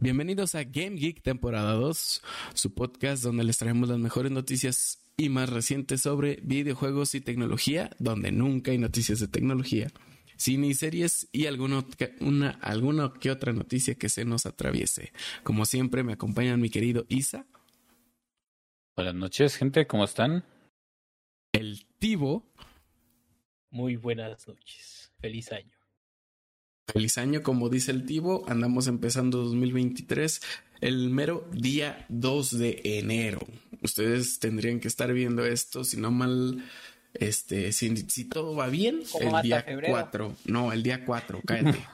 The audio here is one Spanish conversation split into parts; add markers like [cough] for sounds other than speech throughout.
Bienvenidos a Game Geek temporada 2, su podcast donde les traemos las mejores noticias y más recientes sobre videojuegos y tecnología, donde nunca hay noticias de tecnología, cine y series y alguna, una, alguna que otra noticia que se nos atraviese. Como siempre me acompaña mi querido Isa. Buenas noches, gente, ¿cómo están? El Tivo. Muy buenas noches. Feliz año. Feliz año, como dice el Tivo, andamos empezando 2023 el mero día 2 de enero. Ustedes tendrían que estar viendo esto, si no mal, este, si, si todo va bien, el día 4. No, el día 4, cállate.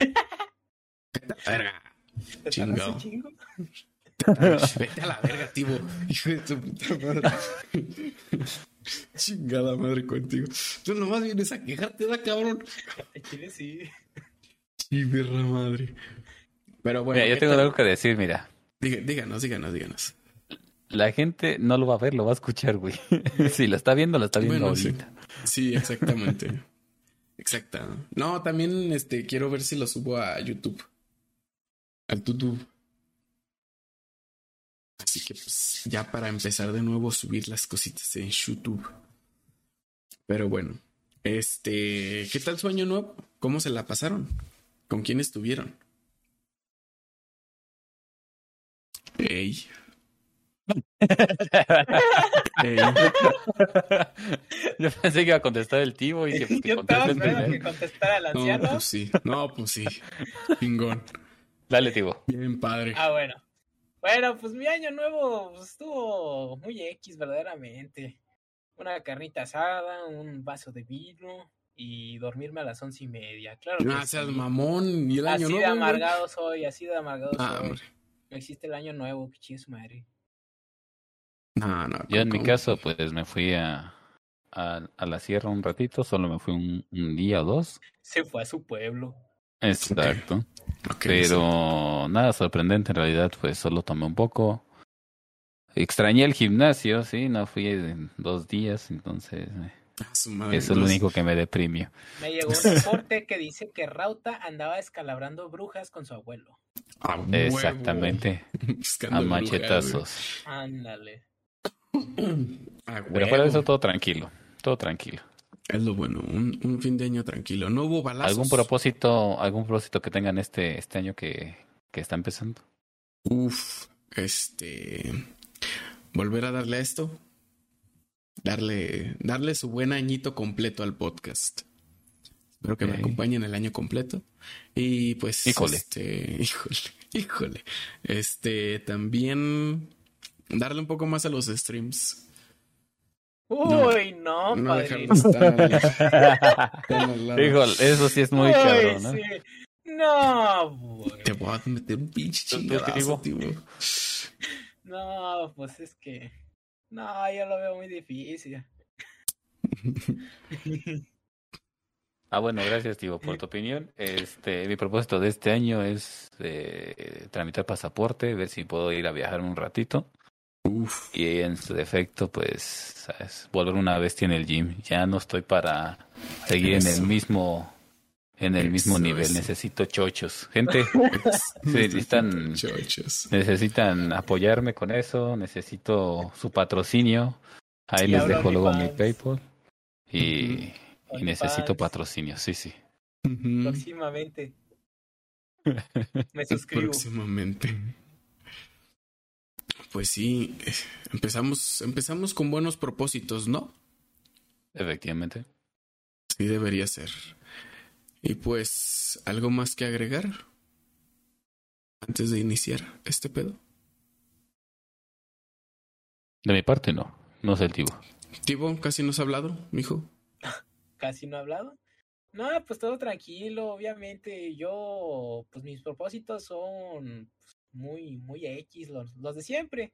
[laughs] verga. Chingado. Vete a la verga, Tivo. Hijo de tu puta madre. Chingada madre contigo. Tú nomás vienes a quejarte, da cabrón. Chile sí. Sí, perra madre. Pero bueno. Mira, yo tengo algo que decir, mira. díganos, díganos, díganos. La gente no lo va a ver, lo va a escuchar, güey. [laughs] si lo está viendo, lo está viendo ahorita. Sí, exactamente. Exacta. No, también este quiero ver si lo subo a YouTube. Al YouTube. Así que pues ya para empezar de nuevo subir las cositas en YouTube. Pero bueno, este, ¿qué tal su año nuevo? ¿Cómo se la pasaron? ¿Con quién estuvieron? Ey. [laughs] Ey. Yo pensé que iba a contestar el tío y que, Yo estaba esperando que contestara el anciano. No, pues sí, no, pues sí. Pingón. Dale, tío. Bien padre. Ah, bueno. Bueno, pues mi año nuevo pues, estuvo muy X, verdaderamente. Una carnita asada, un vaso de vino, y dormirme a las once y media. Claro. No seas mamón. ¿Y el año así nuevo? de amargado soy, así de amargado ah, soy. Hombre. No existe el año nuevo, que su madre. No, no. Yo en ¿cómo? mi caso, pues me fui a, a, a, la sierra un ratito, solo me fui un, un día o dos. Se fue a su pueblo. Exacto. [laughs] Okay, Pero sí. nada sorprendente en realidad, pues solo tomé un poco. Extrañé el gimnasio, sí, no fui en dos días, entonces... [laughs] Eso es lo único que me deprimió. Me llegó un reporte que dice que Rauta andaba escalabrando brujas con su abuelo. ¡A Exactamente. A machetazos. Ándale. Pero fuera de eso, todo tranquilo. Todo tranquilo. Es lo bueno, un, un, fin de año tranquilo. No hubo balazos. ¿Algún propósito, algún propósito que tengan este, este año que, que está empezando? Uf, este. Volver a darle a esto darle, darle su buen añito completo al podcast. Espero que okay. me acompañen el año completo. Y pues, híjole. este, [laughs] híjole, híjole. Este, también darle un poco más a los streams. Uy, no, no padre. Híjole, eso sí es muy Uy, cabrón, ¿no? Sí. No, güey. Te voy a meter un pinche chingadazo, tío. No, pues es que no, yo lo veo muy difícil. [laughs] ah, bueno, gracias, Tivo, por tu opinión. Este, mi propósito de este año es eh, tramitar pasaporte, ver si puedo ir a viajar un ratito. Uf. Y en su defecto, pues, ¿sabes? volver una bestia en el gym. Ya no estoy para seguir eso. en el mismo en el mismo eso, nivel. Necesito chochos. Gente, [laughs] necesitan, chochos. necesitan apoyarme con eso. Necesito su patrocinio. Ahí y les dejo luego fans. mi PayPal. Y, uh -huh. y necesito patrocinio, sí, sí. Próximamente. [laughs] Me suscribo. Próximamente. Pues sí, empezamos, empezamos con buenos propósitos, ¿no? Efectivamente. Sí, debería ser. Y pues, ¿algo más que agregar? Antes de iniciar este pedo. De mi parte, no. No sé el Tibo. Tibo, casi no has hablado, mijo. [laughs] ¿Casi no ha hablado? No, pues todo tranquilo, obviamente. Yo, pues mis propósitos son muy, muy X, los, los de siempre.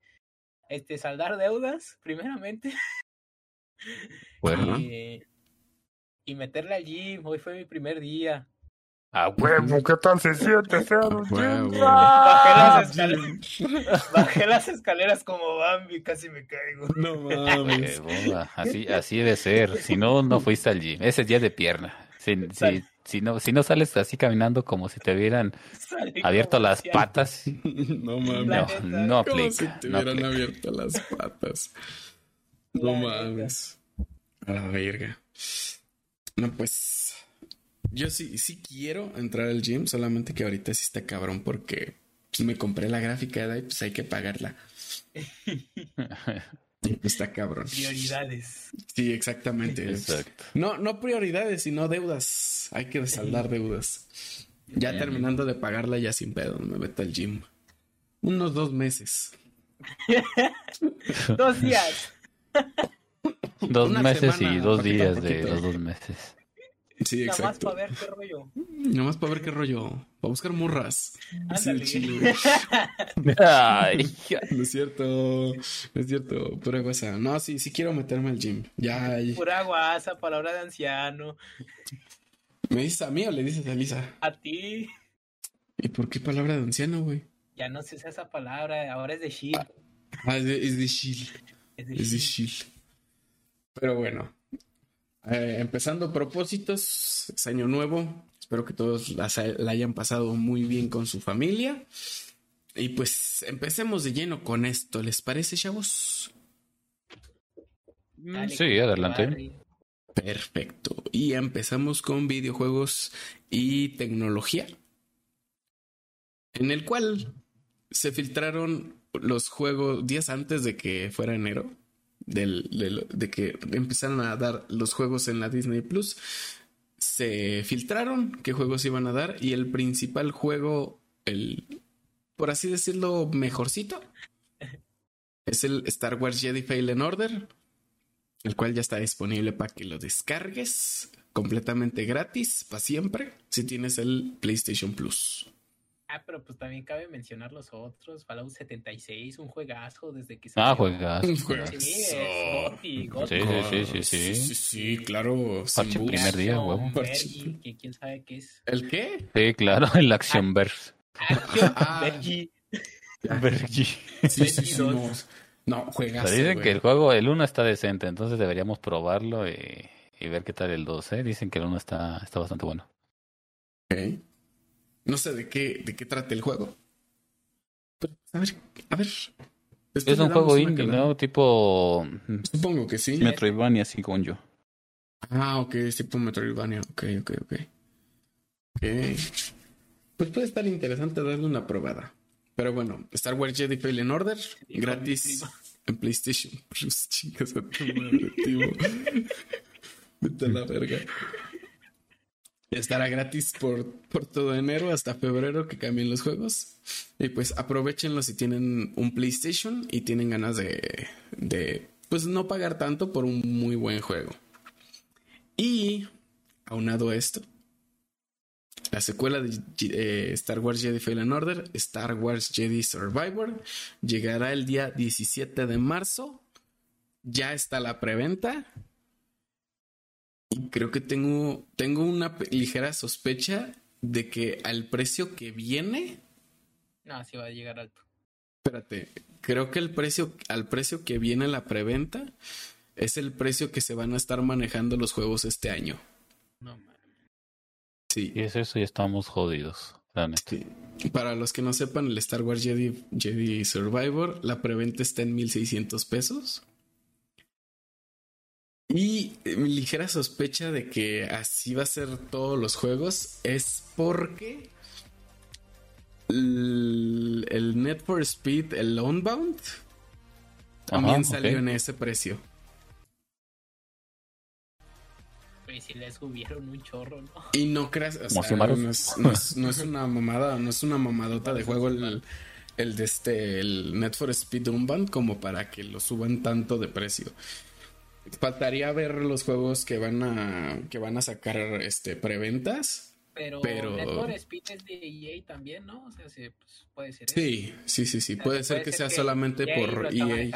Este, saldar deudas, [laughs] primeramente. Bueno. Y, y meterle al gym. Hoy fue mi primer día. ¡A huevo! ¿Qué tal se siente ser un huevo. Bajé las, escaleras, [laughs] bajé las escaleras como Bambi, casi me caigo. No mames. Así, así debe ser. Si no, no fuiste al gym. Ese es día de pierna. Si, si, si no, si no sales así caminando como si te hubieran abierto las patas. [laughs] no mames. No, no aplica. Como si te hubieran abierto las patas. No mames. A la verga. No, pues. Yo sí, sí quiero entrar al gym, solamente que ahorita sí está cabrón porque me compré la gráfica y pues hay que pagarla. [laughs] Está cabrón. Prioridades. Sí, exactamente. Exacto. No, no prioridades, sino deudas. Hay que saldar deudas. Ya terminando de pagarla, ya sin pedo, me meto al gym. Unos dos meses. [laughs] dos días. [laughs] [laughs] dos meses y dos días de los dos meses. Sí, exacto. Nada más para ver qué rollo. Nada más para ver qué rollo. Para buscar morras. Ay, [laughs] no es cierto. No es cierto. Pura guasa. No, sí, sí quiero meterme al gym. Ya. Pura guasa, palabra de anciano. ¿Me dices a mí o le dices a Lisa? A ti. ¿Y por qué palabra de anciano, güey? Ya no sé esa palabra. Ahora es de shield. Ah, es de, es de shield. Es de, shield. Pero bueno, eh, empezando propósitos, es año nuevo. Espero que todos la, hayan pasado muy bien con su familia. Y pues empecemos de lleno con esto. ¿Les parece, chavos? sí, adelante. Perfecto. Y empezamos con videojuegos y tecnología. En el cual se filtraron los juegos días antes de que fuera enero de que empezaron a dar los juegos en la Disney Plus, se filtraron qué juegos iban a dar y el principal juego, el, por así decirlo, mejorcito, es el Star Wars Jedi Fallen Order, el cual ya está disponible para que lo descargues completamente gratis para siempre si tienes el PlayStation Plus. Ah, pero pues también cabe mencionar los otros. Fallout 76, un juegazo desde que Ah, juegazo. Un juegazo. Sí, es sí, sí, sí, sí, sí. Sí, claro. Parche primer día, huevo. que quién sabe qué es. ¿El qué? Sí, claro, el Actionverse. Action Bergy. Bergy. Sí, sí, sí. No, no juegazo. Pero dicen que el juego, el 1 está decente, entonces deberíamos probarlo y, y ver qué tal el 2, ¿eh? Dicen que el 1 está, está bastante bueno. Ok. No sé de qué, de qué trata el juego. Pero, a ver, a ver. es un juego indie, ¿no? Tipo. Supongo que sí. Metroidvania, así con yo. Ah, ok, es tipo Metroidvania. Ok, ok, ok. Ok. Pues puede estar interesante darle una probada. Pero bueno, Star Wars Jedi Fallen Order, gratis en PlayStation [laughs] Plus. Chicas a tu madre, tío. [laughs] Vete a la verga. Estará gratis por, por todo enero hasta febrero que cambien los juegos. Y pues aprovechenlo si tienen un PlayStation y tienen ganas de, de pues no pagar tanto por un muy buen juego. Y aunado esto, la secuela de eh, Star Wars Jedi Fallen Order, Star Wars Jedi Survivor, llegará el día 17 de marzo. Ya está la preventa y creo que tengo, tengo una ligera sospecha de que al precio que viene. No, sí va a llegar alto. Espérate, creo que el precio, al precio que viene la preventa, es el precio que se van a estar manejando los juegos este año. No mames. Sí. Y es eso, y estamos jodidos. Sí. Para los que no sepan, el Star Wars Jedi, Jedi Survivor, la preventa está en 1600 pesos. Y mi ligera sospecha de que así va a ser todos los juegos es porque el, el Net for Speed, el Unbound, también salió en ese precio. Pues si le subieron un chorro, ¿no? Y no creas, o sea, no, es, no, es, una mamada, no es una mamadota de juego el, el de este, el Net for Speed Unbound como para que lo suban tanto de precio. Faltaría ver los juegos que van a que van a sacar este preventas. Pero, pero... Speed es de EA también, ¿no? O sea, pues, puede ser. Sí, sí, sí, sí. puede, ser que sea solamente e por EA.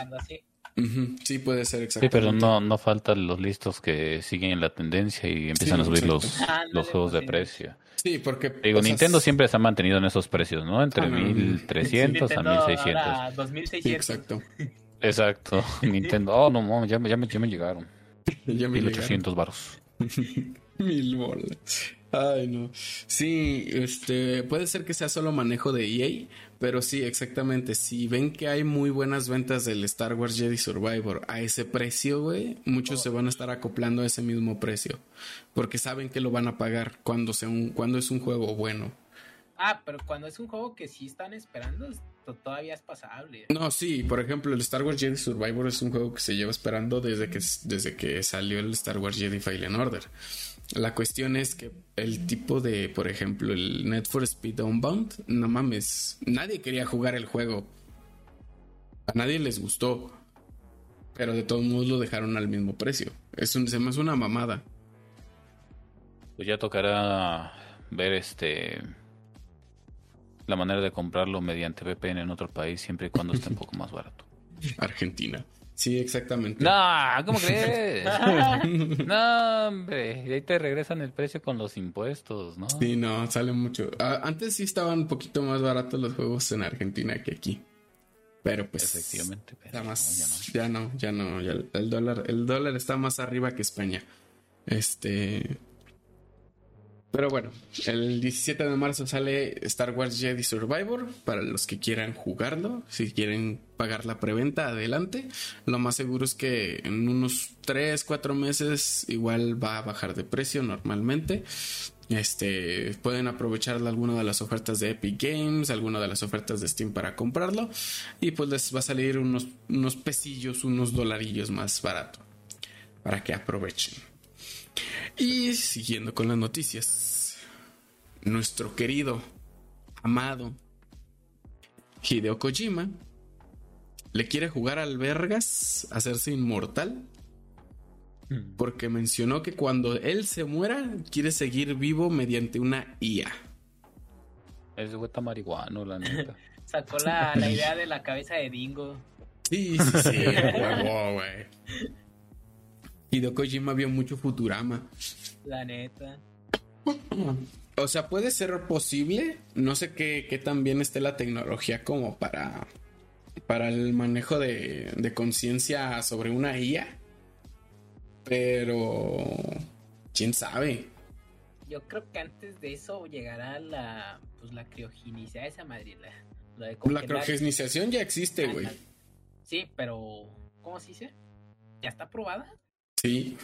Sí, puede ser exactamente. Sí, pero no, no faltan los listos que siguen en la tendencia y empiezan a subir los, los juegos de precio. Sí, porque. Digo, Nintendo siempre se ha mantenido en esos precios, ¿no? Entre 1300 a 1600. 2600. exacto. [laughs] Exacto, [laughs] Nintendo. Oh, no, ya, ya, me, ya me llegaron. [laughs] ya me 1800 baros. [laughs] Mil bolas. Ay, no. Sí, este, puede ser que sea solo manejo de EA, pero sí, exactamente. Si ven que hay muy buenas ventas del Star Wars Jedi Survivor a ese precio, güey, muchos se van a estar acoplando a ese mismo precio. Porque saben que lo van a pagar cuando, sea un, cuando es un juego bueno. Ah, pero cuando es un juego que sí están esperando, todavía es pasable. No, sí, por ejemplo, el Star Wars Jedi Survivor es un juego que se lleva esperando desde que, desde que salió el Star Wars Jedi Fallen Order. La cuestión es que el tipo de, por ejemplo, el Net for Speed Unbound, no mames, nadie quería jugar el juego. A nadie les gustó. Pero de todos modos lo dejaron al mismo precio. Es un, se me hace una mamada. Pues ya tocará ver este la manera de comprarlo mediante VPN en otro país siempre y cuando esté un poco más barato. [laughs] Argentina. Sí, exactamente. No, ¿cómo crees? no, hombre, y ahí te regresan el precio con los impuestos, ¿no? Sí, no, sale mucho. Ah, antes sí estaban un poquito más baratos los juegos en Argentina que aquí. Pero pues efectivamente, pero más, ya no, ya no, ya el dólar, el dólar está más arriba que España. Este, pero bueno, el 17 de marzo sale Star Wars Jedi Survivor para los que quieran jugarlo. Si quieren pagar la preventa, adelante. Lo más seguro es que en unos 3, 4 meses igual va a bajar de precio normalmente. Este, pueden aprovechar alguna de las ofertas de Epic Games, alguna de las ofertas de Steam para comprarlo. Y pues les va a salir unos, unos pesillos, unos dolarillos más barato. Para que aprovechen. Y siguiendo con las noticias, nuestro querido, amado Hideo Kojima le quiere jugar al Vergas, hacerse inmortal, hmm. porque mencionó que cuando él se muera, quiere seguir vivo mediante una IA. Güey está marihuano, la neta. [laughs] Sacó la, la, idea de la cabeza de Dingo. Sí, sí, sí, güey. Hideo Kojima vio mucho Futurama. La neta. O sea, puede ser posible. No sé qué, qué tan bien esté la tecnología como para, para el manejo de, de conciencia sobre una IA. Pero... ¿Quién sabe? Yo creo que antes de eso llegará la, pues, la criogenización esa madre. La, la criogenización ya existe, güey. Sí, pero... ¿Cómo se dice? ¿Ya está probada? Sí.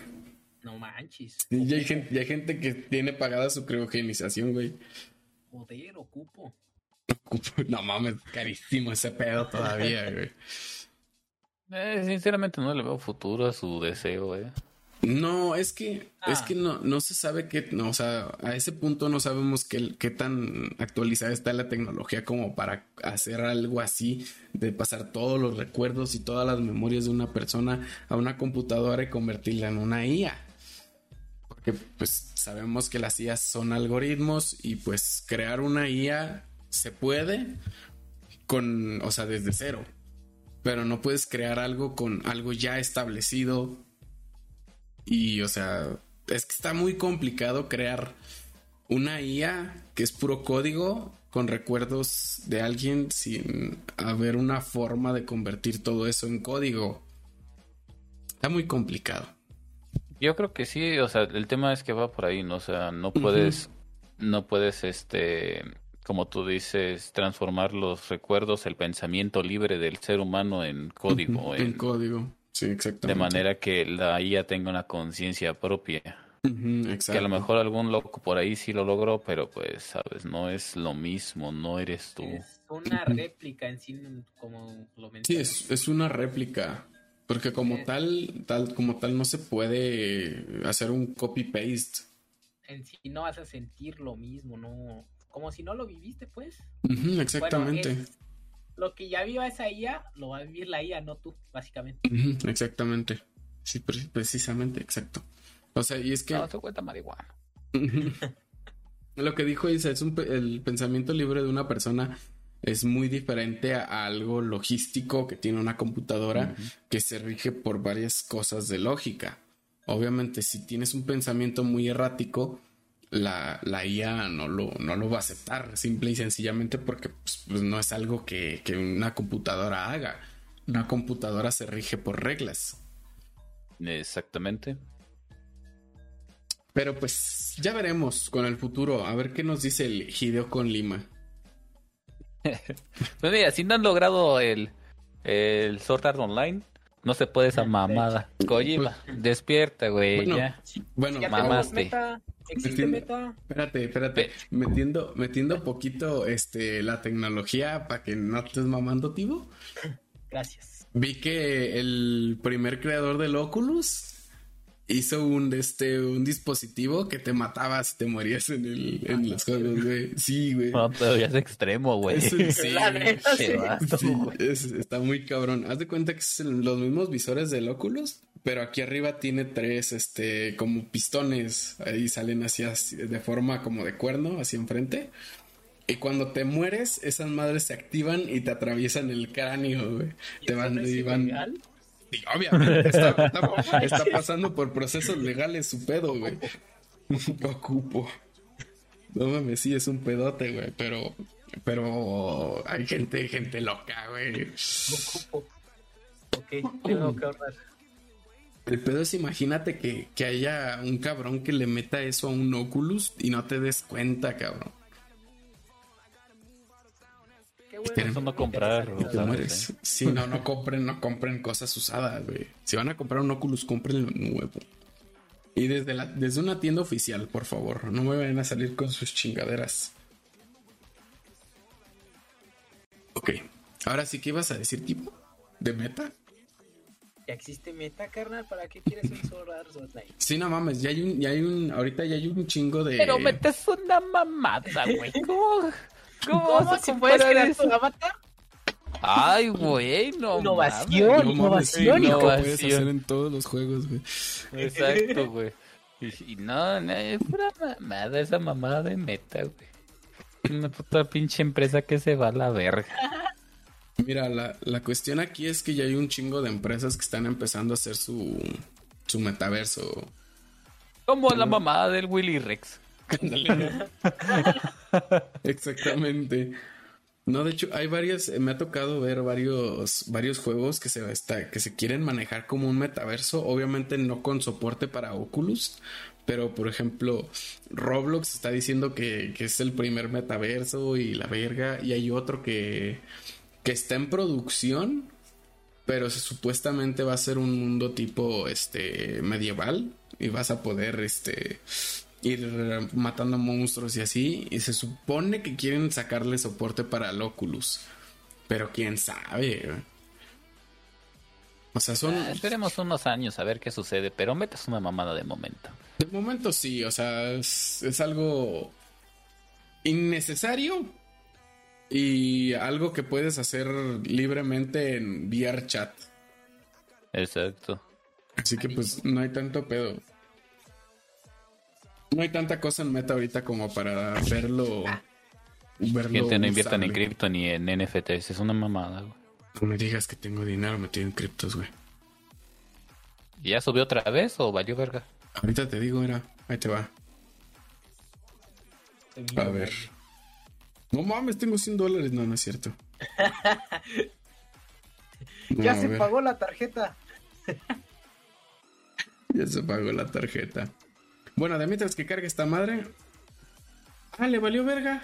No manches. ya, hay gente, que tiene pagada su criogenización, güey. Joder, ocupo. [laughs] No mames, carísimo ese pedo todavía, güey. Eh, sinceramente no le veo futuro a su deseo, güey. No, es que, es que ah. no, no se sabe qué, no, o sea, a ese punto no sabemos qué, qué tan actualizada está la tecnología como para hacer algo así, de pasar todos los recuerdos y todas las memorias de una persona a una computadora y convertirla en una IA. Porque pues sabemos que las IA son algoritmos y pues crear una IA se puede con, o sea, desde cero. Pero no puedes crear algo con algo ya establecido y, o sea, es que está muy complicado crear una IA que es puro código con recuerdos de alguien sin haber una forma de convertir todo eso en código. Está muy complicado. Yo creo que sí, o sea, el tema es que va por ahí, ¿no? O sea, no puedes, no puedes, este, como tú dices, transformar los recuerdos, el pensamiento libre del ser humano en código. en código. Sí, exactamente. De manera que la IA tenga una conciencia propia. que a lo mejor algún loco por ahí sí lo logró, pero pues, sabes, no es lo mismo, no eres tú. Es una réplica en sí, como lo mencionas. Sí, es, una réplica. Porque como tal, tal, como tal, no se puede hacer un copy-paste. En sí no vas a sentir lo mismo, no. Como si no lo viviste, pues. exactamente lo que ya viva esa IA, lo va a vivir la IA, no tú, básicamente. exactamente. Sí, precisamente, exacto. O sea, y es que. No, se cuenta marihuana. lo que dijo Isa es un, el pensamiento libre de una persona es muy diferente a, algo logístico que tiene una computadora que se rige por varias cosas de lógica. Obviamente, si tienes un pensamiento muy errático, la, la IA no lo, no lo va a aceptar, simple y sencillamente porque pues, pues, no es algo que, una computadora haga. Una computadora se rige por reglas. Exactamente. Pero pues ya veremos con el futuro, a ver qué nos dice el Hideo con Lima. [laughs] pues mira, si no han logrado el, el Sword Art Online, no se puede esa mamada. Kojima, despierta, güey, Bueno, ya. Bueno, Ya mamaste. meta. Existe meta. espérate, espérate, metiendo, metiendo poquito este la tecnología para que no estés mamando, Tibo. Gracias. Vi que el primer creador del Oculus hizo un este un dispositivo que te mataba si te morías en el en los juegos, güey. Sí, güey. No, pero ya es extremo, güey. Es [laughs] sí. Sí, güey. es- está muy cabrón. Haz de cuenta que son los mismos visores del Oculus, pero aquí arriba tiene tres, este, como pistones. Ahí salen así, así, de forma como de cuerno, hacia enfrente. Y cuando te mueres, esas madres se activan y te atraviesan el cráneo, güey. ¿Y Te van, y van- ilegal? Sí, obviamente, está, [laughs] está- está pasando por procesos legales su pedo, güey. Ocupo. No mames, sí, es un pedote, güey, pero... Pero hay gente, gente loca, güey. Ocupo. Ok, tengo que ahorrar. El pedo es, imagínate que, que haya un cabrón que le meta eso a un Oculus y no te des cuenta, cabrón. Qué bueno. Pero Eso no comprar. Sí, no, no compren, no compren cosas usadas, güey. Si van a comprar un Oculus, compren nuevo. Y desde, la, desde una tienda oficial, por favor. No me vayan a salir con sus chingaderas. Ok. Ahora sí, ¿qué ibas a decir, tipo? ¿De meta? Ya existe meta, carnal. ¿Para qué quieres un Sword Art Online? Sí, no mames, ya hay un, ya hay un, ahorita ya hay un chingo de. Pero metes una mamada, güey. [laughs] ¿Cómo? ¿Cómo, vas ¿Cómo a si puedes crear eso? tu avatar? Ay, güey, no Innovación. mames. No mames, innovación, puedes innovación. hacer en todos los juegos, güey. Exacto, güey. Y, y no, no, es pura mamada esa mamada de meta, güey. Una puta pinche empresa que se va a la verga. [laughs] Mira, la, la cuestión aquí es que ya hay un chingo de empresas que están empezando a hacer su, su metaverso. Como la mamada del Willy Rex. Exactamente. No, de hecho, hay varios, me ha tocado ver varios, varios juegos que se, está, que se quieren manejar como un metaverso, obviamente no con soporte para Oculus, pero por ejemplo, Roblox está diciendo que, que es el primer metaverso y la verga, y hay otro que, que está en producción, pero se- supuestamente va a ser un mundo tipo este medieval y vas a poder este ir matando monstruos y así y se supone que quieren sacarle soporte para el Oculus pero quién sabe o sea son Ah, esperemos unos años a ver qué sucede, pero metas una mamada de momento. de momento sí o sea es, es algo innecesario y algo que puedes hacer libremente en VR chat Exacto. Así que pues no hay tanto pedo. No hay tanta cosa en meta ahorita como para verlo. verlo Gente no inviertan en cripto ni en NFTs, es una mamada, güey. No me digas que tengo dinero metido en criptos, güey. ¿Y ¿Ya subió otra vez o valió verga? Ahorita te digo, era. Ahí te va. A ver. No mames, tengo 100 dólares. No, no es cierto. [laughs] No, Ya se ver. pagó la tarjeta. [laughs] Ya se pagó la tarjeta. Bueno, de mientras que cargue esta madre. Ah, le valió verga.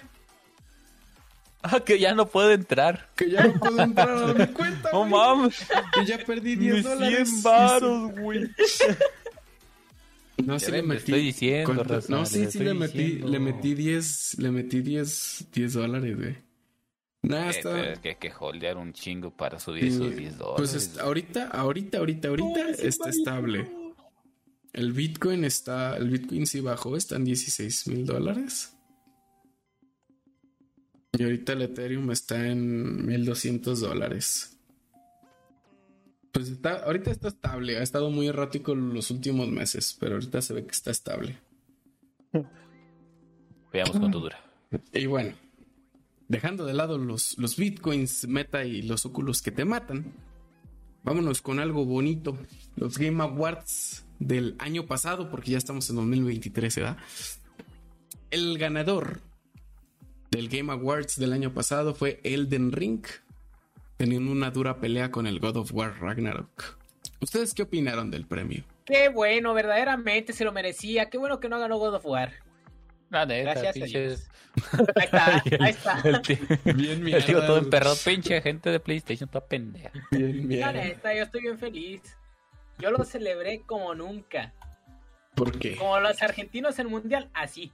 Ah, que ya no puedo entrar. Que ya no puedo entrar a mi [laughs] cuenta. No güey. mames. Que ya perdí 10 dólares. 100 varos, güey. No, sí le me metí. estoy diciendo, raza, no, sí, sí le metí, diciendo. le metí 10, le metí 10, 10 dólares, güey. Nada, Eh, está. pero es que hay que holdear un chingo para subir sí, esos 10 dólares. Pues es- ahorita, ahorita, ahorita, ahorita está estable. El Bitcoin está, el Bitcoin sí bajó, está en 16 mil dólares. Y ahorita el Ethereum está en 1200 dólares. Pues está, ahorita está estable, ha estado muy errático los últimos meses, pero ahorita se ve que está estable. Veamos cuánto dura. Y bueno, dejando de lado los, los bitcoins, meta y los óculos que te matan, vámonos con algo bonito. Los Game Awards del año pasado, porque ya estamos en 2023, ¿verdad? El ganador del Game Awards del año pasado fue Elden Ring, teniendo una dura pelea con el God of War Ragnarok. ¿Ustedes qué opinaron del premio? Qué bueno, verdaderamente se lo merecía. Qué bueno que no ganó God of War. La neta, Gracias pinches. [laughs] Ahí está, ahí está. El tío, Bien el tío todo mierda. emperrado, pinche gente de PlayStation, toda pendeja. Bien La mierda. neta, yo estoy bien feliz. Yo lo celebré como nunca. ¿Por qué? Como los argentinos en mundial, así.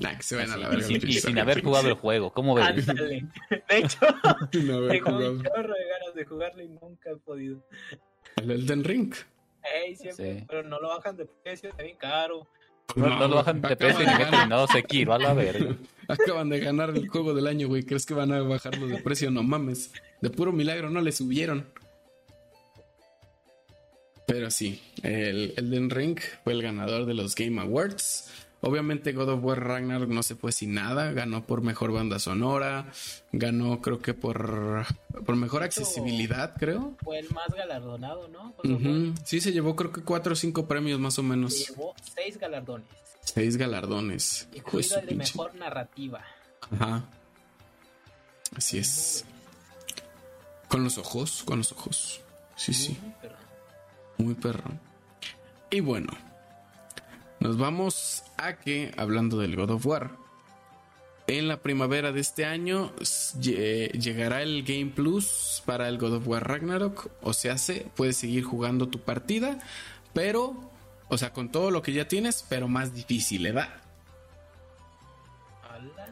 Nah, que se ven a la Y verga. sin, y haber jugado el juego, ¿cómo ves? Ándale. De hecho, [laughs] Sin haber tengo un chorro de ganas de jugarlo y nunca he podido. El Elden Ring. Ey, siempre, Sí. pero no lo bajan de precio, está bien caro. No, no lo bajan de precio de meten, no, Sekiro, a la verga. [laughs] acaban de ganar el juego del año, güey. ¿Crees que van a bajarlo de precio? No mames. De puro milagro no le subieron. Pero sí, el Elden Ring fue el ganador de los Game Awards. Obviamente God of War Ragnarok no se fue sin nada, ganó por mejor banda sonora, ganó creo que por, por mejor accesibilidad, creo. Fue el más galardonado, ¿no? Sí, se llevó creo que cuatro o cinco premios más o Se menos. llevó seis galardones, Seis galardones. Su el de mejor narrativa. Ajá. Así es. Con los ojos, con los ojos. Sí, sí. Ujú, pero- Muy perro. Y bueno, nos vamos a que, hablando del God of War, en la primavera de este año llegará el Game Plus para el God of War Ragnarok. O sea, se puedes seguir jugando tu partida, pero, o sea, con todo lo que ya tienes, pero más difícil, ¿verdad? Ala.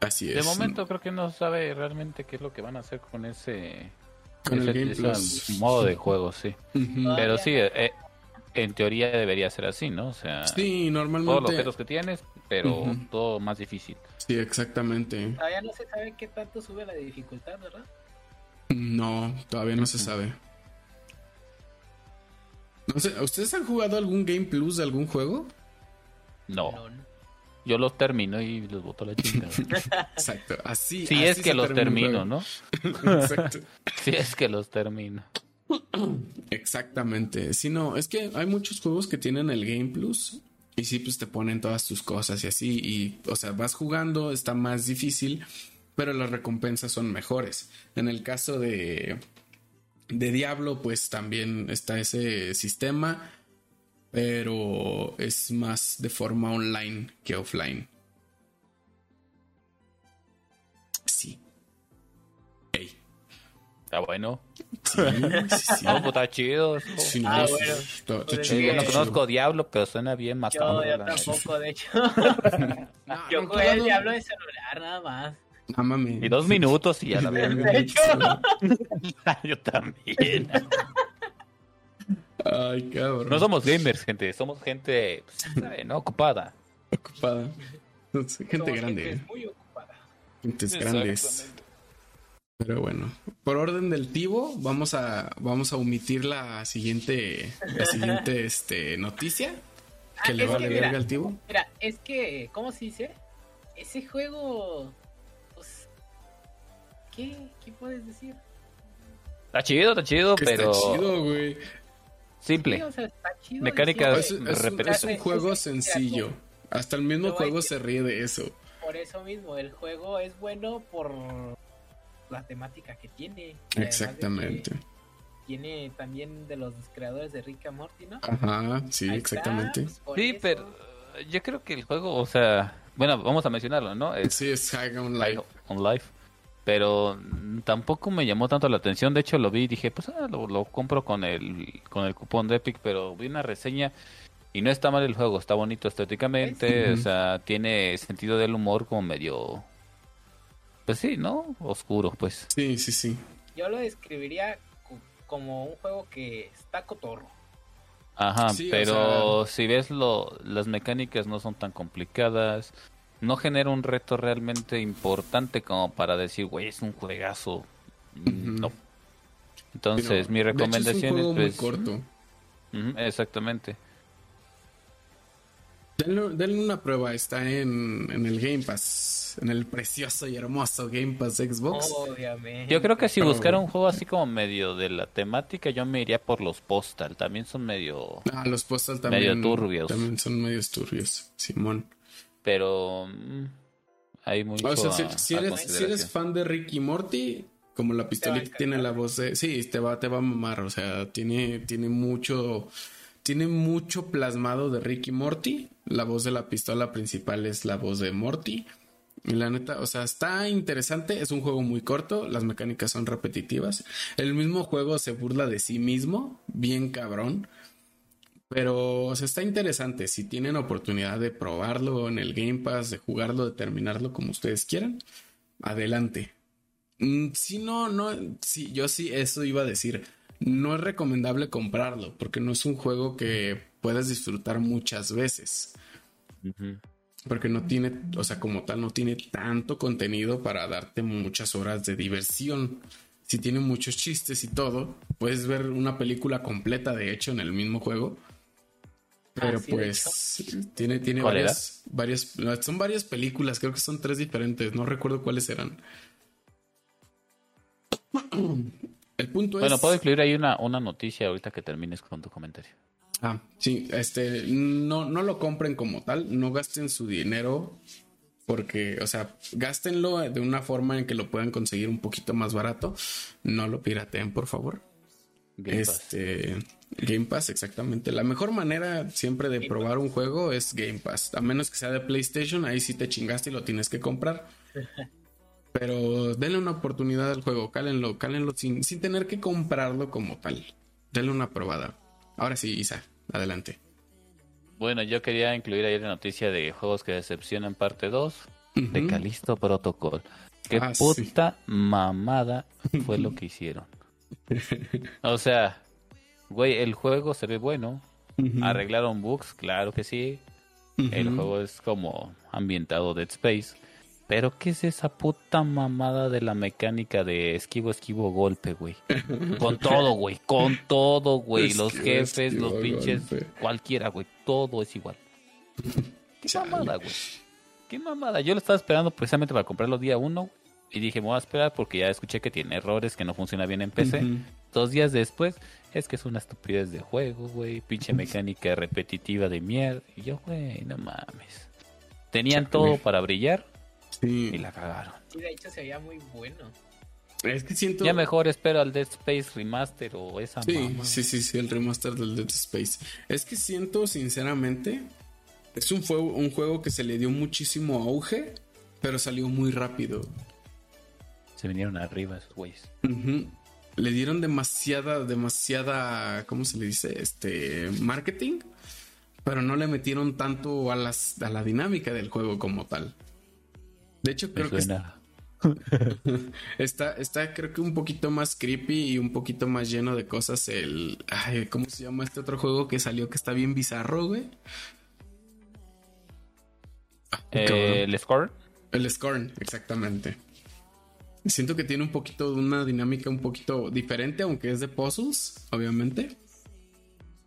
Así es. De momento creo que no sabe realmente qué es lo que van a hacer con ese, Con el Game ese Plus. modo de juego, sí. Pero sí, eh, en teoría debería ser así, ¿no? O sea, Sí, todos los normalmente. objetos que tienes, pero todo más difícil. Sí, exactamente. Todavía no se sabe qué tanto sube la dificultad, ¿verdad? No, todavía no se sabe. No sé, ¿ustedes han jugado algún Game Plus de algún juego? No, No, no. yo los termino y los boto a la chingada. [laughs] Exacto, así. si así [laughs] [laughs] es que los termino. ¿no? Exacto. Si es que los termino. Exactamente. Sí, no, es que hay muchos juegos que tienen el Game Plus y sí, pues te ponen todas tus cosas y así. Y, o sea, vas jugando, está más difícil, pero las recompensas son mejores. En el caso de, de Diablo, pues también está ese sistema, pero es más de forma online que offline. Está bueno. Sí, sí, sí. [laughs] No, pues está chido. eso. Sí, no, Ah, bueno. está- está Pues chido, yo no conozco chido. Diablo, pero suena bien más Yo, yo tampoco, de hecho. [laughs] No, Yo no, jugué el diablo de celular nada más. No mames. Y dos minutos y ya la veo. De hecho. [laughs] Yo también. Ay, cabrón. No somos gamers, gente. Somos gente, pues, ¿sabe, ¿no? Ocupada. ocupada. Gente Somos grande. gente muy ocupada. Gentes grandes. Pero bueno, por orden del tivo, vamos a, vamos a omitir la siguiente, la siguiente [laughs] este, noticia. Que Ah, le vale verga al tivo. Mira, es que, ¿cómo se dice? Ese juego, pues, ¿qué, qué puedes decir? Está chido, está chido, Que pero está chido, güey. simple. Sí, o sea, está chido. Mecánicas Es, es un, es un juego sencillo. Hasta el mismo juego se ríe de eso. Por eso mismo, el juego es bueno por la temática que tiene. Exactamente. Tiene también de los creadores de Rick and Morty, ¿no? Ajá, sí, Ahí está, exactamente. pues, Sí, eso. pero eh, yo creo que el juego, o sea, bueno, vamos a mencionarlo, ¿no? Es Sí, es High on High Life. on Life. Pero tampoco me llamó tanto la atención. De hecho, lo vi y dije, pues ah, lo, lo compro con el, con el cupón de Epic. Pero vi una reseña y no está mal el juego. Está bonito estéticamente. Sí. O sea, tiene sentido del humor como medio. Pues sí, ¿no? Oscuro, pues. Sí, sí, sí. Yo lo describiría co- como un juego que está cotorro. Ajá, Sí, o pero si ves lo, las mecánicas no son tan complicadas. No genera un reto realmente importante como para decir, güey, es un juegazo. No. Entonces, Pero, mi de hecho, recomendación es un juego es, muy pues, corto. exactamente. Denle, denle una prueba, está en, en el Game Pass, en el precioso y hermoso Game Pass Xbox. Obviamente. Yo creo que si buscara un juego así como medio de la temática, yo me iría por los Postal. También son medio... Ah, los Postal también. Medio turbios. También son medios turbios, Simón. Pero... mm, hay mucho O sea, si, a- si a eres, si eres consideración. fan de Rick y Morty, Como la pistolita tiene la voz de. Sí, te va, te va a mamar. O sea, tiene, tiene mucho. Tiene mucho plasmado de Ricky Morty. La voz de la pistola principal es la voz de Morty. La neta, o sea, está interesante. Es un juego muy corto. Las mecánicas son repetitivas. El mismo juego se burla de sí mismo. Bien cabrón. Pero, está interesante. Si tienen oportunidad de probarlo en el Game Pass, de jugarlo, de terminarlo como ustedes quieran, adelante. Mm, si no, no, sí, yo sí, eso iba a decir. No es recomendable comprarlo porque no es un juego que puedas disfrutar muchas veces. Porque no tiene, o sea, como tal, no tiene tanto contenido para darte muchas horas de diversión. Si tiene muchos chistes y todo, puedes ver una película completa, de hecho, en el mismo juego. Pero ah, pues tiene, tiene varias, varias, son varias películas, creo que son tres diferentes, no recuerdo cuáles eran. [clears throat] El punto es. Bueno, puedo incluir ahí una, una noticia ahorita que termines con tu comentario. Ah, sí, este, no, no lo compren como tal, no gasten su dinero porque, o sea, gástenlo de una forma en que lo puedan conseguir un poquito más barato. No lo pirateen, por favor. este, Game Pass, exactamente. La mejor manera siempre de probar un juego es Game Pass. A menos que sea de PlayStation, ahí sí te chingaste y lo tienes que comprar. [laughs] Pero denle una oportunidad al juego, cálenlo, cálenlo sin, sin tener que comprarlo como tal. Denle una probada. Ahora sí, Isa, adelante. Bueno, yo quería incluir ahí la noticia de juegos que decepcionan parte 2 de Calisto Protocol. Qué ah, puta mamada fue lo que hicieron. [laughs] o sea, güey, el juego se ve bueno. Arreglaron bugs, claro que sí. El juego es como ambientado Dead Space. Pero ¿qué es esa puta mamada de la mecánica de esquivo, esquivo, golpe, güey? Con todo, güey, con todo, güey. Los jefes, los pinches, cualquiera, güey. Todo es igual. ¿Qué mamada, güey? ¿Qué mamada? Yo lo estaba esperando precisamente para comprarlo día uno. Y dije, me voy a esperar porque ya escuché que tiene errores, que no funciona bien en PC. Dos días después, es que es una estupidez de juego, güey. Pinche mecánica repetitiva de mierda. Y yo, güey, no mames. Tenían todo para brillar y la cagaron. Sí, de hecho se veía muy bueno. Es que siento. Ya mejor espero al Dead Space Remaster o esa. Sí, sí, sí, sí, el remaster del Dead Space. Es que siento, sinceramente, es un, un juego que se le dio muchísimo auge, pero salió muy rápido. Se vinieron arriba esos güeyes. Le dieron demasiada, demasiada, ¿cómo se le dice? Este, marketing, pero no le metieron tanto a, las, a la dinámica del juego como tal. De hecho, creo que [laughs] está, está, creo que un poquito más creepy y un poquito más lleno de cosas. El. Ay, ¿cómo se llama este otro juego que salió que está bien bizarro, güey? Eh, ¿El Scorn? El Scorn, exactamente. Siento que tiene un poquito de una dinámica un poquito diferente, aunque es de puzzles, obviamente.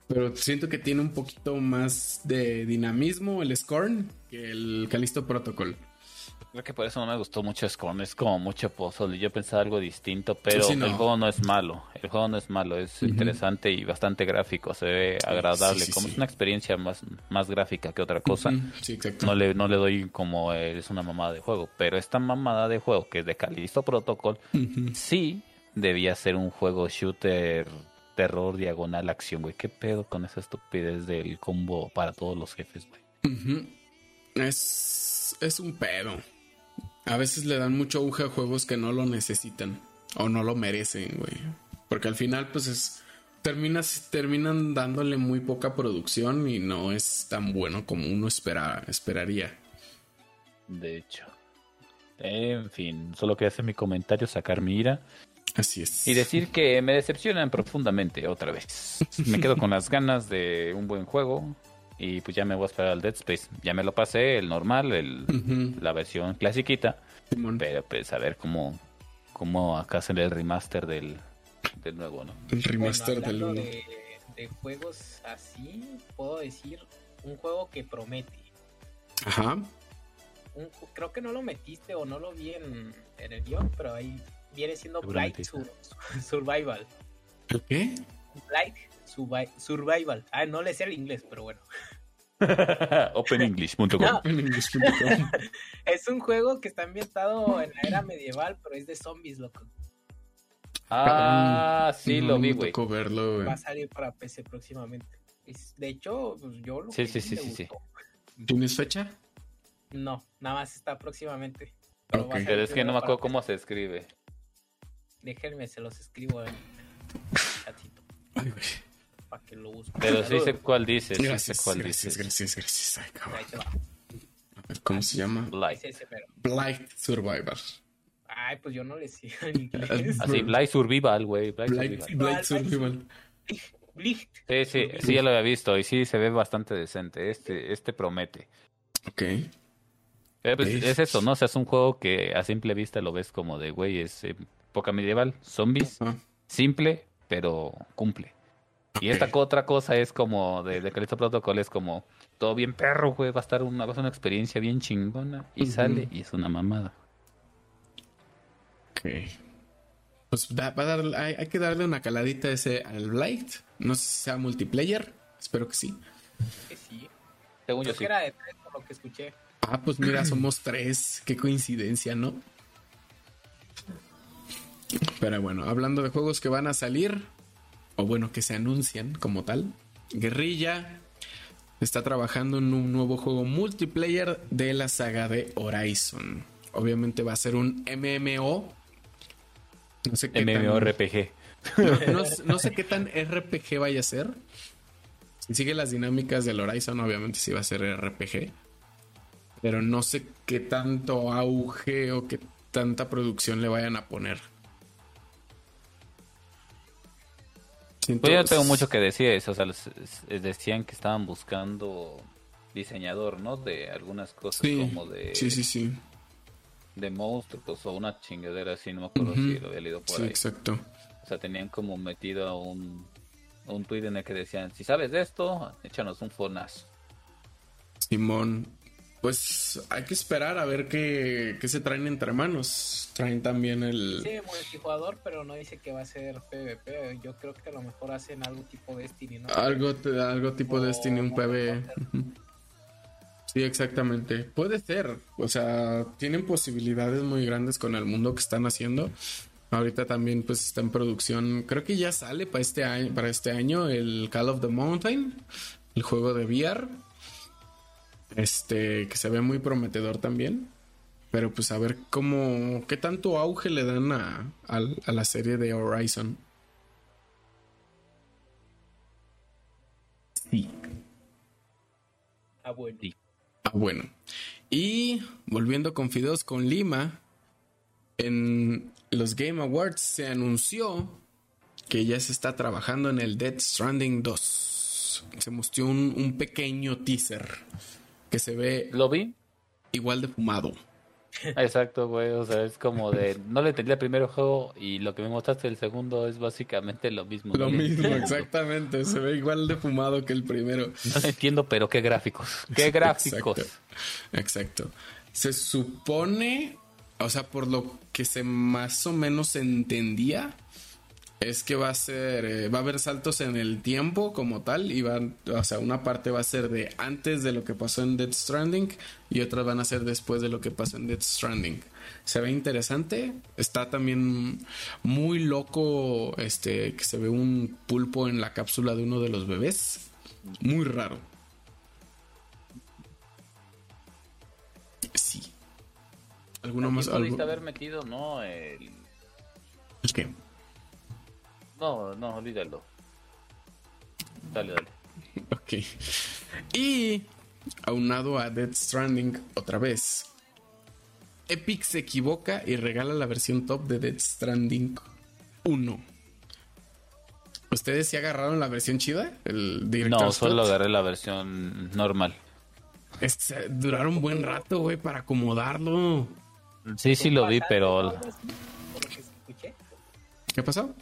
Pero siento que tiene un poquito más de dinamismo el Scorn que el Calisto Protocol. Creo que por eso no me gustó mucho Scorn, es como mucho puzzle. Yo pensaba algo distinto, pero el juego no es malo. El juego no es malo, es interesante y bastante gráfico, se ve agradable. como es una experiencia más, más gráfica que otra cosa, no, le, no le doy como es una mamada de juego. Pero esta mamada de juego, que es de Calisto Protocol, sí debía ser un juego shooter terror, diagonal, acción, güey. ¿Qué pedo con esa estupidez del combo para todos los jefes, güey? Es, es un pedo a veces le dan mucho auge a juegos que no lo necesitan o no lo merecen, güey. Porque al final, pues es. Terminas, terminan dándole muy poca producción y no es tan bueno como uno espera, esperaría. De hecho. En fin, solo que hacer mi comentario, sacar mi ira. Así es. Y decir que me decepcionan profundamente otra vez. [laughs] Me quedo con las ganas de un buen juego. Y pues ya me voy a esperar al Dead Space. Ya me lo pasé, el normal, el, la versión clasiquita. Pero pues a ver cómo, cómo acá hacen el remaster del, del nuevo, ¿no? El remaster del nuevo. De, de juegos así, puedo decir un juego que promete. Ajá. creo que no lo metiste o no lo vi en, en el guion, pero ahí viene siendo Blight [laughs] Survival. ¿Qué? Blight Survival. Ah, no le sé el inglés, pero bueno. [laughs] OpenEnglish.com. [laughs] es un juego que está ambientado en la era medieval, pero es de zombies, loco. Ah, sí, No lo vi, güey. Va a salir para PC próximamente. Es- de hecho, pues, yo lo Sí, sí, sí, sí, sí. ¿Tienes fecha? No, nada más está próximamente. Ok. va a salir Pero es que no me acuerdo cómo se escribe. Déjenme, se los escribo en chatito Ay, güey. Para que lo busquen. Pero sí sé cuál dices, sí sé Gracias, cuál gracias, dices. gracias, gracias. Ay, cabrón. A ver, ¿Cómo se llama? Blight. Blight Survivor. Ay, pues yo no le sé en inglés. Así, Blight Survival, güey. Blight Blight, Survival. Blight Survival. Blicht. Sí, sí, sí, ya lo había visto y sí se ve bastante decente. Este, este promete. Ok. Pero pues, Sí. es eso, ¿no? O sea, es un juego que a simple vista lo ves como de, güey, es eh, época medieval, zombies, Ah, simple, pero cumple. Y esta otra cosa es como de, de Callisto Protocol, es como todo bien perro, güey, va a estar una, va a ser una experiencia bien chingona. Y sale y es una mamada. ok. Pues da- va a dar- hay, hay que darle una caladita a ese al Blight. No sé si sea multiplayer. Espero que sí. Que sí. Según yo sí. que era de tres por lo que escuché. Ah, pues mira, [clears throat] somos tres. Qué coincidencia, ¿no? Pero bueno, hablando de juegos que van a salir, o bueno, que se anuncian como tal, Guerrilla está trabajando en un nuevo juego multiplayer de la saga de Horizon. Obviamente va a ser un MMO. No sé qué tan- no- no sé qué tan RPG vaya a ser. Si sigue las dinámicas del Horizon, obviamente sí va a ser RPG. Pero no sé qué tanto auge o qué tanta producción le vayan a poner. Pues yo no tengo mucho que decir eso. O sea, decían que estaban buscando diseñador, ¿no? De algunas cosas Sí, como de, sí, sí, sí. de monstruos o una chingadera así, no me acuerdo si lo había leído por Sí, ahí. exacto. O sea, tenían como metido a un, un tweet en el que decían, si sabes de esto, échanos un fonazo. Simón. Pues hay que esperar a ver qué, qué se traen entre manos. Traen también el... Dice multijugador, pero no dice que va a ser PvP. Yo creo que a lo mejor hacen algo tipo Destiny, ¿no? Algo, algo tipo O Destiny, un. Ujú. Sí, exactamente. Puede ser. O sea, tienen posibilidades muy grandes con el mundo que están haciendo. Ahorita también pues está en producción. Creo que ya sale para este año, para este año el Call of the Mountain, el juego de VR. Este, que se ve muy prometedor también. Pero pues a ver cómo, qué tanto auge le dan a, al- a la serie de Horizon. Sí. Ah, bueno. Sí. Ah, bueno. Y volviendo con Fideos con Lima, en los Game Awards se anunció que ya se está trabajando en el Dead Stranding 2. Se mostró un, un pequeño teaser que se ve ¿Lo vi? igual de fumado. Exacto, güey. O sea, es como de, no le entendí el primer juego y lo que me mostraste el segundo es básicamente lo mismo. Lo No mismo, [laughs] exactamente. Se ve igual de fumado que el primero. No lo entiendo, pero qué gráficos. Qué [laughs] gráficos. Exacto. Exacto. Se supone, o sea, por lo que se más o menos entendía, es que va a ser, eh, va a haber saltos en el tiempo como tal, y van, o sea, una parte va a ser de antes de lo que pasó en Dead Stranding y otras van a ser después de lo que pasó en Dead Stranding. Se ve interesante, está también muy loco, este, que se ve un pulpo en la cápsula de uno de los bebés, muy raro. Sí. ¿Alguno más? Algo- haber metido, ¿no? El... ¿El qué? No, no, olvídalo. Dale, dale. [laughs] Ok. Y aunado a Dead Stranding otra vez. Epic se equivoca y regala la versión top de Dead Stranding 1. ¿Ustedes sí agarraron la versión chida? El No, solo agarré la versión normal. Este, duraron un buen rato, güey, para acomodarlo. Sí, sí lo vi, pero. ¿Qué pasó?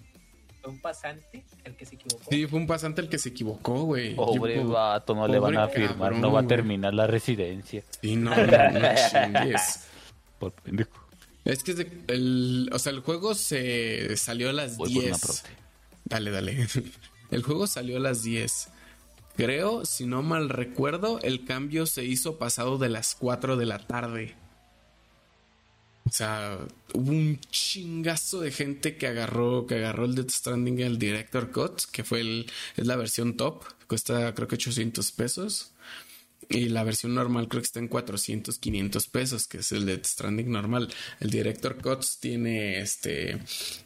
Fue un pasante el que se equivocó. Sí, fue un pasante el que se equivocó, güey. pobre Yo- vato, no le van a firmar, cabrón, no va a güey. terminar la residencia. Sí, no, no, no [laughs] chingues. Por pendejo. Es que el, o sea, el juego se salió a las Voy por una 10. prote. Dale, dale. [laughs] El juego salió a las 10. Creo, si no mal recuerdo, el cambio se hizo pasado de las 4 de la tarde. Sea, hubo un chingazo de gente que agarró, que agarró el Death Stranding el Director Cut, que fue el, es la versión top, cuesta creo que 800 pesos. Y la versión normal creo que está en 400, 500 pesos, que es el Death Stranding normal. El Director Cuts tiene este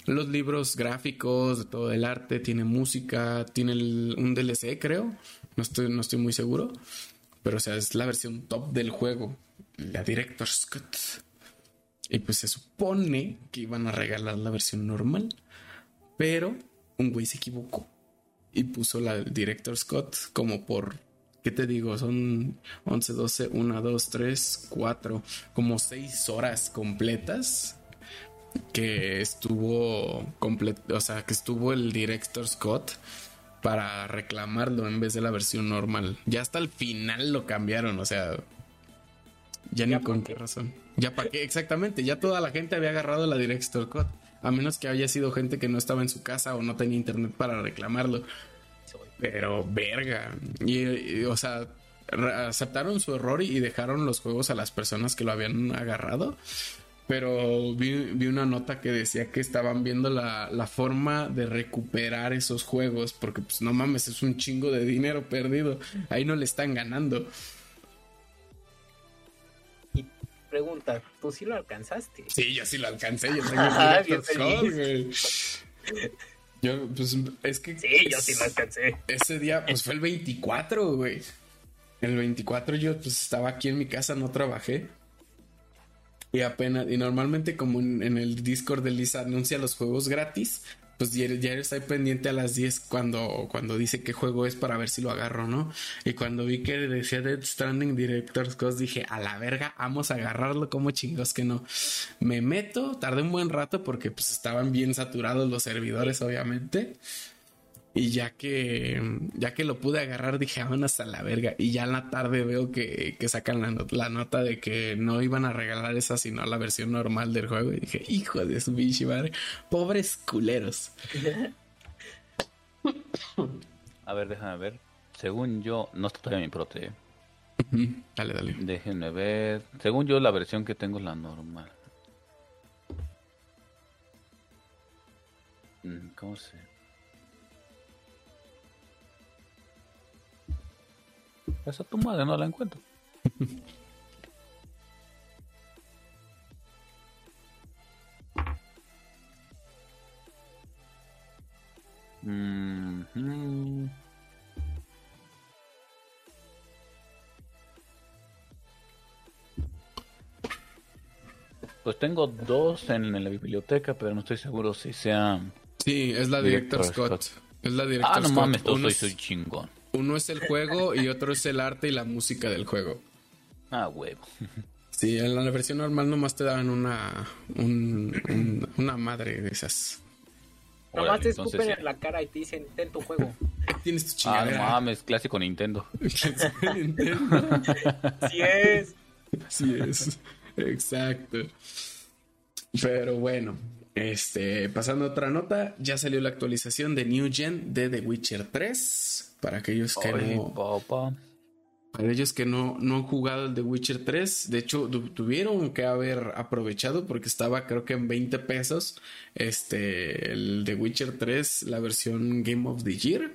los libros gráficos, todo el arte, tiene música, tiene un DLC, creo. No estoy, no estoy muy seguro. Pero o sea, es la versión top del juego. La Director's Cut. Y pues se supone que iban a regalar la versión normal. Pero un güey se equivocó. Y puso la Director's Cut como por ¿qué te digo? Son 11, 12, 1, 2, 3, 4, como 6 horas completas que estuvo completo, o sea, que estuvo el director Scott para reclamarlo en vez de la versión normal. Ya hasta el final lo cambiaron, o sea, ya, ni con qué razón. Ya para qué, exactamente, ya toda la gente había agarrado la director Scott, a menos que haya sido gente que no estaba en su casa o no tenía internet para reclamarlo. Pero verga. Y, o sea, aceptaron su error y dejaron los juegos a las personas que lo habían agarrado. Pero vi, una nota que decía que estaban viendo la, la, forma de recuperar esos juegos. Porque, pues, no mames, es un chingo de dinero perdido. Ahí no le están ganando. Pregunta, ¿tú sí lo alcanzaste? Sí, yo sí lo alcancé. Yo [laughs] tengo ah, yo, pues, es que. Sí, yo sí lo alcancé. Ese día, pues fue el 24, güey. El 24 yo, pues, estaba aquí en mi casa, no trabajé. Y apenas, y normalmente, como en, en el Discord de Lisa anuncia los juegos gratis, pues diario, estoy pendiente a las 10 cuando, cuando dice qué juego es para ver si lo agarro, ¿no? Y cuando vi que decía Dead Stranding Director's Cos, dije, a la verga, vamos a agarrarlo, como chingos que no. Me meto, tardé un buen rato porque pues estaban bien saturados los servidores, obviamente. Y ya que, ya que lo pude agarrar, dije, vámonos a la verga. Y ya en la tarde veo que, sacan la, nota de que no iban a regalar esa, sino la versión normal del juego. Y dije, hijo de su bichi madre, pobres culeros. A ver, déjame ver. Según yo, no está todavía mi prote. Dale, dale. Déjenme ver. Según yo, la versión que tengo es la normal. Mm, ¿Cómo se? Esa tu madre no la encuentro. [laughs] Pues tengo dos en, la biblioteca, pero no estoy seguro si sea. Sí, es la Director, Scott. Es la Director ah, no mames, soy, soy chingón. Uno es el juego y otro es el arte y la música del juego. Ah, huevo. Sí, en la versión normal nomás te dan una, una madre de esas. Nomás te escupen en la cara y te dicen, ten tu juego. [laughs] Tienes tu chingadera. Ah, no mames, clásico Nintendo. clásico [laughs] Nintendo. Así es. Así es. Exacto. Pero bueno, este, pasando a otra nota, ya salió la actualización de New Gen de The Witcher 3. Para aquellos que no. Para ellos que no, no han jugado el The Witcher 3, de hecho tuvieron que haber aprovechado porque estaba creo que en 20 pesos este el The Witcher 3, la versión Game of the Year.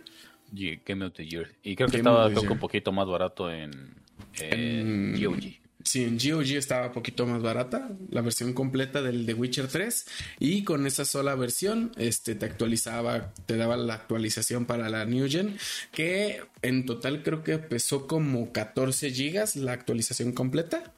Game of the Year. Y creo que estaba un poquito más barato en, en GOG. Sí, en GOG estaba un poquito más barata, la versión completa del The Witcher 3 y con esa sola versión este te actualizaba, te daba la actualización para la New Gen que en total creo que pesó como 14 gigas la actualización completa.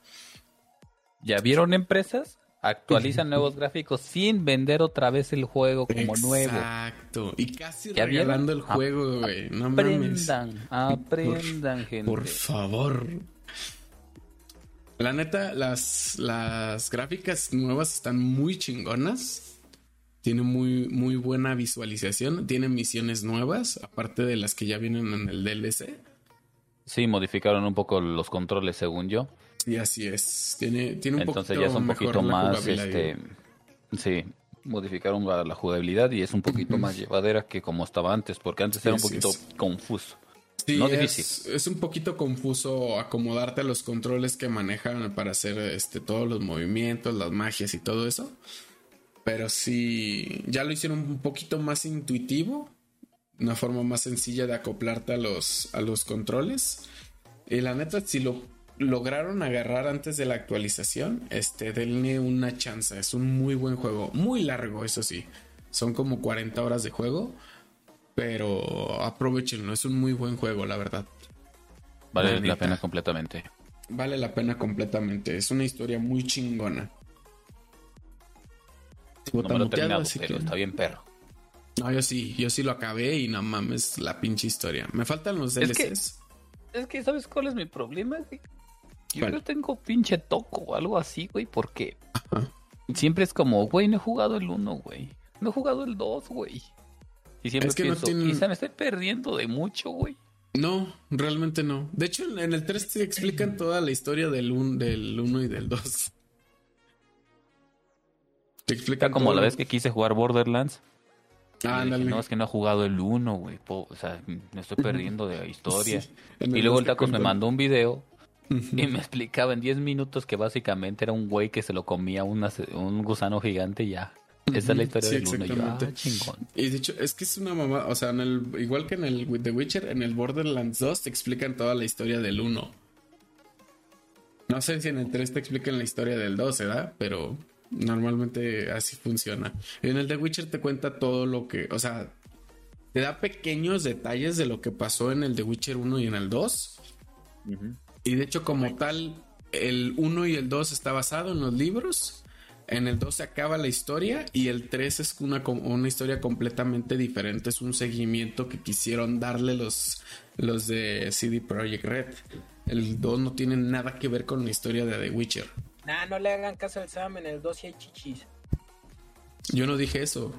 ¿Ya vieron empresas? Actualizan [laughs] nuevos gráficos sin vender otra vez el juego como nuevo. Exacto. Y casi regalando el juego, güey. No aprendan, aprendan, gente. Por favor. La neta, las, las gráficas nuevas están muy chingonas. Tiene muy, muy buena visualización. Tiene misiones nuevas, aparte de las que ya vienen en el DLC. Sí, modificaron un poco los controles, según yo. Sí, así es. Tiene, tiene un Entonces ya es un poquito más, este, sí, modificaron la, jugabilidad y es un poquito más llevadera que como estaba antes, porque antes era un poquito confuso. Sí, no es, es, un poquito confuso acomodarte a los controles que manejan para hacer este, todos los movimientos, las magias y todo eso. Pero sí, ya lo hicieron un poquito más intuitivo, una forma más sencilla de acoplarte a los, a los controles. Y la neta, si lo lograron agarrar antes de la actualización, este, denle una chance. Es un muy buen juego, muy largo, eso sí. Son como 40 horas de juego pero aprovechenlo, es un muy buen juego, la verdad. Vale la, pena completamente. Vale la pena completamente. Es una historia muy chingona. No me lo terminado, pero está bien perro. No, yo sí, yo sí lo acabé y no mames la pinche historia. Me faltan los DLCs. Es que, ¿sabes cuál es mi problema? Yo no tengo pinche toco o algo así, güey, porque siempre es como, güey, no he jugado el 1, güey. No he jugado el 2, güey. Y siempre es que pienso, no quizá me estoy perdiendo de mucho, güey. No, realmente no. De hecho, en el 3 te explican [clears throat] toda la historia del 1 del uno y del 2. Te explican como la vez que quise jugar Borderlands. Ah, no, es que no ha jugado el 1, güey. O sea, me estoy perdiendo de la historia. y luego el Tacos me mandó un video y me explicaba en 10 minutos que básicamente era un güey que se lo comía un gusano gigante y ya. Esa es la historia del uno. Ah, chingón. Y de hecho, es que es una mamá. O sea, en el, igual que en el The Witcher, en el Borderlands 2 te explican toda la historia del 1. No sé si en el 3 te explican la historia del 2, ¿verdad? Pero normalmente así funciona. En el The Witcher te cuenta todo lo que. O sea, te da pequeños detalles de lo que pasó en el The Witcher 1 y en el 2. Y de hecho, como tal, el 1 y el 2 está basado en los libros. En el 2 se acaba la historia y el 3 es una, una historia completamente diferente. Es un seguimiento que quisieron darle los, los de CD Projekt Red. El 2 no tiene nada que ver con la historia de The Witcher. Nah, no le hagan caso al Sam, en el 2 sí hay chichis. Yo no dije eso.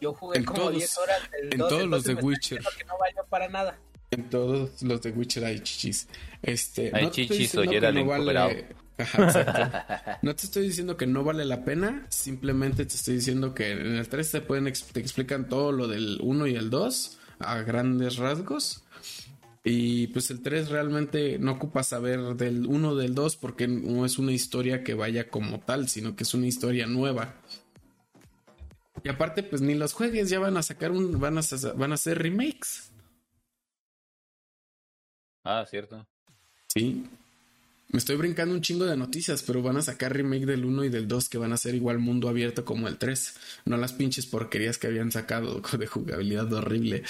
Yo jugué como 10 horas. en todos los de Witcher. Que no valió para nada. En todos los de Witcher hay chichis. Este, hay chichis o ya no vale, [laughs] No te estoy diciendo que no vale la pena, simplemente te estoy diciendo que en el 3 te, pueden, te explican todo lo del 1 y el 2 a grandes rasgos. Y pues el 3 realmente no ocupa saber del 1 del 2 porque no es una historia que vaya como tal, sino que es una historia nueva. Y aparte, pues ni los juegues ya van a sacar un. van a, van a hacer remakes. Ah, cierto. Sí. Me estoy brincando un chingo de noticias, pero van a sacar remake del 1 y del 2 que van a ser igual mundo abierto como el 3. No las pinches porquerías que habían sacado [laughs] de jugabilidad horrible.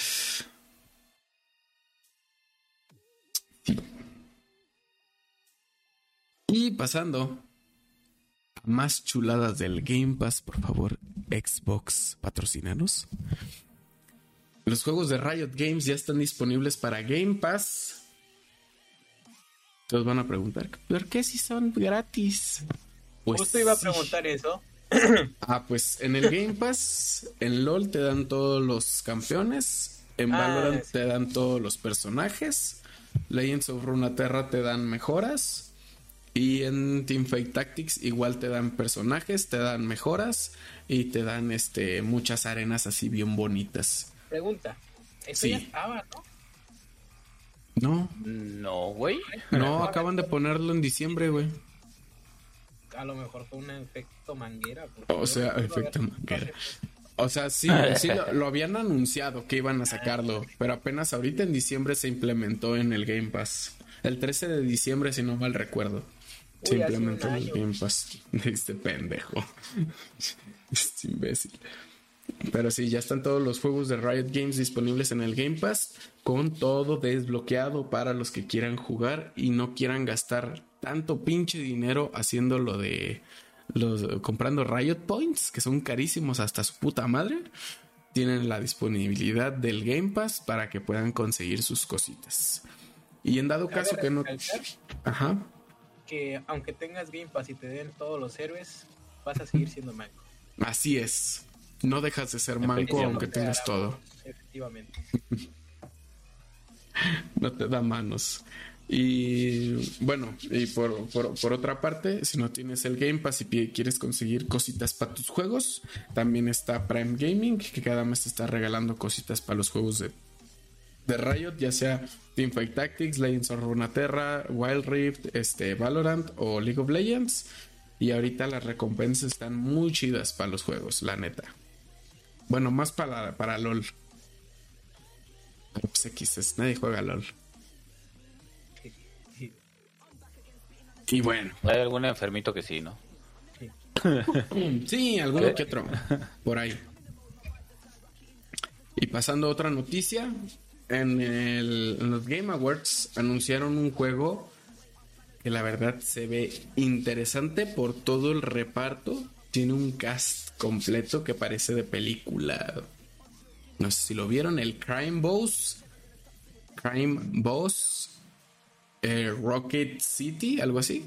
Y pasando a más chuladas del Game Pass, por favor, Xbox, patrocinanos. Los juegos de Riot Games ya están disponibles para Game Pass entonces van a preguntar, ¿por qué si son gratis? Pues, Justo iba a preguntar eso. [clears throat] ah, pues en el Game Pass, en LOL te dan todos los campeones, en ah, Valorant te dan todos los personajes, Legends of Runeterra te dan mejoras y en Teamfight Tactics igual te dan personajes, te dan mejoras y te dan este muchas arenas así bien bonitas. Pregunta, eso ya estaba, ¿no? No. No, güey. No, acaban de ponerlo en diciembre, güey. A lo mejor fue un efecto manguera. O sea, efecto manguera. O sea, sí, sí lo, habían anunciado que iban a sacarlo, pero apenas ahorita en diciembre se implementó en el Game Pass. El 13 de diciembre, si no mal recuerdo. se implementó en el Game Pass. Este pendejo. [laughs] este imbécil. Pero sí, ya están todos los juegos de Riot Games disponibles en el Game Pass, con todo desbloqueado para los que quieran jugar y no quieran gastar tanto pinche dinero haciendo lo de los comprando Riot Points, que son carísimos hasta su puta madre. Tienen la disponibilidad del Game Pass para que puedan conseguir sus cositas. Y en dado caso que no. Ajá. Que aunque tengas Game Pass y te den todos los héroes, vas a seguir siendo manco. Así es. No dejas de ser manco aunque tengas todo. Efectivamente. [laughs] [laughs] no te da manos. Y bueno, y por, por, otra parte, si no tienes el Game Pass y quieres conseguir cositas para tus juegos, también está Prime Gaming, que cada mes está regalando cositas para los juegos de, de Riot, ya sea Teamfight Tactics, Legends of Runeterra, Wild Rift, este, Valorant o League of Legends. Y ahorita las recompensas están muy chidas para los juegos, la neta. Bueno, más para, para LOL. Pues X, nadie juega LOL. Y bueno. Hay algún enfermito que sí, ¿no? Sí, alguno que otro. Por ahí. Y pasando a otra noticia, en, el, en los Game Awards anunciaron un juego que la verdad se ve interesante por todo el reparto. Tiene un cast completo que parece de película. No sé si lo vieron, el Crime Boss. Crime Boss. Eh, Rocket City, algo así.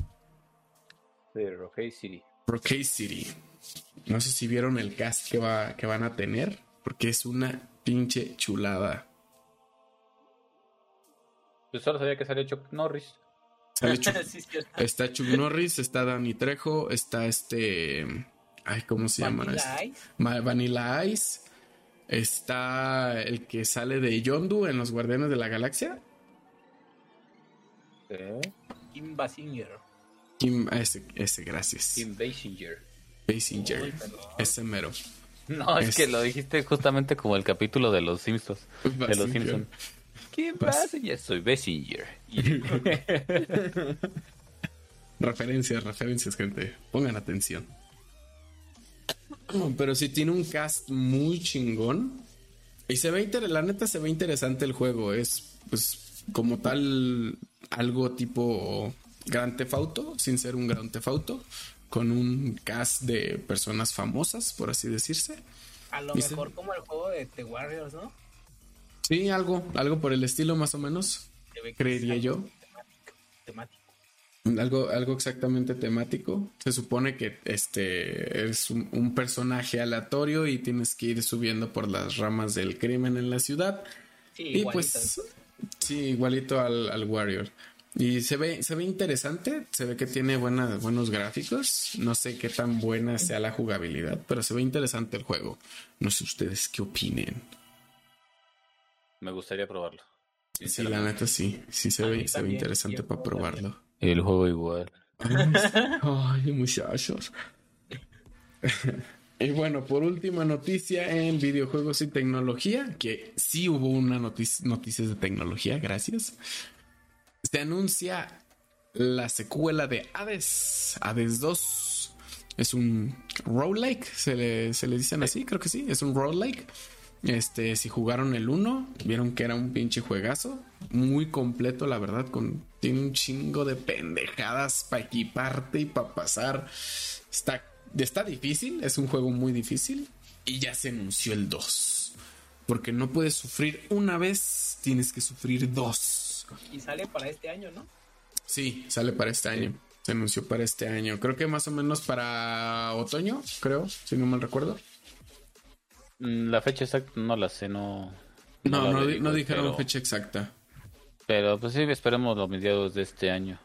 Rocket City. Rocket City. No sé si vieron el cast que, va, que van a tener, porque es una pinche chulada. Yo solo sabía que salió Chuck Norris. [laughs] está Chuck Norris, está Danny Trejo, está este. Ay, ¿cómo se llama? Vanilla Ice. Vanilla Ice. Está el que sale de Yondu en los Guardianes de la Galaxia. Kim Basinger. Kim, ese, ese, gracias. Kim Basinger. Basinger. ese mero. No, es, que lo dijiste justamente como el capítulo de los Simpsons. De los Simpsons. ¿Qué pasa? Ya soy Basinger. [laughs] referencias, referencias, gente. Pongan atención. [clears throat] Pero sí tiene un cast muy chingón. Y se ve la neta se ve interesante el juego. Es pues como tal algo tipo Gran Tefauto, sin ser un Gran Tefauto, con un cast de personas famosas, por así decirse. A lo mejor como el juego de The Warriors, ¿no? Sí, algo, algo por el estilo más o menos, creería yo. Temático, Algo, algo exactamente temático. Se supone que este es un, personaje aleatorio y tienes que ir subiendo por las ramas del crimen en la ciudad. Sí, y pues, sí, igualito al, al Warrior. Y se ve, se ve interesante, se ve que tiene buena, buenos gráficos. No sé qué tan buena sea la jugabilidad, pero se ve interesante el juego. No sé ustedes qué opinen. Me gustaría probarlo. Sí, la neta sí. Sí se ve, se ve interesante para probarlo. El juego igual. Ay, muchachos. y bueno, por última noticia en videojuegos y tecnología, que sí hubo una noticia, de tecnología, gracias se anuncia la secuela de Hades, Hades 2. Es un roguelike, se le, se le dicen así, creo que sí, es un roguelike. Este, si jugaron el 1, vieron que era un pinche juegazo, muy completo, la verdad, con tiene un chingo de pendejadas para equiparte y para pasar. Está, está difícil, es un juego muy difícil y ya se anunció el 2. Porque no puedes sufrir una vez, tienes que sufrir dos. Y sale para este año, ¿no? Sí, sale para este año. Se anunció para este año. Creo que más o menos para otoño, creo, si no mal recuerdo. Mm, la fecha exacta no la sé, no. No, no, dijeron fecha exacta. Pero pues sí, esperemos los mediados de este año.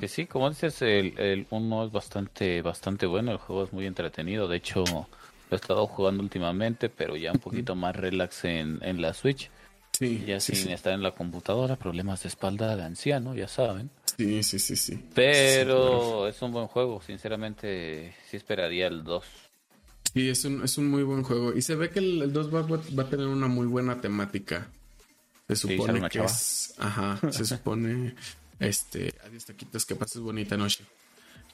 Que sí, como dices, el, el uno es bastante, bastante bueno, el juego es muy entretenido. De hecho, lo he estado jugando últimamente, pero ya un poquito más relax en, en la Switch. Sí, ya sin estar en la computadora, problemas de espalda de anciano, ya saben. Sí, sí, sí, sí. Pero es un buen juego, sinceramente sí esperaría el 2. Sí, es un, es un muy buen juego. Y se ve que el, 2 va, va, a tener una muy buena temática. Se supone que es... Ajá, se supone... este... Adiós taquitos, que pases bonita noche.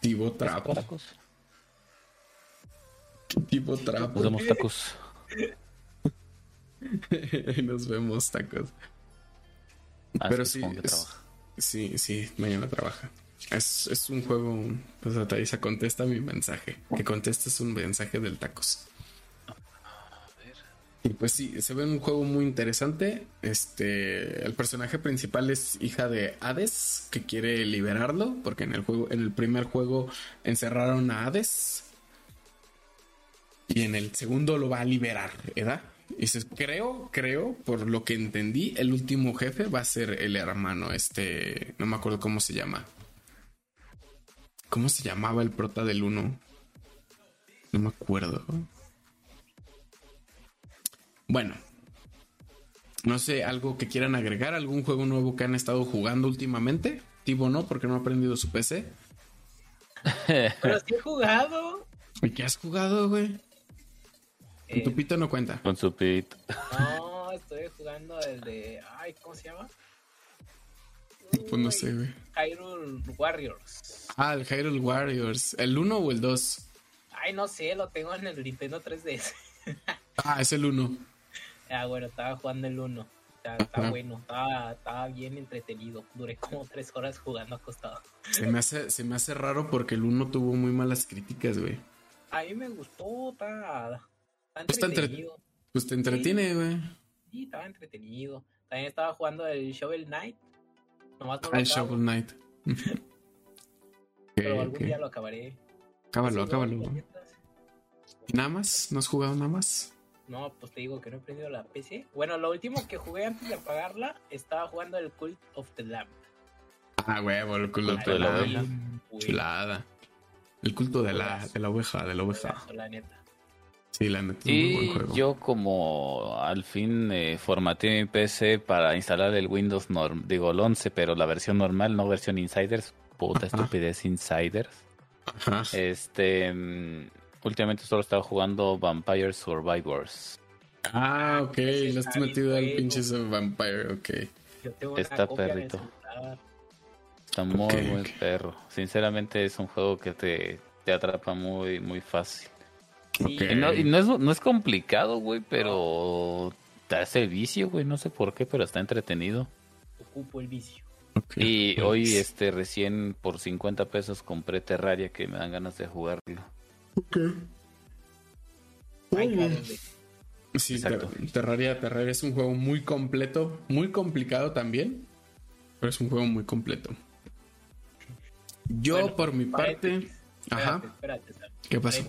Tipo trapo. Tipo trapo. Nos tacos. [laughs] Nos vemos, tacos. Ah, Pero sí, sí, sí, mañana trabaja. Es, es un juego, pues Thaisa contesta mi mensaje. Que contestes un mensaje del tacos. Y pues sí, se ve un juego muy interesante. Este, el personaje principal es hija de Hades, que quiere liberarlo, porque en el juego, en el primer juego encerraron a Hades. Y en el segundo lo va a liberar, ¿verdad? Y dices, creo, creo, por lo que entendí, el último jefe va a ser el hermano, este, no me acuerdo cómo se llama. ¿Cómo se llamaba el prota del 1? No me acuerdo. Bueno, No sé, algo que quieran agregar, algún juego nuevo que han estado jugando últimamente. Tibo no, porque no ha aprendido su PC. [laughs] Pero sí he jugado. ¿Y qué has jugado, güey? Eh, tu pito no cuenta. Con su pit. No, estoy jugando el de. Ay, ¿cómo se llama? Pues no sé, güey. Hyrule Warriors. Ah, el Hyrule Warriors. ¿El 1 o el 2? Ay, no sé, lo tengo en el Nintendo 3DS. [laughs] Ah, es el 1. ah, bueno, estaba jugando el 1. Está, bueno, estaba, estaba bien entretenido. Duré como tres horas jugando acostado. Se me hace, se me hace raro porque el 1 tuvo muy malas críticas, güey. A mí me gustó, está, está Pues entretenido. Pues te entretiene, güey. Sí, estaba entretenido. También estaba jugando el Shovel Knight. Nomás no lo Shovel Knight. [laughs] pero algún ok. día lo acabaré. Acábalo, Sí, no, acábalo. ¿Y nada más? ¿No has jugado nada más? No, pues te digo que no he prendido la PC. Bueno, lo último que jugué antes de apagarla, estaba jugando el Cult of the Lamb. Ah, huevo, el culto Culto de la oveja. oveja. Chulada. El culto de la, de la oveja, de la oveja. La neta. Sí, la neta, un muy buen Y juego. yo como al fin eh, formateé mi PC para instalar el Windows norm, digo el 11, pero la versión normal, no versión Insiders. Puta Ajá. estupidez Insiders. Ajá. Este, mm, últimamente solo estaba jugando Vampire Survivors. Ah, ok, le has metido al pinche Vampire, ok. Yo tengo una Está perrito. Está muy Ok, buen ok. perro. Sinceramente es un juego que te, te atrapa muy, muy fácil. Y no, y no es, no es complicado, güey, pero te hace vicio, güey. No sé por qué, pero está entretenido. ocupo el vicio. Y Pues, hoy, este, recién por 50 pesos compré Terraria que me dan ganas de jugarlo. ok. ¿dónde? Sí, Exacto. Ter- Terraria, Terraria es un juego muy completo, muy complicado también, pero es un juego muy completo. Yo, Bueno, por mi parte, ajá, Espérate, espérate, espérate. ¿qué pasó?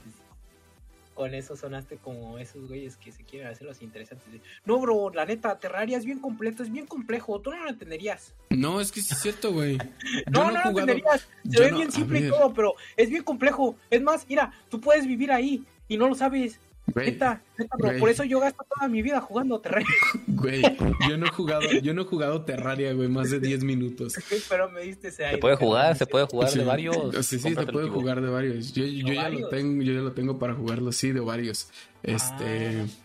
Con eso sonaste como esos güeyes que se quieren hacer los interesantes. No, bro, la neta, Terraria es bien completo, es bien complejo. Tú no lo entenderías. No, es que sí es cierto, güey. [laughs] No, no, he lo entenderías. Se ve no- bien simple y todo, pero es bien complejo. Es más, mira, tú puedes vivir ahí y no lo sabes. Güey, Neta, neta, bro. güey. Por eso yo gasto toda mi vida jugando Terraria. güey, yo no he jugado, yo no he jugado Terraria, güey, más de 10 minutos. [laughs] pero me diste ese Se aire, puede pero jugar, se puede jugar Sí, de varios. Sí, sí, se puede jugar de varios. Yo, yo ya lo varios? tengo, yo ya lo tengo para jugarlo, sí, de varios. Este. Ah.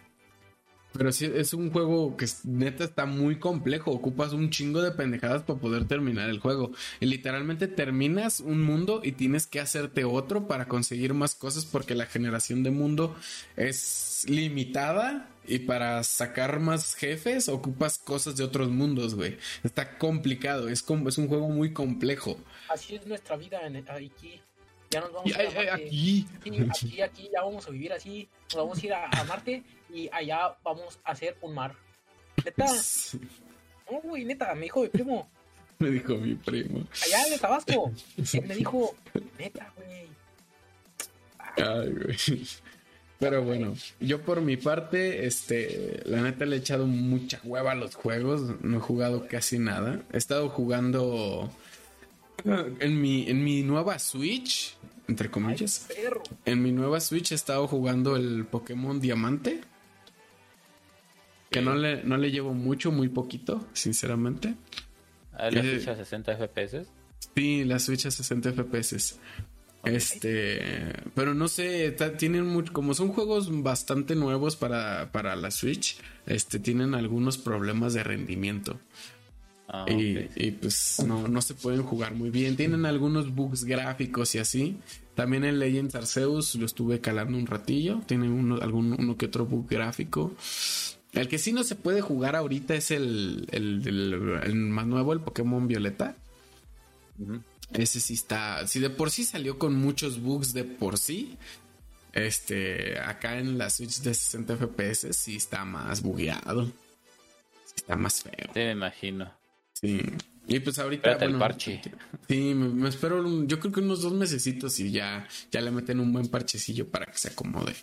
Pero sí, es un juego que neta está muy complejo. Ocupas un chingo de pendejadas para poder terminar el juego. Y literalmente terminas un mundo y tienes que hacerte otro para conseguir más cosas porque la generación de mundo es limitada. Y para sacar más jefes ocupas cosas de otros mundos, güey. Está complicado. Es, es un juego muy complejo. Así es nuestra vida en aquí. Ya nos vamos Y, a ir a Marte. aquí. Sí, aquí, aquí ya vamos a vivir así. Nos vamos a ir a, a Marte y allá vamos a hacer un mar. Neta, Sí, no, güey, neta, me dijo mi primo, Me dijo mi primo. allá de Tabasco. Él me dijo, neta, güey. Ay, güey. Pero bueno, yo por mi parte, este, la neta le he echado mucha hueva a los juegos. No he jugado casi nada. He estado jugando en mi, en mi nueva Switch, entre Ay, comillas. perro. En mi nueva Switch he estado jugando el Pokémon Diamante. Que no le, no le llevo mucho, muy poquito, sinceramente. Ah, la Eh, ficha 60 FPS. Sí, la Switch a 60 FPS. Este, pero no sé, tienen mucho, como son juegos bastante nuevos para, para la Switch, este, tienen algunos problemas de rendimiento. Ah, y, pues no, no se pueden jugar muy bien. Tienen algunos bugs gráficos y así. También en Legends Arceus lo estuve calando un ratillo. Tienen uno, algún, uno que otro bug gráfico. El que sí no se puede jugar ahorita es el, el, el- el más nuevo, el Pokémon Violeta. Ese sí está. Si de por sí salió con muchos bugs de por sí. Este. Acá en la Switch de 60 FPS sí está más bugueado. Sí está más feo. Sí, me imagino. Sí. Y pues ahorita. Espérate el parche. Sí, me, me espero. un- yo creo que unos dos mesecitos y ya, ya le meten un buen parchecillo para que se acomode.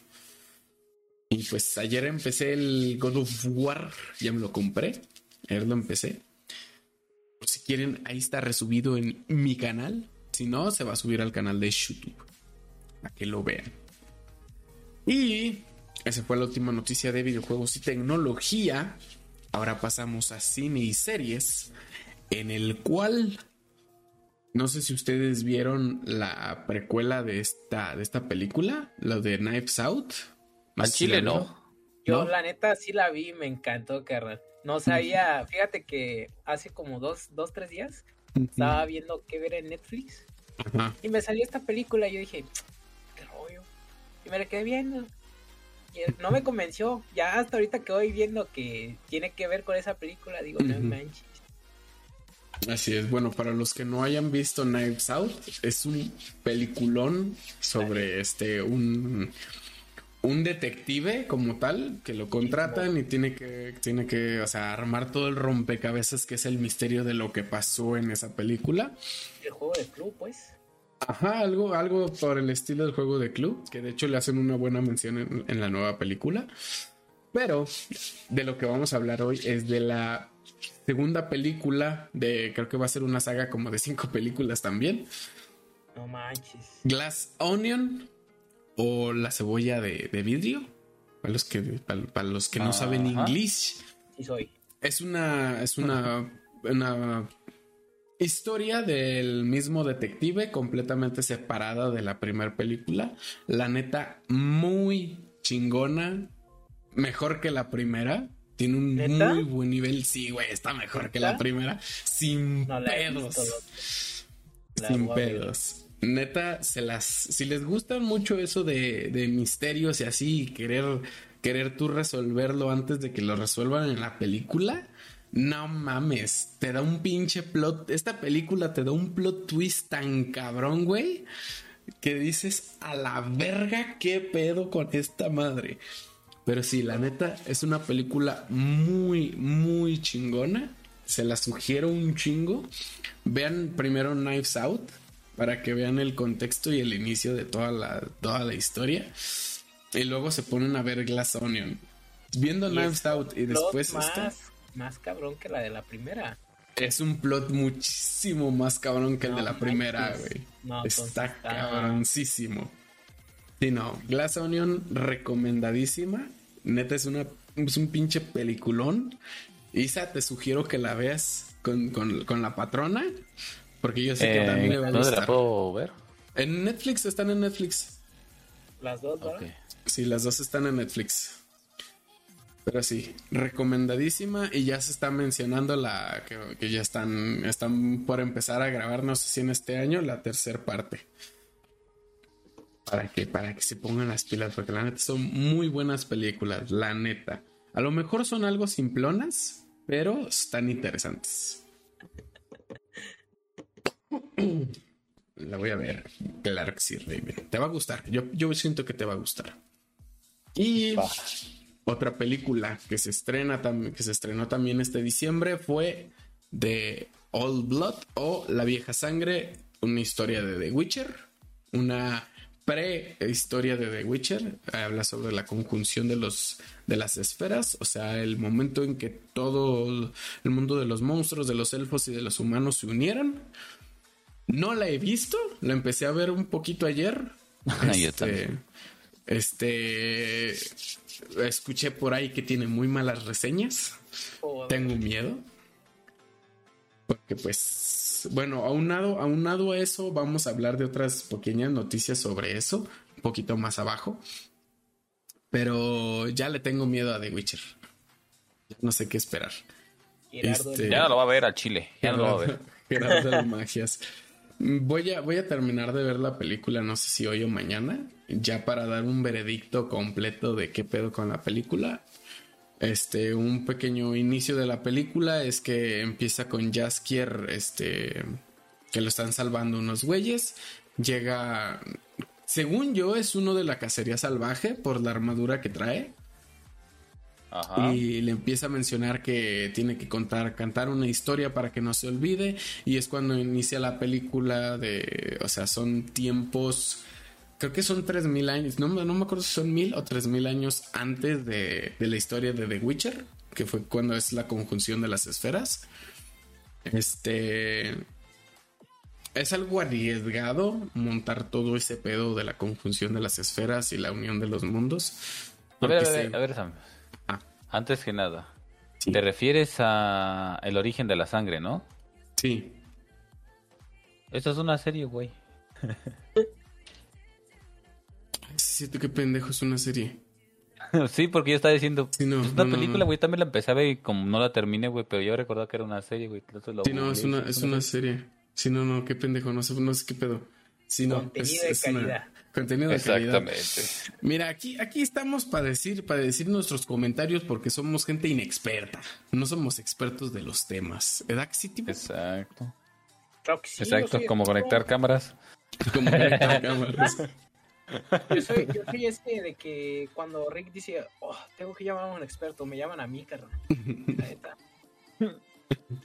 Y pues ayer empecé el God of War. Ya me lo compré. Ayer lo empecé. Por si quieren, ahí está resubido en mi canal. Si no, se va a subir al canal de YouTube. Para que lo vean. Y esa fue la última noticia de videojuegos y tecnología. Ahora pasamos a cine y series, en el cual no sé si ustedes vieron la precuela de esta, de esta película, lo de Knives Out. Al Chile no. Yo la neta sí la vi, me encantó, carnal. No sabía, fíjate que hace como dos, dos, tres días estaba viendo qué ver en Netflix y me salió esta película y yo dije, qué rollo. Y me la quedé viendo. Y no me convenció. Ya hasta ahorita que voy viendo que tiene que ver con esa película, digo, no manches. Así es, bueno, para los que no hayan visto Knives Out, es un peliculón sobre este, un, un detective como tal, que lo contratan y tiene que, tiene que, o sea, armar todo el rompecabezas que es el misterio de lo que pasó en esa película. El juego de club, pues. Ajá, algo, algo por el estilo del juego de club, que de hecho le hacen una buena mención en la nueva película. Pero de lo que vamos a hablar hoy es de la segunda película de, creo que va a ser una saga como de cinco películas también. No manches. Glass Onion o la cebolla de, vidrio. Para los que, para, los que no saben inglés. Sí soy. Es una, es una, una historia del mismo detective completamente separada de la primera película. La neta, muy chingona. Mejor que la primera. Tiene un muy buen nivel. Sí, güey, está mejor que la primera. Sin pedos. Sin pedos. Neta, se las. Si les gusta mucho eso de, de misterios y así, y querer, querer tú resolverlo antes de que lo resuelvan en la película. No mames, te da un pinche plot. Esta película te da un plot twist tan cabrón, güey, que dices a la verga, qué pedo con esta madre. Pero sí, la neta es una película muy, muy chingona. Se la sugiero un chingo. Vean primero Knives Out para que vean el contexto y el inicio de toda la, toda la historia. Y luego se ponen a ver Glass Onion. Viendo Knives Out y después más, Más cabrón que la de la primera. Es un plot muchísimo más cabrón que el de la primera, güey. No, está, está cabroncísimo. Sí, no. Glass Onion recomendadísima. Neta es una es un pinche peliculón. Isa, te sugiero que la veas con, la patrona. Porque yo sé que también le va a ¿Dónde la puedo ver? En Netflix, están en Netflix. Las dos, ¿verdad? Sí, las dos están en Netflix. Pero sí, recomendadísima. Y ya se está mencionando la que, que, ya están, están por empezar a grabar, no sé si en este año, la tercera parte para que, para que se pongan las pilas, porque la neta son muy buenas películas, la neta. A lo mejor son algo simplonas, pero están interesantes. La voy a ver. Claro que sí, Raven. Te va a gustar. Yo, yo siento que te va a gustar. Y otra película que se estrena que se estrenó también este diciembre fue The Old Blood o La Vieja Sangre, una historia de The Witcher, una pre-historia de The Witcher. Habla sobre la conjunción de, los, de las esferas, o sea, el momento en que todo el mundo de los monstruos, de los elfos y de los humanos se unieron. No la he visto, la empecé a ver un poquito ayer. [laughs] este, este escuché por ahí que tiene muy malas reseñas. Tengo miedo. Porque pues bueno, aunado, aunado a eso, vamos a hablar de otras pequeñas noticias sobre eso, un poquito más abajo. Pero ya le tengo miedo a The Witcher. no sé qué esperar. Este, ya no lo va a ver a Chile. Ya no lo va a ver. [laughs] Gerardo de magias. Voy a, voy a terminar de ver la película, no sé si hoy o mañana, ya para dar un veredicto completo de qué pedo con la película. Este, un pequeño inicio de la película es que empieza con Jaskier, este, que lo están salvando unos güeyes. Llega, según yo, es uno de la cacería salvaje por la armadura que trae. Y le empieza a mencionar que tiene que contar, cantar una historia para que no se olvide. Y es cuando inicia la película de, o sea, son tiempos creo que son 3.000 años, no, no me acuerdo si son 1.000 o 3.000 años antes de, la historia de The Witcher, que fue cuando es la conjunción de las esferas. Este... Es algo arriesgado montar todo ese pedo de la conjunción de las esferas y la unión de los mundos. A ver, a ver, a ver, Sam. Ah. Antes que nada, Te refieres a El origen de la sangre, ¿no? Sí. Esa es una serie, güey. [laughs] Siento que pendejo es una serie. [laughs] sí, porque yo estaba diciendo, Sí, no, es una no, película, no. güey, también la empecé a ver y como no la terminé, güey, pero yo recordaba que era una serie, güey. Sí, no, es una, es una serie. Sí, no, no, qué pendejo, no sé, no sé qué pedo. Sí, no, Contenido es, de es una- calidad. contenido de calidad. Exactamente. Mira, aquí, aquí estamos para decir, para decir nuestros comentarios porque somos gente inexperta. No somos expertos de los temas. ¿Edad sí, tipo? Exacto. Exacto, como conectar cámaras. Como conectar cámaras. [laughs] [laughs] Yo soy, yo soy ese de que cuando Rick dice, oh, tengo que llamar a un experto, me llaman a mí, carnal. [laughs]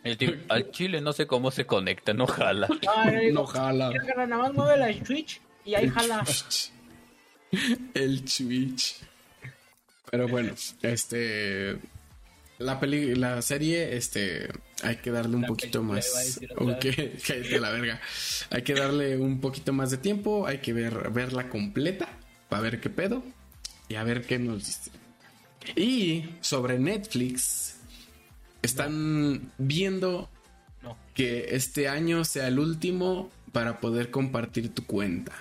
El tío, al chile no sé cómo se conecta, no jala. No, yo digo, [laughs] No jala. "Mira, carnal, nada más mueve la Twitch y ahí jala. El Twitch. Pero bueno, este. La peli, la serie, este, hay que darle un La poquito más. iba a decir otra Ok, [laughs] cállate la verga. Hay que darle un poquito más de tiempo, hay que ver, verla completa para ver qué pedo y a ver qué nos dice. Y sobre Netflix, están viendo No. que este año sea el último para poder compartir tu cuenta.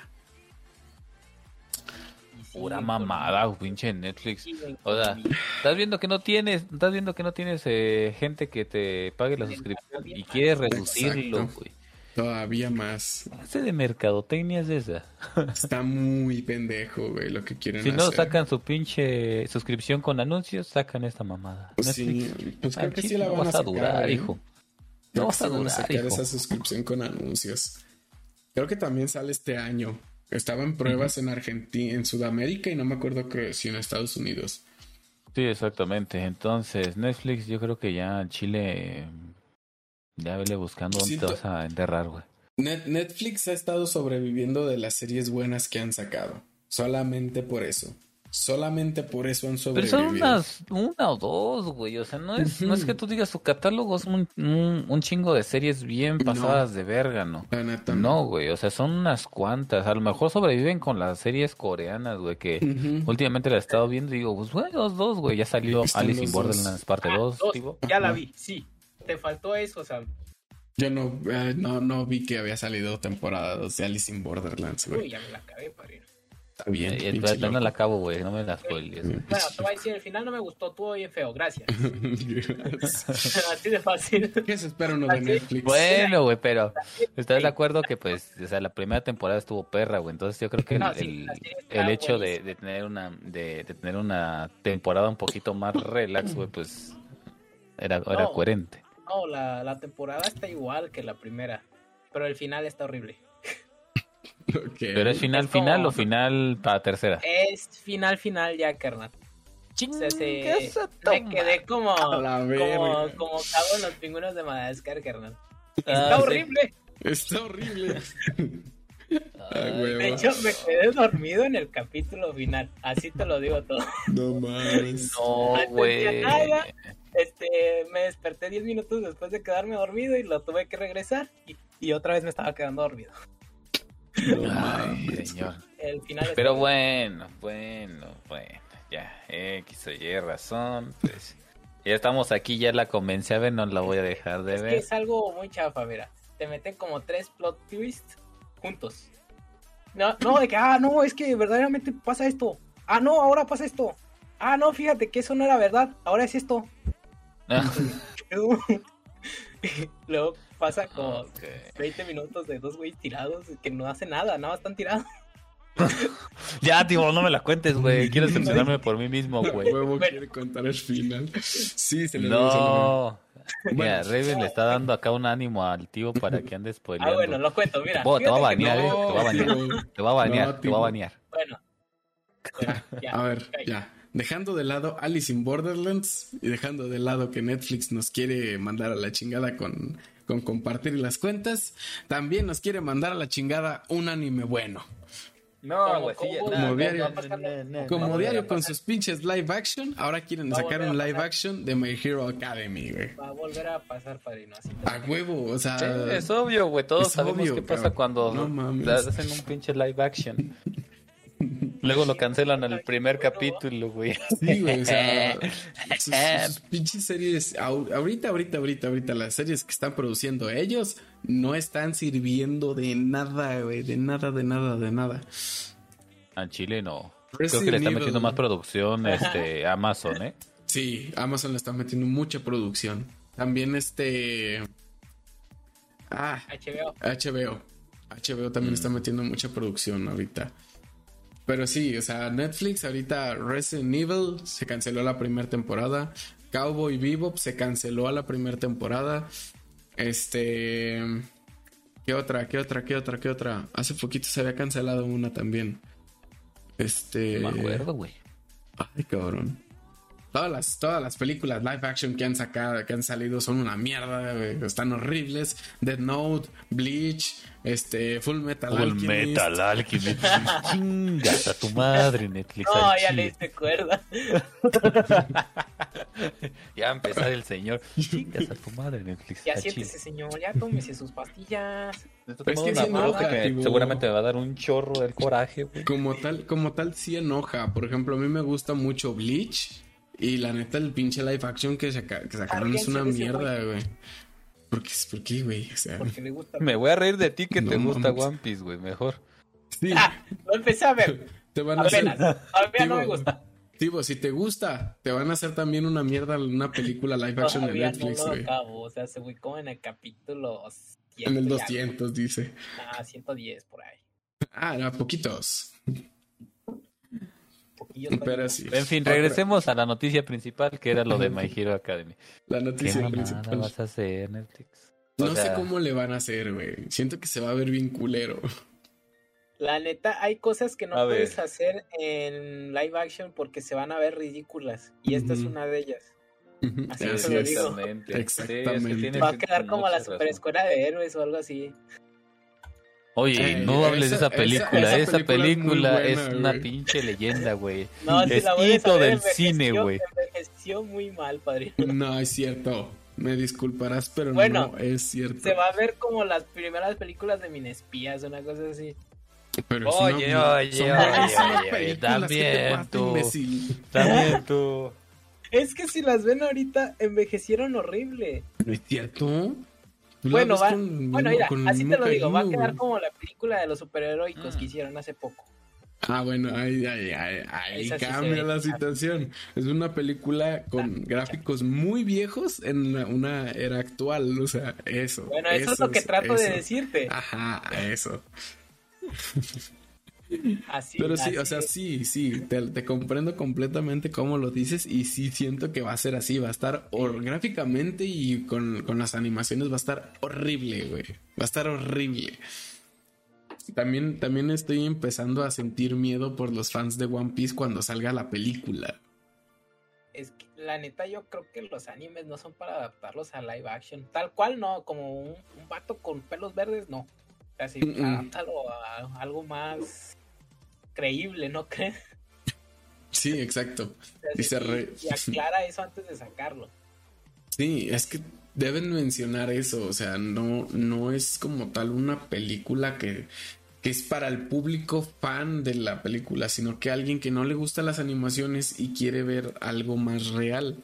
Sí, Pura mamada, pinche Netflix. O sea, estás viendo que no tienes, estás viendo que no tienes eh, gente que te pague la suscripción y quieres reducirlo, güey. Todavía más. Ese de mercadotecnia es esa. Está muy pendejo, güey, lo que quieren Si no hacer. sacan su pinche suscripción con anuncios, sacan esta mamada. Pues sí, Netflix, pues creo que sí la no van a vas a sacar, durar, ¿eh? hijo. No vas sí a van a durar, sacar hijo. esa suscripción con anuncios. Creo que también sale este año. Estaba en pruebas en Argentina, en Sudamérica y no me acuerdo que si en Estados Unidos. Sí, exactamente. Entonces, Netflix, yo creo que ya en Chile ya vele buscando dónde Siento- te vas a enterrar, güey. Net- Netflix ha estado sobreviviendo de las series buenas que han sacado. Solamente por eso. Solamente por eso han Pero sobrevivido. son unas, una o dos, güey. O sea, no es, no es que tú digas su catálogo es un, un, un chingo de series bien No. pasadas de verga, ¿no? La neta, No, güey. O sea, son unas cuantas. A lo mejor sobreviven con las series coreanas, güey, que últimamente la he estado viendo y digo, pues bueno, los dos, güey. Ya salió Están Alice in. Borderlands parte Ah, 2, dos, tipo. Ya la vi, sí. Te faltó eso, o sea, Yo no, eh, no, no vi que había salido temporada 2 de Alice in Borderlands, uy, güey. ya me la acabé, padrino. Está bien. Eh, pinche no loco. la acabo, güey. No me la spoiles. Mm. Bueno, te voy a decir, el final no me gustó, estuvo bien feo, gracias. [laughs] Así de fácil. ¿Qué se espera uno de. Netflix? Bueno, güey, pero ¿estás de acuerdo que pues, o sea, la primera temporada estuvo perra, güey? Entonces yo creo que el, el- hecho de, tener una de, de tener una temporada un poquito más relax, güey, pues era, era No. coherente. No, la, la temporada está igual que la primera, pero el final está horrible. Ok. Pero es final Es como- final o final para tercera. Es final, final ya, carnal. O sea, se- me quedé como, como, como cabo en los pingüinos de Madagascar, carnal. Ah, Está sí. horrible. Está horrible. [laughs] Ay. De hecho, me quedé dormido en el capítulo final. Así te lo digo todo. No mames. No, güey. Este, me desperté 10 minutos después de quedarme dormido y lo tuve que regresar. Y, y otra vez me estaba quedando dormido. No Ay, señor. El final está Pero bueno, bueno, bueno, ya, X o Y razón, pues ya estamos aquí, ya la comencé a ver, no la voy a dejar de Es que ver. es algo muy chafa, mira. Te meten como tres plot twists juntos. No, no, de que, ah, no, es que verdaderamente pasa esto. Ah, no, ahora pasa esto. Ah, no, fíjate que eso no era verdad. Ahora es esto. [laughs] [laughs] Luego pasa como Ok. 20 minutos de dos güeyes tirados que no hacen nada, nada más están tirados. [laughs] Ya, tío, no me la cuentes, güey, quiero decepcionarme por mí mismo, güey. Huevo quiere contar el final. Sí, se le. No. Mira, Bueno. Raven le está dando acá un ánimo al tío para que ande Ah, spoileando. bueno, lo cuento, mira. Te voy a banear, no- eh, te voy a banear. Pero- Te va a banear, No, te va a banear. Bueno. Bueno, ya, A ver, ya. Dejando de lado Alice in Borderlands y dejando de lado que Netflix nos quiere mandar a la chingada con, con compartir las cuentas, también nos quiere mandar a la chingada un anime bueno. No, Como- güey, sí, ya- como- diario- Como diario con sus pinches live action, ahora quieren Va sacar un live action de My Hero Academy, güey. Va a volver a pasar, padrino. Así A huevo, o sea... Sí, es obvio, güey. Todos sabemos obvio, qué pasa cabrón. cuando No mames. hacen un pinche live action. Luego lo cancelan al primer capítulo, güey. Sí, güey, o sea, [laughs] sus, sus pinches series, ahorita, ahorita, ahorita, ahorita, las series que están produciendo ellos no están sirviendo de nada, güey, de nada, de nada, de nada. A Chile no. Creo que le está metiendo más producción este Amazon, ¿eh? Sí, Amazon le está metiendo mucha producción. También este... Ah, HBO. HBO. HBO también está metiendo mucha producción ahorita. Pero sí, o sea, Netflix ahorita Resident Evil se canceló la primera temporada. Cowboy Bebop se canceló a la primera temporada. Este... ¿Qué otra? ¿Qué otra? ¿Qué otra? ¿Qué otra? Hace poquito se había cancelado una también. Este... No me acuerdo, güey. Ay, cabrón. Todas las, todas las películas live action que han sacado, que han salido son una mierda, güey. Están horribles. Dead Note, Bleach, este, Full Metal Full Alchemist. Metal Alchemist. [laughs] Chingas a tu madre, Netflix. No, ya le diste cuerda. [laughs] Ya va a empezar el señor. Chingas a tu madre, Netflix. Ya siéntese, señor. Ya tómese sus pastillas. Es que enoja, que Seguramente me va a dar un chorro del coraje, güey. Como tal, como tal, sí enoja. Por ejemplo, a mí me gusta mucho Bleach. Y la neta, el pinche live action que, saca- que sacaron es una de mierda, güey. ¿Por qué, ¿Por qué, güey? O sea, Porque le gusta. Me voy a reír de ti que No te gusta mames. One Piece, güey. Mejor. sí, Ah, [laughs] lo empecé a ver. [laughs] te van a hacer. Apenas. Todavía no me gusta. Tipo, si te gusta, te van a hacer también una mierda, una película live action de Todavía no Netflix, güey. acabo. O sea, se fue como en el capítulo 100 En el y algo. 200, dice. Ah, 110 por ahí. Ah, era poquitos. Pero sí. En fin, Otra- regresemos a la noticia principal, que era lo de My Hero Academy. La ¿Qué noticia mamada principal. vas a hacer, Netflix? O No sé cómo le van a hacer, güey. Siento que se va a ver bien culero. La neta, hay cosas que no A ver. puedes hacer en live action porque se van a ver ridículas. Y esta es una de ellas. Así Así te lo digo. Exactamente. Exactamente. Sí, es que Va a quedar como la mucha super razón. escuela de héroes o algo así. Oye, Eh, no hables de esa- película. esa- Esa, esa película película es una güey. pinche leyenda, güey. [laughs] No, Es la vuelves a hito del cine, güey. Envejeció muy mal, padrino. No es cierto. Me disculparás, pero Bueno, no es cierto. Se va a ver como las primeras películas de Minespías, una cosa así. Pero es Oye, una- oye, son oye, oye, películas, ¿qué te también tú. imbécil? También [laughs] tú. Es que si las ven ahorita, envejecieron horrible. ¿No es cierto? Bueno, va- con Bueno, mira, con así te lo digo, va a cariño, quedar güey. como la película de los superheroicos Mm. que hicieron hace poco. Ah, bueno, ahí, ahí, ahí, ahí sí cambia ve. la situación. Es una película con gráficos muy viejos en una, una era actual. O sea, eso. Bueno, eso, es lo que trato de eso. decirte. Ajá, eso. [laughs] [laughs] Así, Pero sí, así o sea, sí, sí, te, te comprendo completamente cómo lo dices y sí siento que va a ser así, va a estar gráficamente y con, con las animaciones va a estar horrible, güey, va a estar horrible. También, también estoy empezando a sentir miedo por los fans de One Piece cuando salga la película. Es que la neta yo creo que los animes no son para adaptarlos a live action. Tal cual no, como un, un vato con pelos verdes, no. Así, Mm, mm. adáptalo a algo más creíble, ¿no crees? Sí, exacto. [laughs] Y se re- y aclara eso antes de sacarlo. Sí, es que deben mencionar eso, o sea, no, no es como tal una película que, que es para el público fan de la película, sino que alguien que no le gustan las animaciones y quiere ver algo más real.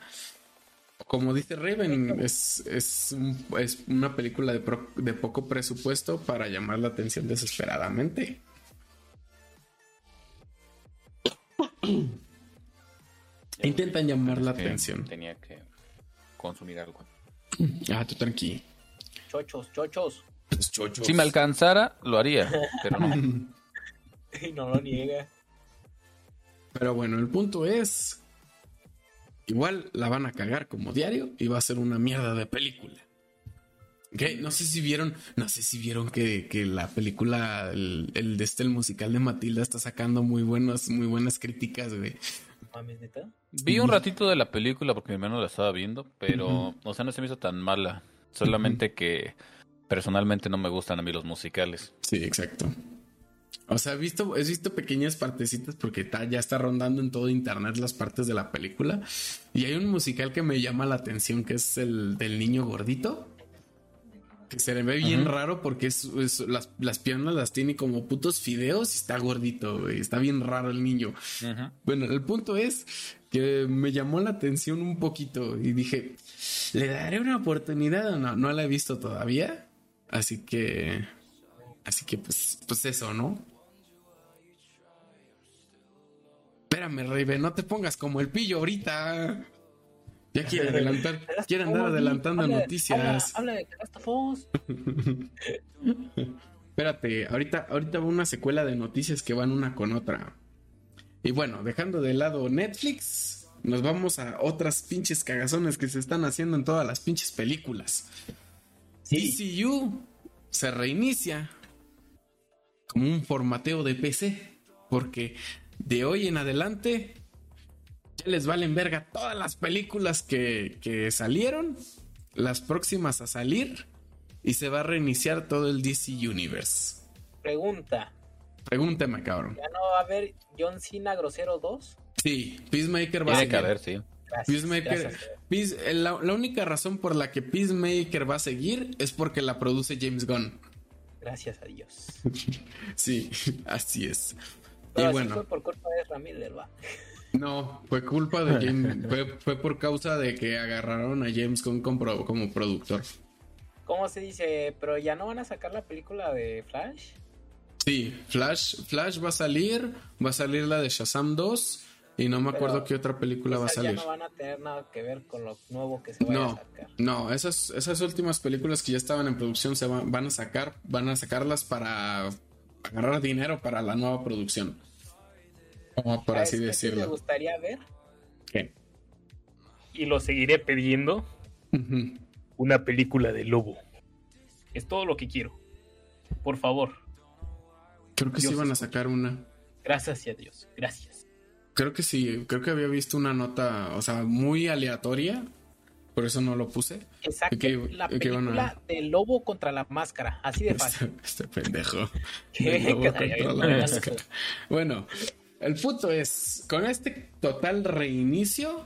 Como dice Raven, es, es, un- es una película de, pro- de poco presupuesto para llamar la atención desesperadamente. [clears throat] Intentan llamar la atención. Tenía que consumir algo. Ah, tú tranqui. Chochos, chochos. Los chochos. Si me alcanzara, lo haría, pero no. [laughs] Y no lo niega. Pero bueno, el punto es. Igual la van a cagar como diario y va a ser una mierda de película. No sé si vieron, no sé si vieron que, que la película, el, el de este, el musical de Matilda está sacando muy buenas, muy buenas críticas, güey. Mames, neta. Vi un ratito de la película porque mi hermano la estaba viendo, pero, o sea, no se me hizo tan mala. Solamente que personalmente no me gustan a mí los musicales. Sí, exacto. O sea, he visto, he visto pequeñas partecitas porque ta- ya está rondando en todo internet las partes de la película. Y hay un musical que me llama la atención que es el del niño gordito. Que se le ve bien raro porque es, las, las, piernas las tiene como putos fideos y está gordito, güey. Está bien raro el niño. Bueno, el punto es que me llamó la atención un poquito y dije, ¿le daré una oportunidad o no? No la he visto todavía. Así que, así que pues, pues eso, ¿no? Espérame, Raven, no te pongas como el pillo ahorita. Ya quiere [laughs] adelantar, quiere andar adelantando noticias. Habla, de [laughs] Espérate, ahorita, ahorita va una secuela de noticias que van una con otra. Y bueno, dejando de lado Netflix, nos vamos a otras pinches cagazones que se están haciendo en todas las pinches películas. Sí. DCU se reinicia como un formateo de PC, porque de hoy en adelante ya les valen verga todas las películas que, que salieron, las próximas a salir, y se va a reiniciar todo el DC Universe. Pregunta. Pregúnteme, cabrón. ¿Ya no va a haber John Cena Grosero 2? Sí, Peacemaker va a seguir. que haber, sí. Peacemaker, la, única razón por la que Peacemaker va a seguir es porque la produce James Gunn. Gracias a Dios. [laughs] sí, así es. y bueno. fue por culpa de Ramírez, va. No, fue culpa de James. fue, por causa de que agarraron a James Gunn como, como productor. ¿Cómo se dice? Pero ya no van a sacar la película de Flash. Sí, Flash, Flash va a salir, va a salir la de Shazam 2 y no me acuerdo qué otra película va a salir. Ya no van a tener nada que ver con lo nuevo que se va a sacar. No, esas, esas últimas películas que ya estaban en producción se van, a sacar, van a sacarlas para agarrar dinero para la nueva producción. Como por así decirlo. ¿Te gustaría ver? ¿Qué? Y lo seguiré pidiendo. Una película de lobo. Es todo lo que quiero. Por favor. Creo que sí van a sacar una. Gracias a Dios. Gracias. Creo que sí. Creo que había visto una nota, o sea, muy aleatoria. Por eso no lo puse. Exacto. la película del lobo contra la máscara. Así de fácil. [laughs] Este, este pendejo. [laughs] lobo contra la máscara. Bueno, el punto es, con este total reinicio,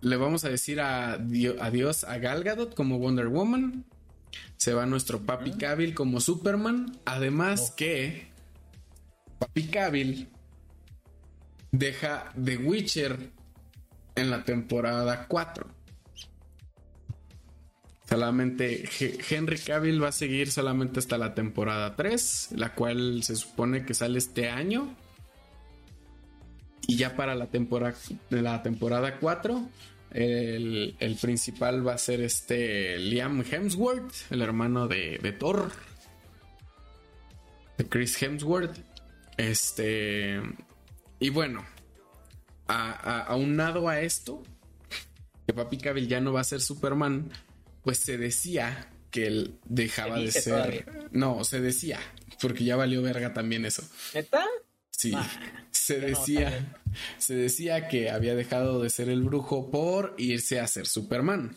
le vamos a decir adiós a Gal Gadot como Wonder Woman. Se va nuestro Papi Cavill como Superman. Además oh. que Papi Cavill deja The Witcher en la temporada 4. Solamente Henry Cavill va a seguir solamente hasta la temporada 3, la cual se supone que sale este año. Y ya para la temporada, la temporada 4 el, principal va a ser este Liam Hemsworth, el hermano de, Thor. De Chris Hemsworth. Este. Y bueno. aunado a esto. Que Papi Cavill ya no va a ser Superman. Pues se decía que él dejaba de ser. No, se decía. Porque ya valió verga también eso. ¿Neta? Sí, [laughs] se decía, se decía que había dejado de ser el brujo por irse a ser Superman.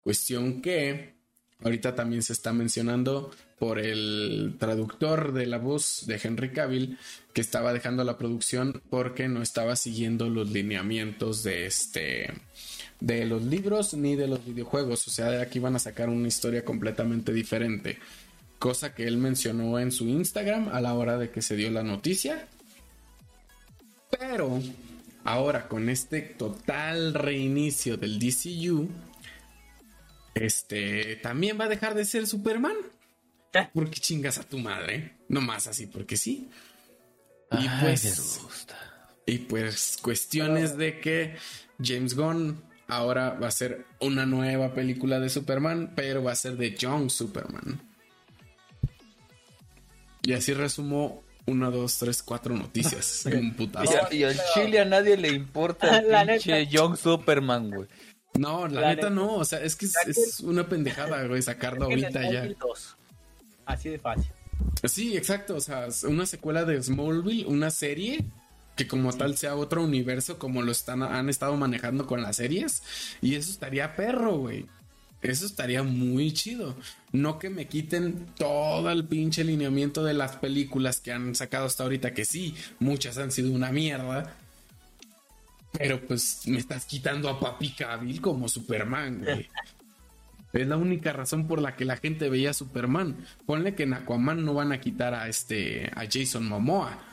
Cuestión que ahorita también se está mencionando por el traductor de la voz de Henry Cavill que estaba dejando la producción porque no estaba siguiendo los lineamientos de este de los libros ni de los videojuegos, o sea, de aquí van a sacar una historia completamente diferente cosa que él mencionó en su Instagram a la hora de que se dio la noticia. Pero ahora con este total reinicio del DCU, este también va a dejar de ser Superman. Porque chingas a tu madre, no más así porque sí. Y pues y pues cuestiones de que James Gunn ahora va a ser una nueva película de Superman, pero va a ser de Young Superman. Y así resumo una, dos, tres, cuatro noticias. [laughs] un putazo. Y, al Chile a nadie le importa [laughs] el pinche Young Superman, güey. No, la, neta, no. O sea, es que es, una pendejada, güey, sacarlo ahorita ya. Así de fácil. Sí, exacto. O sea, una secuela de Smallville, una serie que como tal sea otro universo como lo están han estado manejando con las series y eso estaría perro, güey. Eso estaría muy chido. No que me quiten todo el pinche lineamiento de las películas que han sacado hasta ahorita, que sí, muchas han sido una mierda. Pero pues me estás quitando a Papi Cavill como Superman, güey. [laughs] Es la única razón por la que la gente veía a Superman. Ponle que en Aquaman no van a quitar a este a Jason Momoa.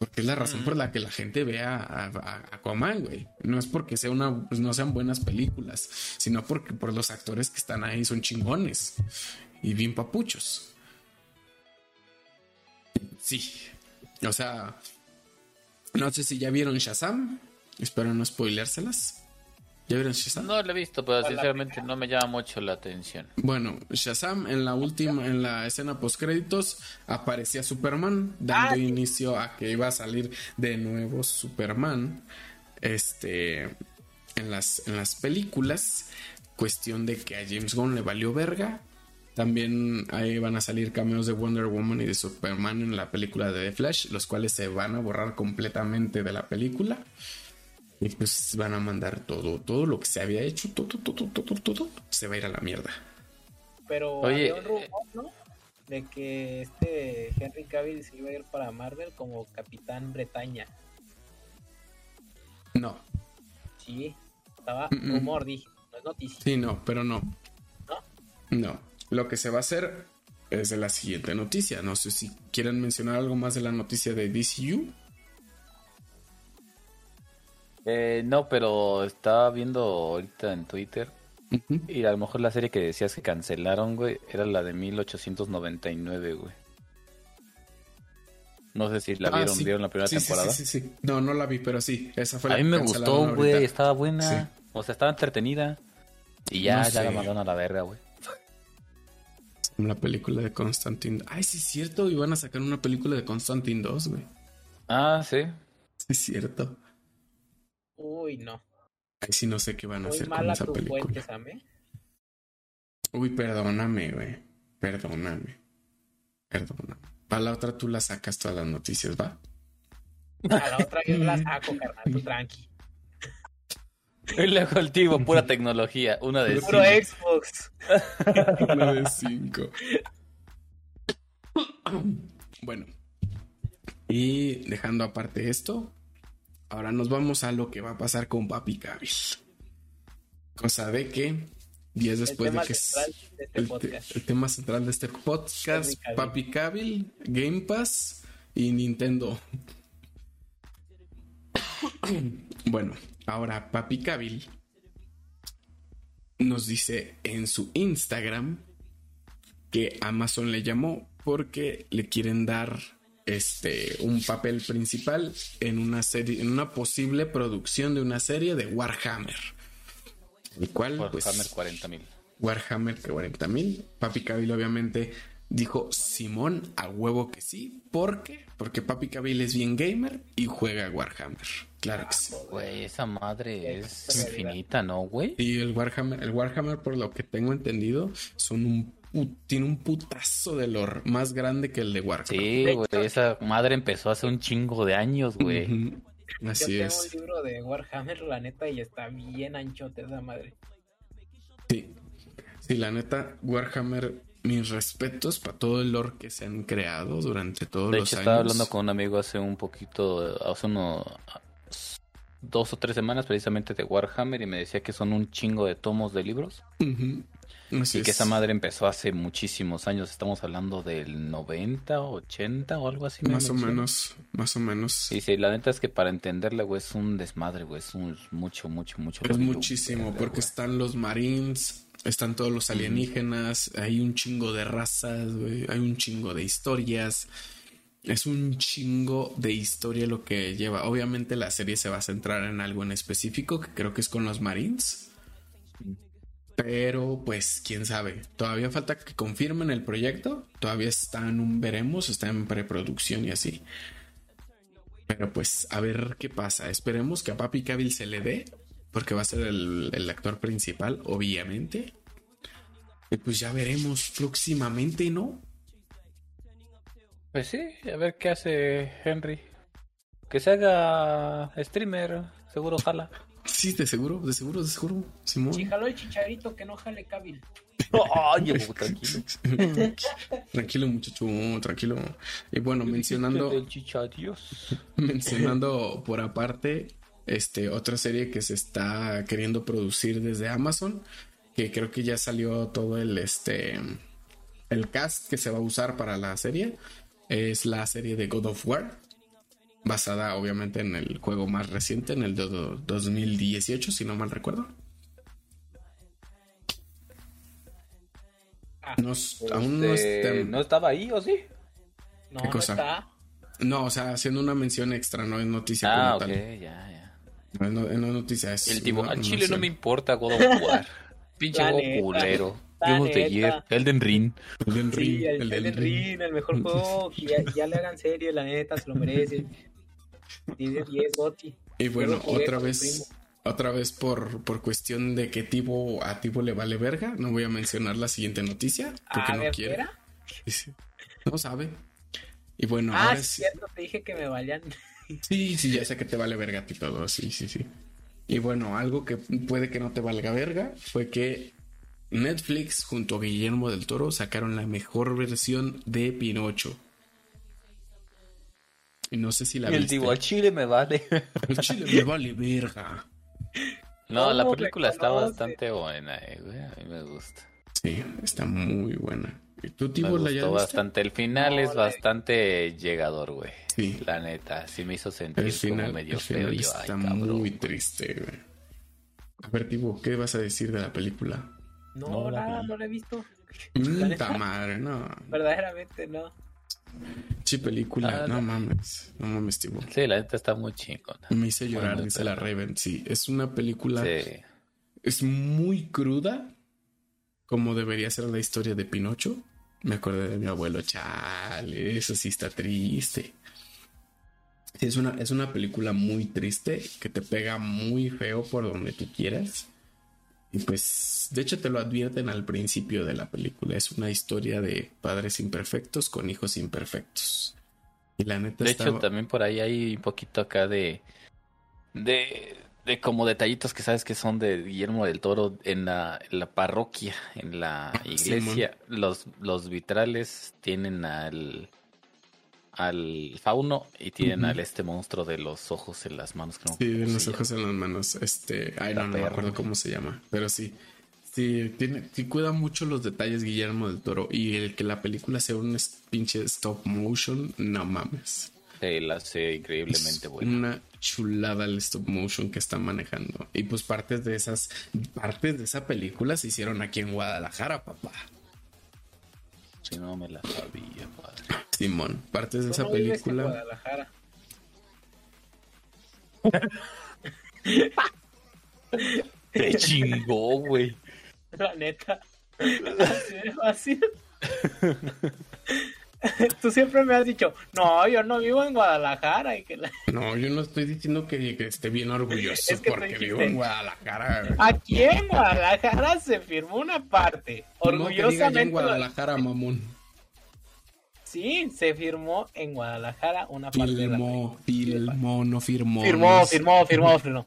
Porque es la razón por la que la gente ve a, Aquaman, güey. No es porque sea una, pues no sean buenas películas, sino porque por los actores que están ahí son chingones y bien papuchos. Sí. O sea, no sé si ya vieron Shazam. Espero no spoilérselas. ¿Ya vieron Shazam? No lo he visto, pero sinceramente no me llama mucho la atención. Bueno, Shazam en la última, en la escena post créditos, aparecía Superman, dando inicio a que iba a salir de nuevo Superman. Este en las, en las películas. Cuestión de que a James Gunn le valió verga. También ahí van a salir cameos de Wonder Woman y de Superman en la película de The Flash, los cuales se van a borrar completamente de la película. Y pues van a mandar todo, todo lo que se había hecho, todo, todo, todo, todo, se va a ir a la mierda. Pero había un rumor, ¿no? De que este Henry Cavill se iba a ir para Marvel como Capitán Bretaña. No. Sí, estaba rumor, dije, no es noticia. Sí, no, pero no. ¿No? No. Lo que se va a hacer es de la siguiente noticia. No sé si quieren mencionar algo más de la noticia de DCU. Eh, no, pero estaba viendo ahorita en Twitter. Y a lo mejor la serie que decías que cancelaron, güey, era la de 1899, güey. No sé si la ah, vieron, vieron la primera temporada. Sí, sí, sí, No, no la vi, pero sí, esa fue la A mí me gustó, güey, estaba buena. O sea, estaba entretenida. Y ya, ya la mandaron a la verga, güey. [laughs] La película de Constantine. Ay, sí es cierto, iban a sacar una película de Constantine 2, güey. Ah, sí. Sí es cierto. Uy, no. Ay, sí no sé qué van a hacer con esa película. Uy, perdóname, güey. Perdóname. Perdóname. Para la otra tú la sacas todas las noticias, ¿va? Para la otra yo la saco, carnal, tú tranqui. El cultivo, pura tecnología. Una de Puro Xbox. Una de cinco. Bueno. Y dejando aparte esto, Ahora nos vamos a lo que va a pasar con Papi Cabil. Cosa de que días después de que este el, tema central de este podcast, Papi Cabil, Game Pass y Nintendo. [coughs] bueno, ahora Papi Cabil nos dice en su Instagram que Amazon le llamó porque le quieren dar este, un papel principal en una serie, en una posible producción de una serie de Warhammer. El cual, pues, Warhammer 40.000. Warhammer 40.000. Papi Cabil obviamente dijo Simón a huevo que sí. ¿Por qué? Porque Papi Cabil es bien gamer y juega Warhammer. Claro que sí. Güey, esa madre es infinita, ¿no, güey? Y el Warhammer, el Warhammer, por lo que tengo entendido, son un tiene un putazo de lore más grande que el de Warcraft. Sí, güey, esa madre empezó hace un chingo de años, güey. Así Yo es. tengo libro de Warhammer, la neta, y está bien anchote esa madre. Sí. Sí, la neta, Warhammer, mis respetos para todo el lore que se han creado durante todos los años. De hecho, estaba hablando con un amigo hace un poquito, hace unos dos o tres semanas precisamente de Warhammer y me decía que son un chingo de tomos de libros y que esa madre empezó hace muchísimos años. Estamos hablando del 90, 80 o algo así. Más o menos, más o menos. Y sí, la neta es que para entenderla, güey, es un desmadre, güey. Es un mucho, mucho, mucho. Es muchísimo, porque están los marines, están todos los alienígenas, hay un chingo de razas, güey. Hay un chingo de historias. Es un chingo de historia lo que lleva. Obviamente la serie se va a centrar en algo en específico, que creo que es con los marines. Pero pues quién sabe. Todavía falta que confirmen el proyecto. Todavía está en un veremos, está en preproducción y así. Pero pues a ver qué pasa. Esperemos que a Papi Cavill se le dé. Porque va a ser el, actor principal, obviamente. Y pues ya veremos próximamente, ¿no? Pues sí, a ver qué hace Henry. Que se haga streamer, seguro jala. Sí, de seguro, de seguro, de seguro. Simón. Si jaló el chicharito, que no jale Cabil. [laughs] Ay, tranquilo. [laughs] tranquilo, muchacho, tranquilo. Y bueno, mencionando. [laughs] mencionando por aparte, este, otra serie que se está queriendo producir desde Amazon que creo que ya salió todo el este el cast que se va a usar para la serie es la serie de God of War basada obviamente en el juego más reciente en el de 2018 si no mal recuerdo ah, no, aún no, este, no estaba ahí o sí no, ¿Qué cosa? no está no o sea haciendo una mención extra no es noticia ah, como tal ya ya en, en las noticias. El tipo, al Chile no me importa God of War. [laughs] Pinche juego culero. Vimos de ayer. Elden Ring. Elden Ring. Sí, el, Elden, Ring, el mejor [laughs] juego. Ya, ya, le hagan serie, la neta, se lo merece. Dice 10 Gotti. Y bueno, otra vez. Otra vez por, por cuestión de que tipo, a tipo le vale verga, no voy a mencionar la siguiente noticia porque no quiere. No sabe. Y bueno, ah, ahora es cierto, te dije que me valían [laughs] Sí, sí, ya sé que te vale verga a ti todo, sí, sí, sí. Y bueno, algo que puede que no te valga verga fue que Netflix junto a Guillermo del Toro sacaron la mejor versión de Pinocho. Y no sé si la viste. El digo, Chile me vale. El Chile me vale verga. No, la película está bastante buena, eh, güey. A mí me gusta. Sí, está muy buena. ¿Y tú, Me gustó bastante. El final es bastante llegador, güey. Sí. La neta, sí me hizo sentir el final, como medio feo. está muy triste, güey. A ver, Tibo, ¿qué vas a decir de la película? No, nada, no la he visto. Puta [laughs] madre, no. Verdaderamente no. Sí, película, ah, no, mames, no mames, Tibo. Sí, la neta está muy chingona. Me hice llorar, dice la Raven. Sí, es una película. Sí. Es muy cruda, como debería ser la historia de Pinocho. Me acordé de mi abuelo, chale, eso sí está triste. es una, es una película muy triste que te pega muy feo por donde tú quieras. Y pues, de hecho, te lo advierten al principio de la película. Es una historia de padres imperfectos con hijos imperfectos. Y la neta. De hecho, también por ahí hay un poquito acá de. de de como detallitos que sabes que son de Guillermo del Toro en la, parroquia, en la ah, iglesia. los, los vitrales tienen al al fauno y tienen al este monstruo de los ojos en las manos. sí, de los ojos en las manos. Este, ay, no, no me acuerdo cómo se llama, pero sí. Sí, tiene, sí cuida mucho los detalles Guillermo del Toro y el que la película sea un pinche stop motion, no mames. Sí, la hace increíblemente buena. Una chulada el stop motion que están manejando. Y pues partes de esas, partes de esa película se hicieron aquí en Guadalajara, papá. Si no me la sabía, padre. Simón, partes de esa película. Guadalajara? Te chingó, güey. La neta. [laughs] Así, así. [laughs] [laughs] Tú siempre me has dicho, no, yo no vivo en Guadalajara. Y que [laughs] No, yo no estoy diciendo que, esté bien orgulloso porque vivo en Guadalajara. Aquí en Guadalajara se firmó una parte. Orgullosamente. No en [laughs] Guadalajara, mamón. Sí, se firmó en Guadalajara una parte. Firmó, firmó, no firmó. Firmó, firmó, firmó, firmó.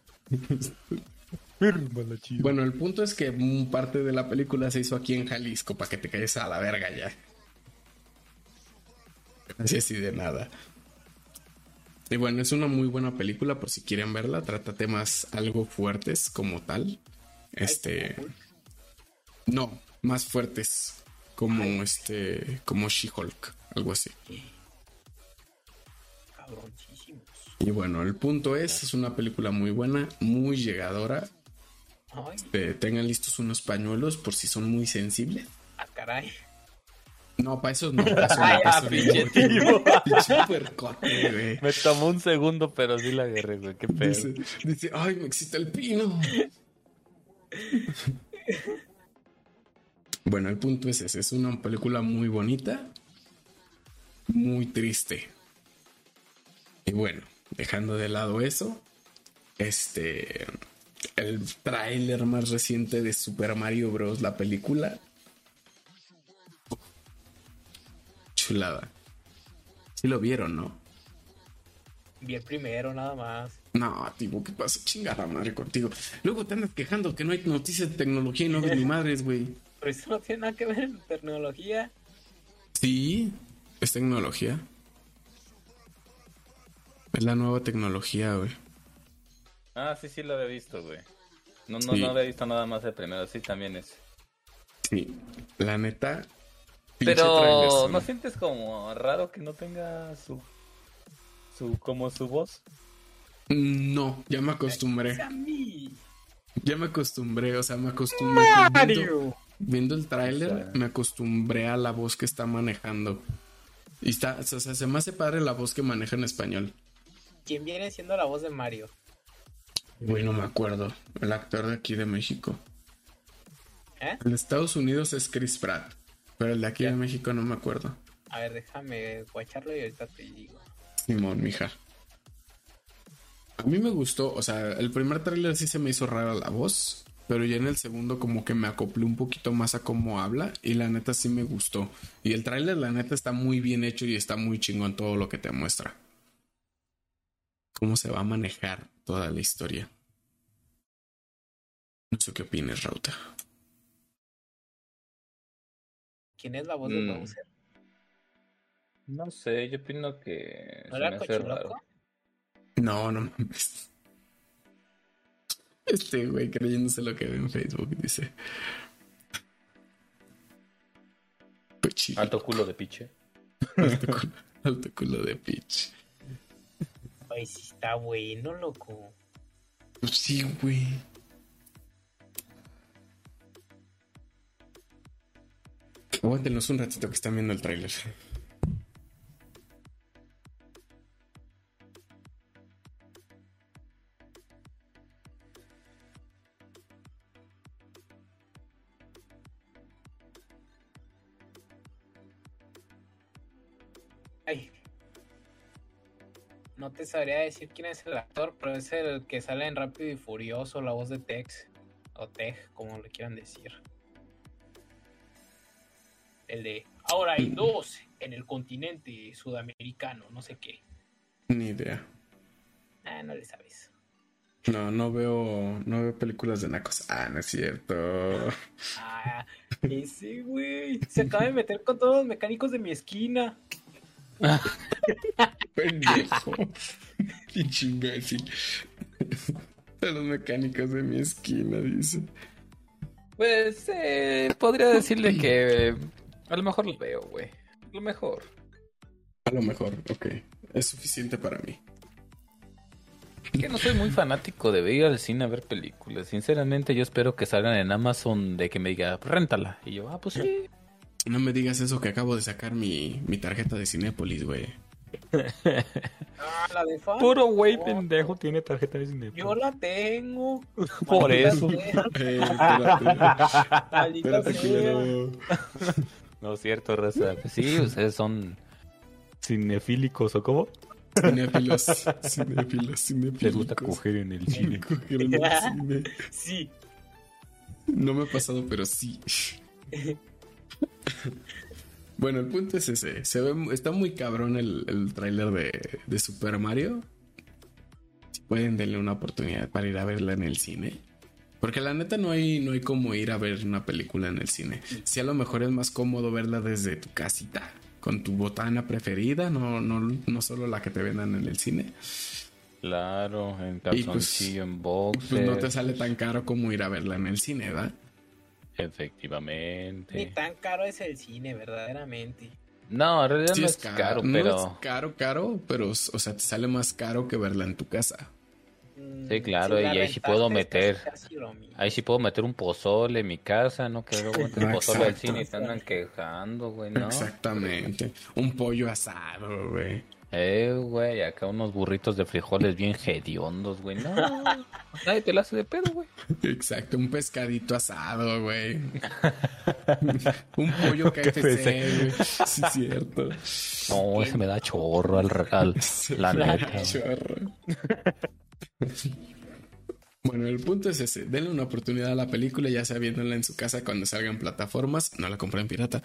bueno, el punto es que parte de la película se hizo aquí en Jalisco para que te calles a la verga ya. [laughs] Así así de nada. Y bueno, es una muy buena película por si quieren verla. Trata temas algo fuertes como tal. Este. No, más fuertes. Como este. Como She-Hulk. Algo así. Y bueno, el punto es, es una película muy buena, muy llegadora. Este, tengan listos unos pañuelos por si son muy sensibles. Ah, caray. No, para eso no. Para eso Ay, no, pinche güey. Me tomó un segundo, pero sí la agarré, güey. Qué pedo. Dice, dice, ay, me excita el pino. [laughs] bueno, el punto es ese. Es una película muy bonita. Muy triste. Y bueno, dejando de lado eso, este... El tráiler más reciente de Super Mario Bros. La película chulada. Sí lo vieron, ¿no? Vi el primero, nada más. No, tipo, ¿qué pasa? Chingada madre contigo. Luego te andas quejando que no hay noticias de tecnología y no ves ni [laughs] madres, güey. Pero eso no tiene nada que ver con tecnología. Sí, es tecnología. Es la nueva tecnología, güey. Ah, sí, sí lo he visto, güey. No, no, no había visto nada más el primero, sí, también es. Sí, la neta. Pero, ¿no sientes como raro que no tenga su. su como su voz? No, ya me acostumbré. Ya me acostumbré, o sea, me acostumbré. Viendo, viendo, el tráiler, me acostumbré a la voz que está manejando. Y está, o sea, se me hace padre la voz que maneja en español. ¿Quién viene siendo la voz de Mario? Güey, no me acuerdo. El actor de aquí de México. ¿Eh? En Estados Unidos es Chris Pratt. Pero el de aquí de México no me acuerdo. A ver, déjame guacharlo y ahorita te digo. Simón, mija. A mí me gustó, o sea, el primer tráiler sí se me hizo rara la voz, pero ya en el segundo como que me acoplé un poquito más a cómo habla y la neta sí me gustó. Y el tráiler la neta está muy bien hecho y está muy chingón todo lo que te muestra. Cómo se va a manejar toda la historia. No sé qué opinas, Rauta. ¿Quién es la voz de mm. Bowser? No sé, yo opino que. ¿No era Cochiloco? No, no mames. Este güey creyéndose lo que ve en Facebook dice. Alto culo de piche. Alto culo, de piche. Ay, sí está bueno, loco. Pues sí, güey. Aguántenos un ratito que están viendo el tráiler. Ay. No te sabría decir quién es el actor, pero es el que sale en Rápido y Furioso, la voz de Tex, o Tej, como le quieran decir. El de ahora hay dos en el continente sudamericano, no sé qué. Ni idea. Ah, no le sabes. No, no veo, no veo películas de nacos. Ah, no es cierto. Ah, ese güey. Se acaba de meter con todos los mecánicos de mi esquina. [laughs] Pendejo. Pinche imbécil. De los mecánicos de mi esquina, dice. Pues eh, podría decirle que a lo mejor lo veo, güey. A lo mejor. A lo mejor, ok. Es suficiente para mí. Es que no soy muy fanático de ir al cine a ver películas. Sinceramente, yo espero que salgan en Amazon de que me diga, réntala. Y yo, ah, pues sí. No me digas eso que acabo de sacar mi, mi tarjeta de Cinépolis, güey. Ah, la de fan. Puro güey pendejo tiene tarjeta de Cinépolis. Yo la tengo. [laughs] Por eso. [laughs] Eh, espérate. espérate no es cierto, raza. Sí, ustedes son cinefílicos o cómo? Cinéfilos, [laughs] cinéfilos, cinéfilos. Les gusta coger en el cine. Coger en el cine. Sí. No me ha pasado, pero sí. bueno, el punto es ese. Se ve, está muy cabrón el, el tráiler de, de Super Mario. Si pueden, denle una oportunidad para ir a verla en el cine. Porque la neta no hay, no hay como ir a ver una película en el cine. Si a lo mejor es más cómodo verla desde tu casita, con tu botana preferida, no, no, no solo la que te vendan en el cine. Claro, en pues, calzoncillo, en box. Pues no te sale tan caro como ir a verla en el cine, ¿verdad? Efectivamente. Ni tan caro es el cine, verdaderamente. No, en realidad no es caro, pero. No es caro, caro, pero, o sea, te sale más caro que verla en tu casa. Sí, claro, y ahí sí puedo meter. Ahí sí puedo meter un pozole en mi casa, ¿no? Que luego el pozole al cine y se andan quejando, güey, ¿no? Exactamente. Un pollo asado, güey. Eh, güey, acá unos burritos de frijoles bien hediondos, güey. No, [laughs] nadie te la hace de pedo, güey. Exacto, un pescadito asado, güey. [laughs] un pollo KFC, [laughs] güey. Sí, es cierto. No, ese me da chorro al regal. La neta. Chorro. Bueno, el punto es ese. Denle una oportunidad a la película, ya sea viéndola en su casa cuando salgan plataformas. No la compren pirata.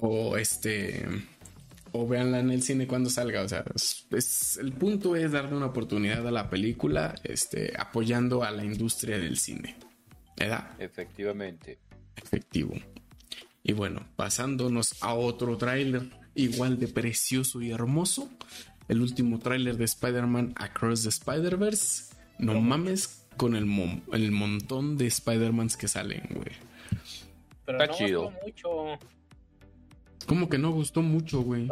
O este. O véanla en el cine cuando salga. O sea, es, el punto es darle una oportunidad a la película, este, apoyando a la industria del cine. ¿Verdad? Efectivamente. Efectivo. Y bueno, pasándonos a otro tráiler igual de precioso y hermoso el último tráiler de Spider-Man Across the Spider-Verse. No mames, con el, el montón de Spider-Mans que salen, güey. Pero Está no chido. mucho. ¿Cómo que no gustó mucho, güey?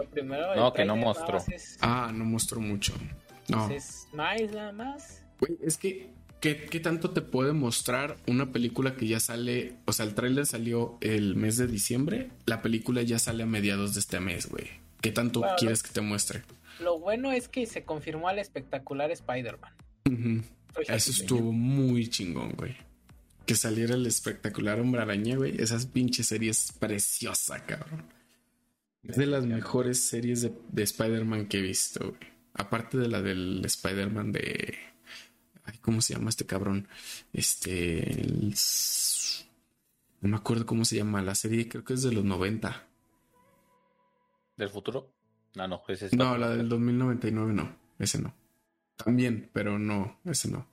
No, que no mostró. Ah, no mostró mucho. No. Es más, nada más. Güey, es que ¿Qué, tanto te puede mostrar una película que ya sale? O sea, el tráiler salió el mes de diciembre, la película ya sale a mediados de este mes, güey. ¿Qué tanto quieres que te muestre? Lo bueno es que se confirmó al espectacular Spider-Man. Eso estuvo muy chingón, güey. Que saliera el espectacular Hombre Araña, güey. Esas pinches series preciosa, cabrón. Es de las mejores series de, de Spider-Man que he visto, güey. Aparte de la del Spider-Man de ¿Cómo se llama este cabrón? Este. no me acuerdo cómo se llama la serie, creo que es de los 90. ¿Del futuro? No, no, ese es No, la del 2099 no, ese no. También, pero no, ese no.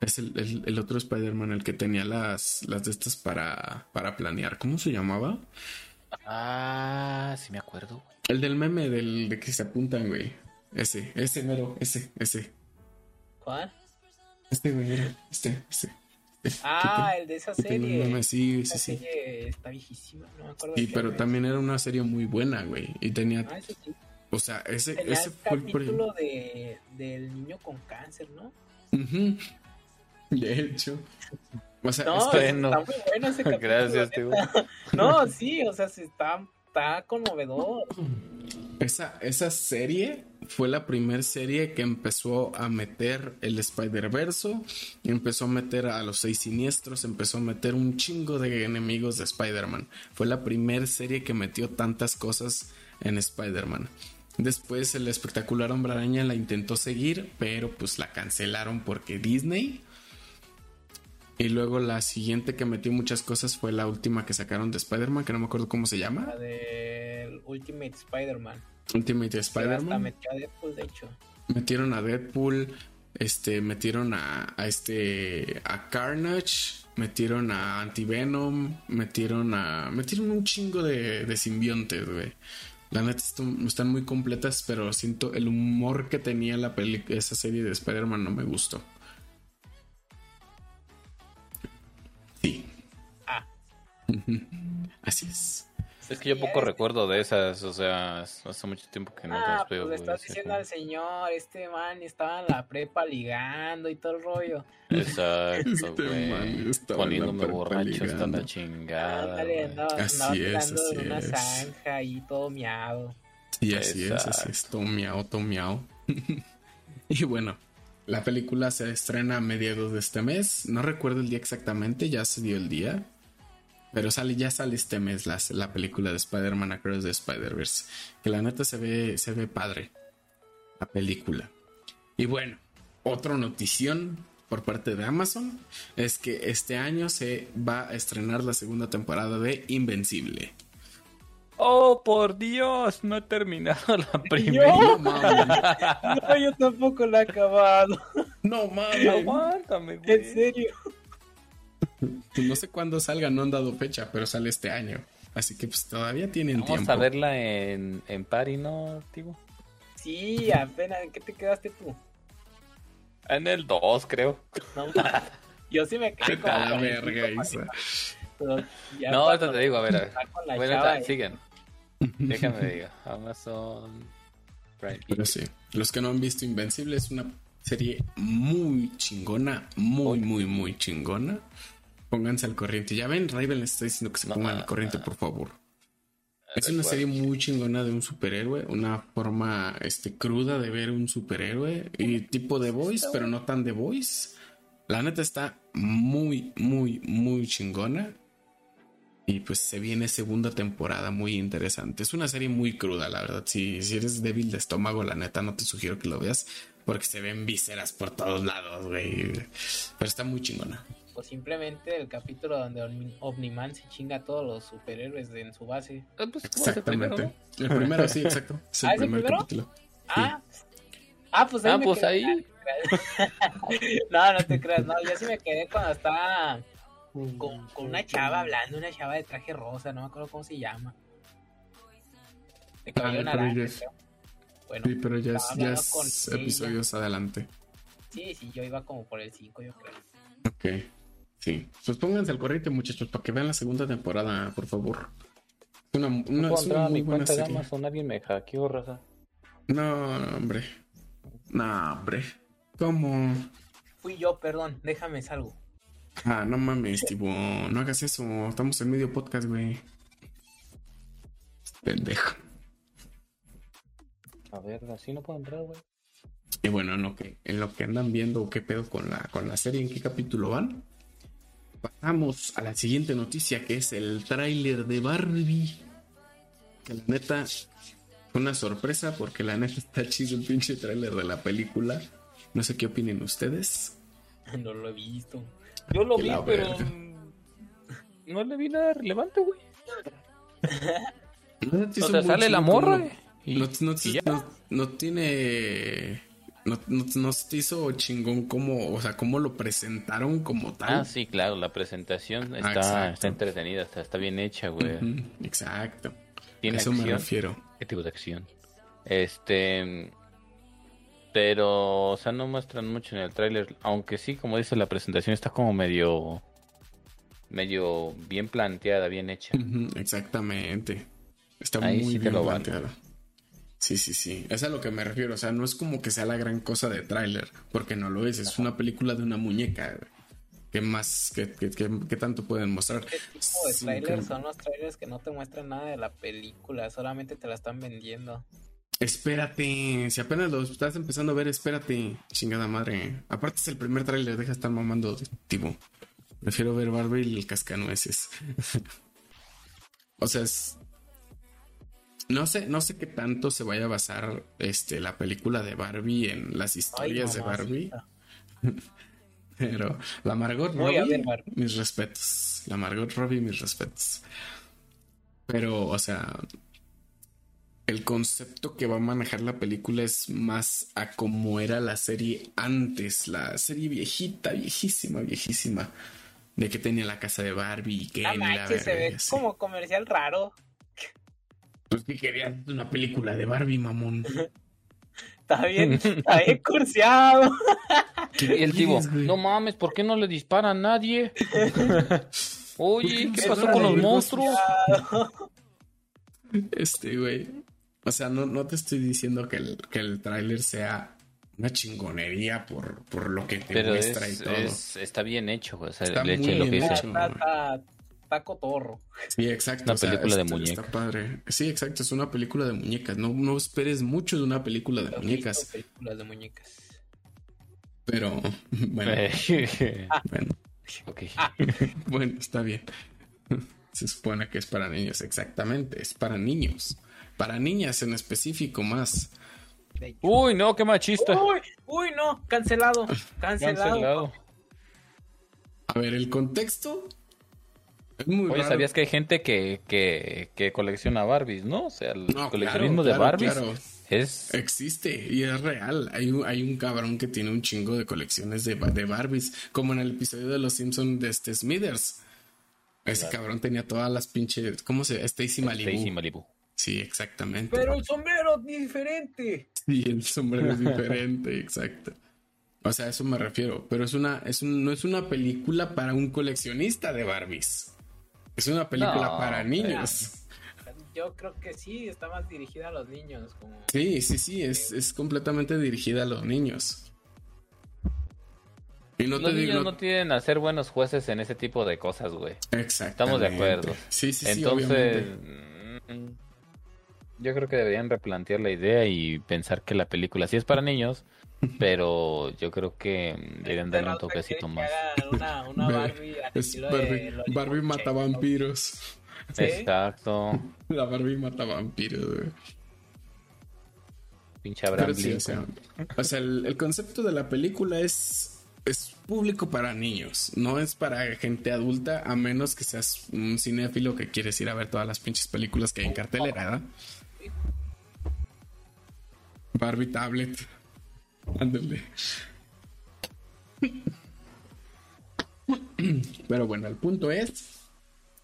Es el, otro Spider-Man el que tenía las, las de estas para, para planear. ¿Cómo se llamaba? Ah, sí me acuerdo. El del meme del, de que se apuntan, güey. Ese, ese mero, ese, ese. ¿Cuál? Este güey este, este. Ah, el de esa serie. sí, sí, sí. está viejísima, no me acuerdo. Sí, pero también era una serie muy buena, güey. Y tenía. Ah, sí. O sea, ese, ese fue el capítulo de, del niño con cáncer, ¿no? De hecho. O sea, no, está muy bueno ese capítulo. Gracias, tío. [laughs] No, sí, o sea, está, está conmovedor. Esa, esa serie fue la primera serie que empezó a meter el Spider-Verse, empezó a meter a los seis siniestros, empezó a meter un chingo de enemigos de Spider-Man. Fue la primera serie que metió tantas cosas en Spider-Man. Después el espectacular Hombre Araña la intentó seguir, pero pues la cancelaron porque Disney. Y luego la siguiente que metió muchas cosas fue la última que sacaron de Spider-Man, que no me acuerdo cómo se llama. La de Ultimate Spider-Man. Ultimate Spider-Man. Metió a Deadpool, de hecho. Metieron a Deadpool, este, metieron a, este, a Carnage, metieron a Antivenom, metieron a, metieron un chingo de, de simbiontes, güey. La neta están muy completas, pero siento el humor que tenía la peli esa serie de Spider-Man no me gustó. Sí. Ah. [laughs] Así es. Es que yo poco recuerdo de esas, o sea, hace mucho tiempo que no ah, las veo. Pues le estás diciendo al señor, este man estaba en la prepa ligando y todo el rollo. Exacto, [laughs] este güey. Poniéndome borracho hasta la chingada. así es, así una zanja y todo miado. Sí, así es, así es, todo miado, todo miado. [laughs] y bueno, la película se estrena a mediados de este mes. No recuerdo el día exactamente, ya se dio el día. Pero sale, ya sale este mes la, la película de Spider-Man Across the Spider-Verse. Que la neta se ve, se ve padre. La película. Y bueno, otra notición por parte de Amazon es que este año se va a estrenar la segunda temporada de Invencible. Oh, por Dios, no he terminado la [laughs] primera. [laughs] No, yo tampoco la he acabado. No mames. Aguántame, güey. En serio. Pues no sé cuándo salga, no han dado fecha, pero sale este año. Así que pues todavía tienen tiempo. Vamos a verla en, en Pari, ¿no, Tigo? Sí, apenas. ¿En qué te quedaste tú? En el 2, creo. No, [laughs] yo sí me quedé [laughs] con la verga, Isa. No, ahorita te digo, a ver. Bueno, siguen. [laughs] Déjame digo. Amazon Prime. Pero sí, los que no han visto Invencible es una serie muy chingona, muy, muy, muy chingona. Pónganse al corriente. Ya ven, Raven les está diciendo que se pongan al corriente, por favor. Es una serie muy chingona de un superhéroe, una forma este, cruda de ver un superhéroe y tipo de voice, pero no tan de voice. La neta está muy, muy, muy chingona. Y pues se viene segunda temporada muy interesante. Es una serie muy cruda, la verdad. Si, si eres débil de estómago, la neta no te sugiero que lo veas porque se ven vísceras por todos lados, güey. Pero está muy chingona. O simplemente el capítulo donde Omniman se chinga a todos los superhéroes en su base. Ah, pues, Exactamente. El primero, sí, exacto. [laughs] Es el, ¿Ah, primer capítulo. Ah, ah, pues ahí. Ah, pues ahí. [laughs] no, no te creas, no, yo sí me quedé cuando estaba con, con, una chava hablando, una chava de traje rosa, no me acuerdo cómo se llama. De cabello naranja, Bueno, sí, pero ya es, ya es episodios adelante. Sí, sí, yo iba como por el 5, yo creo. Ok. Sí. Pues pónganse al corriente, muchachos, para que vean la segunda temporada, por favor. Una, una, no es una muy mi buena cuenta serie. de Amazon, alguien me hackeó, raza. No, hombre. No, hombre. ¿Cómo? Fui yo, perdón, déjame salgo. Ah, no mames, tipo, no hagas eso. Estamos en medio podcast, güey. Pendejo. A ver, así no puedo entrar, güey. Y bueno, en lo que, en lo que andan viendo qué pedo con la, con la serie, en qué capítulo van, pasamos a la siguiente noticia que es el tráiler de Barbie. Que la neta fue una sorpresa porque la neta está chido el pinche tráiler de la película. No sé qué opinen ustedes. [laughs] No lo he visto. Yo lo vi, pero [laughs] no le vi nada relevante, güey. o sea, sale la morra. no, no, tiene no, no, se hizo chingón como, o sea, cómo lo presentaron como tal. Ah, sí, claro, la presentación ah, está, está entretenida, está, está, bien hecha, güey. exacto. Tiene Eso me refiero. ¿Qué tipo de acción? Este. Pero, o sea, no muestran mucho en el tráiler, aunque sí, como dice, la presentación está como medio. medio bien planteada, bien hecha. exactamente. Está muy bien planteada. Sí, sí, sí. Es a lo que me refiero. O sea, no es como que sea la gran cosa de tráiler, porque no lo es. Es una película de una muñeca. ¿Qué más? ¿Qué, qué, tanto pueden mostrar? ¿Qué tipo de trailers son los trailers que no te muestran nada de la película? Solamente te la están vendiendo. Espérate, si apenas lo estás empezando a ver, espérate, chingada madre. Aparte es el primer tráiler, deja de estar mamando, tipo. Prefiero ver Barbie y el cascanueces. [laughs] o sea, es, no sé, no sé qué tanto se vaya a basar este, la película de Barbie en las historias de Barbie. [laughs] Pero la Margot Robbie, mis respetos. La Margot Robbie, mis respetos. Pero, o sea, el concepto que va a manejar la película es más a como era la serie antes, la serie viejita, viejísima, viejísima, de que tenía la casa de Barbie y que la se ve como comercial raro. Pues que querías una película de Barbie, mamón. [laughs] Está bien, está bien curseado. [laughs] el tipo, no mames, ¿por qué no le dispara a nadie? [laughs] Oye, ¿qué pasó con los monstruos? Este, güey. O sea, no, no te estoy diciendo que el, que el tráiler sea una chingonería por, por lo que te muestra y todo. está bien hecho, güey. O sea, está le muy lo que hecho, está, Taco Torro. Sí, exacto. Una película de muñecas. padre. Sí, exacto, es una película de muñecas. No, no esperes mucho de una película de muñecas. Películas de muñecas. Pero, [laughs] bueno. [laughs] bueno. [laughs] bueno, está bien. Se supone que es para niños, exactamente. Es para niños. Para niñas en específico más. Uy, no, qué machista. Uy, uy, no, cancelado. Cancelado. A ver, el contexto Oye, ¿sabías que hay gente que, que, que colecciona Barbies, no? O sea, el coleccionismo de Barbies es... Existe y es real. Hay un, hay un cabrón que tiene un chingo de colecciones de, de Barbies, como en el episodio de Los Simpsons de este Smithers. Ese cabrón tenía todas las pinches... ¿Cómo se llama? Stacy Malibu. Stacy Malibu. Sí, exactamente. Pero el sombrero es diferente. Sí, el sombrero es diferente, exacto. O sea, a eso me refiero. Pero es una, es no es una película para un coleccionista de Barbies. Es una película para niños. [laughs] Yo creo que sí, está más dirigida a los niños. Sí, sí, sí, es, completamente dirigida a los niños. Y no los niños no tienen a ser buenos jueces en ese tipo de cosas, güey. Exacto. Estamos de acuerdo. Sí, sí, sí. Entonces, mm, yo creo que deberían replantear la idea y pensar que la película sí es para niños, pero yo creo que deberían darle un toquecito más. Una, una Barbie, Barbie, mata vampiros. Exacto. La Barbie mata vampiros, Pinche Abraham o sea, el, concepto de la película es, es público para niños, no es para gente adulta, a menos que seas un cinéfilo que quieres ir a ver todas las pinches películas que hay en cartelera, Barbie Tablet. Ándale. Pero bueno, el punto es.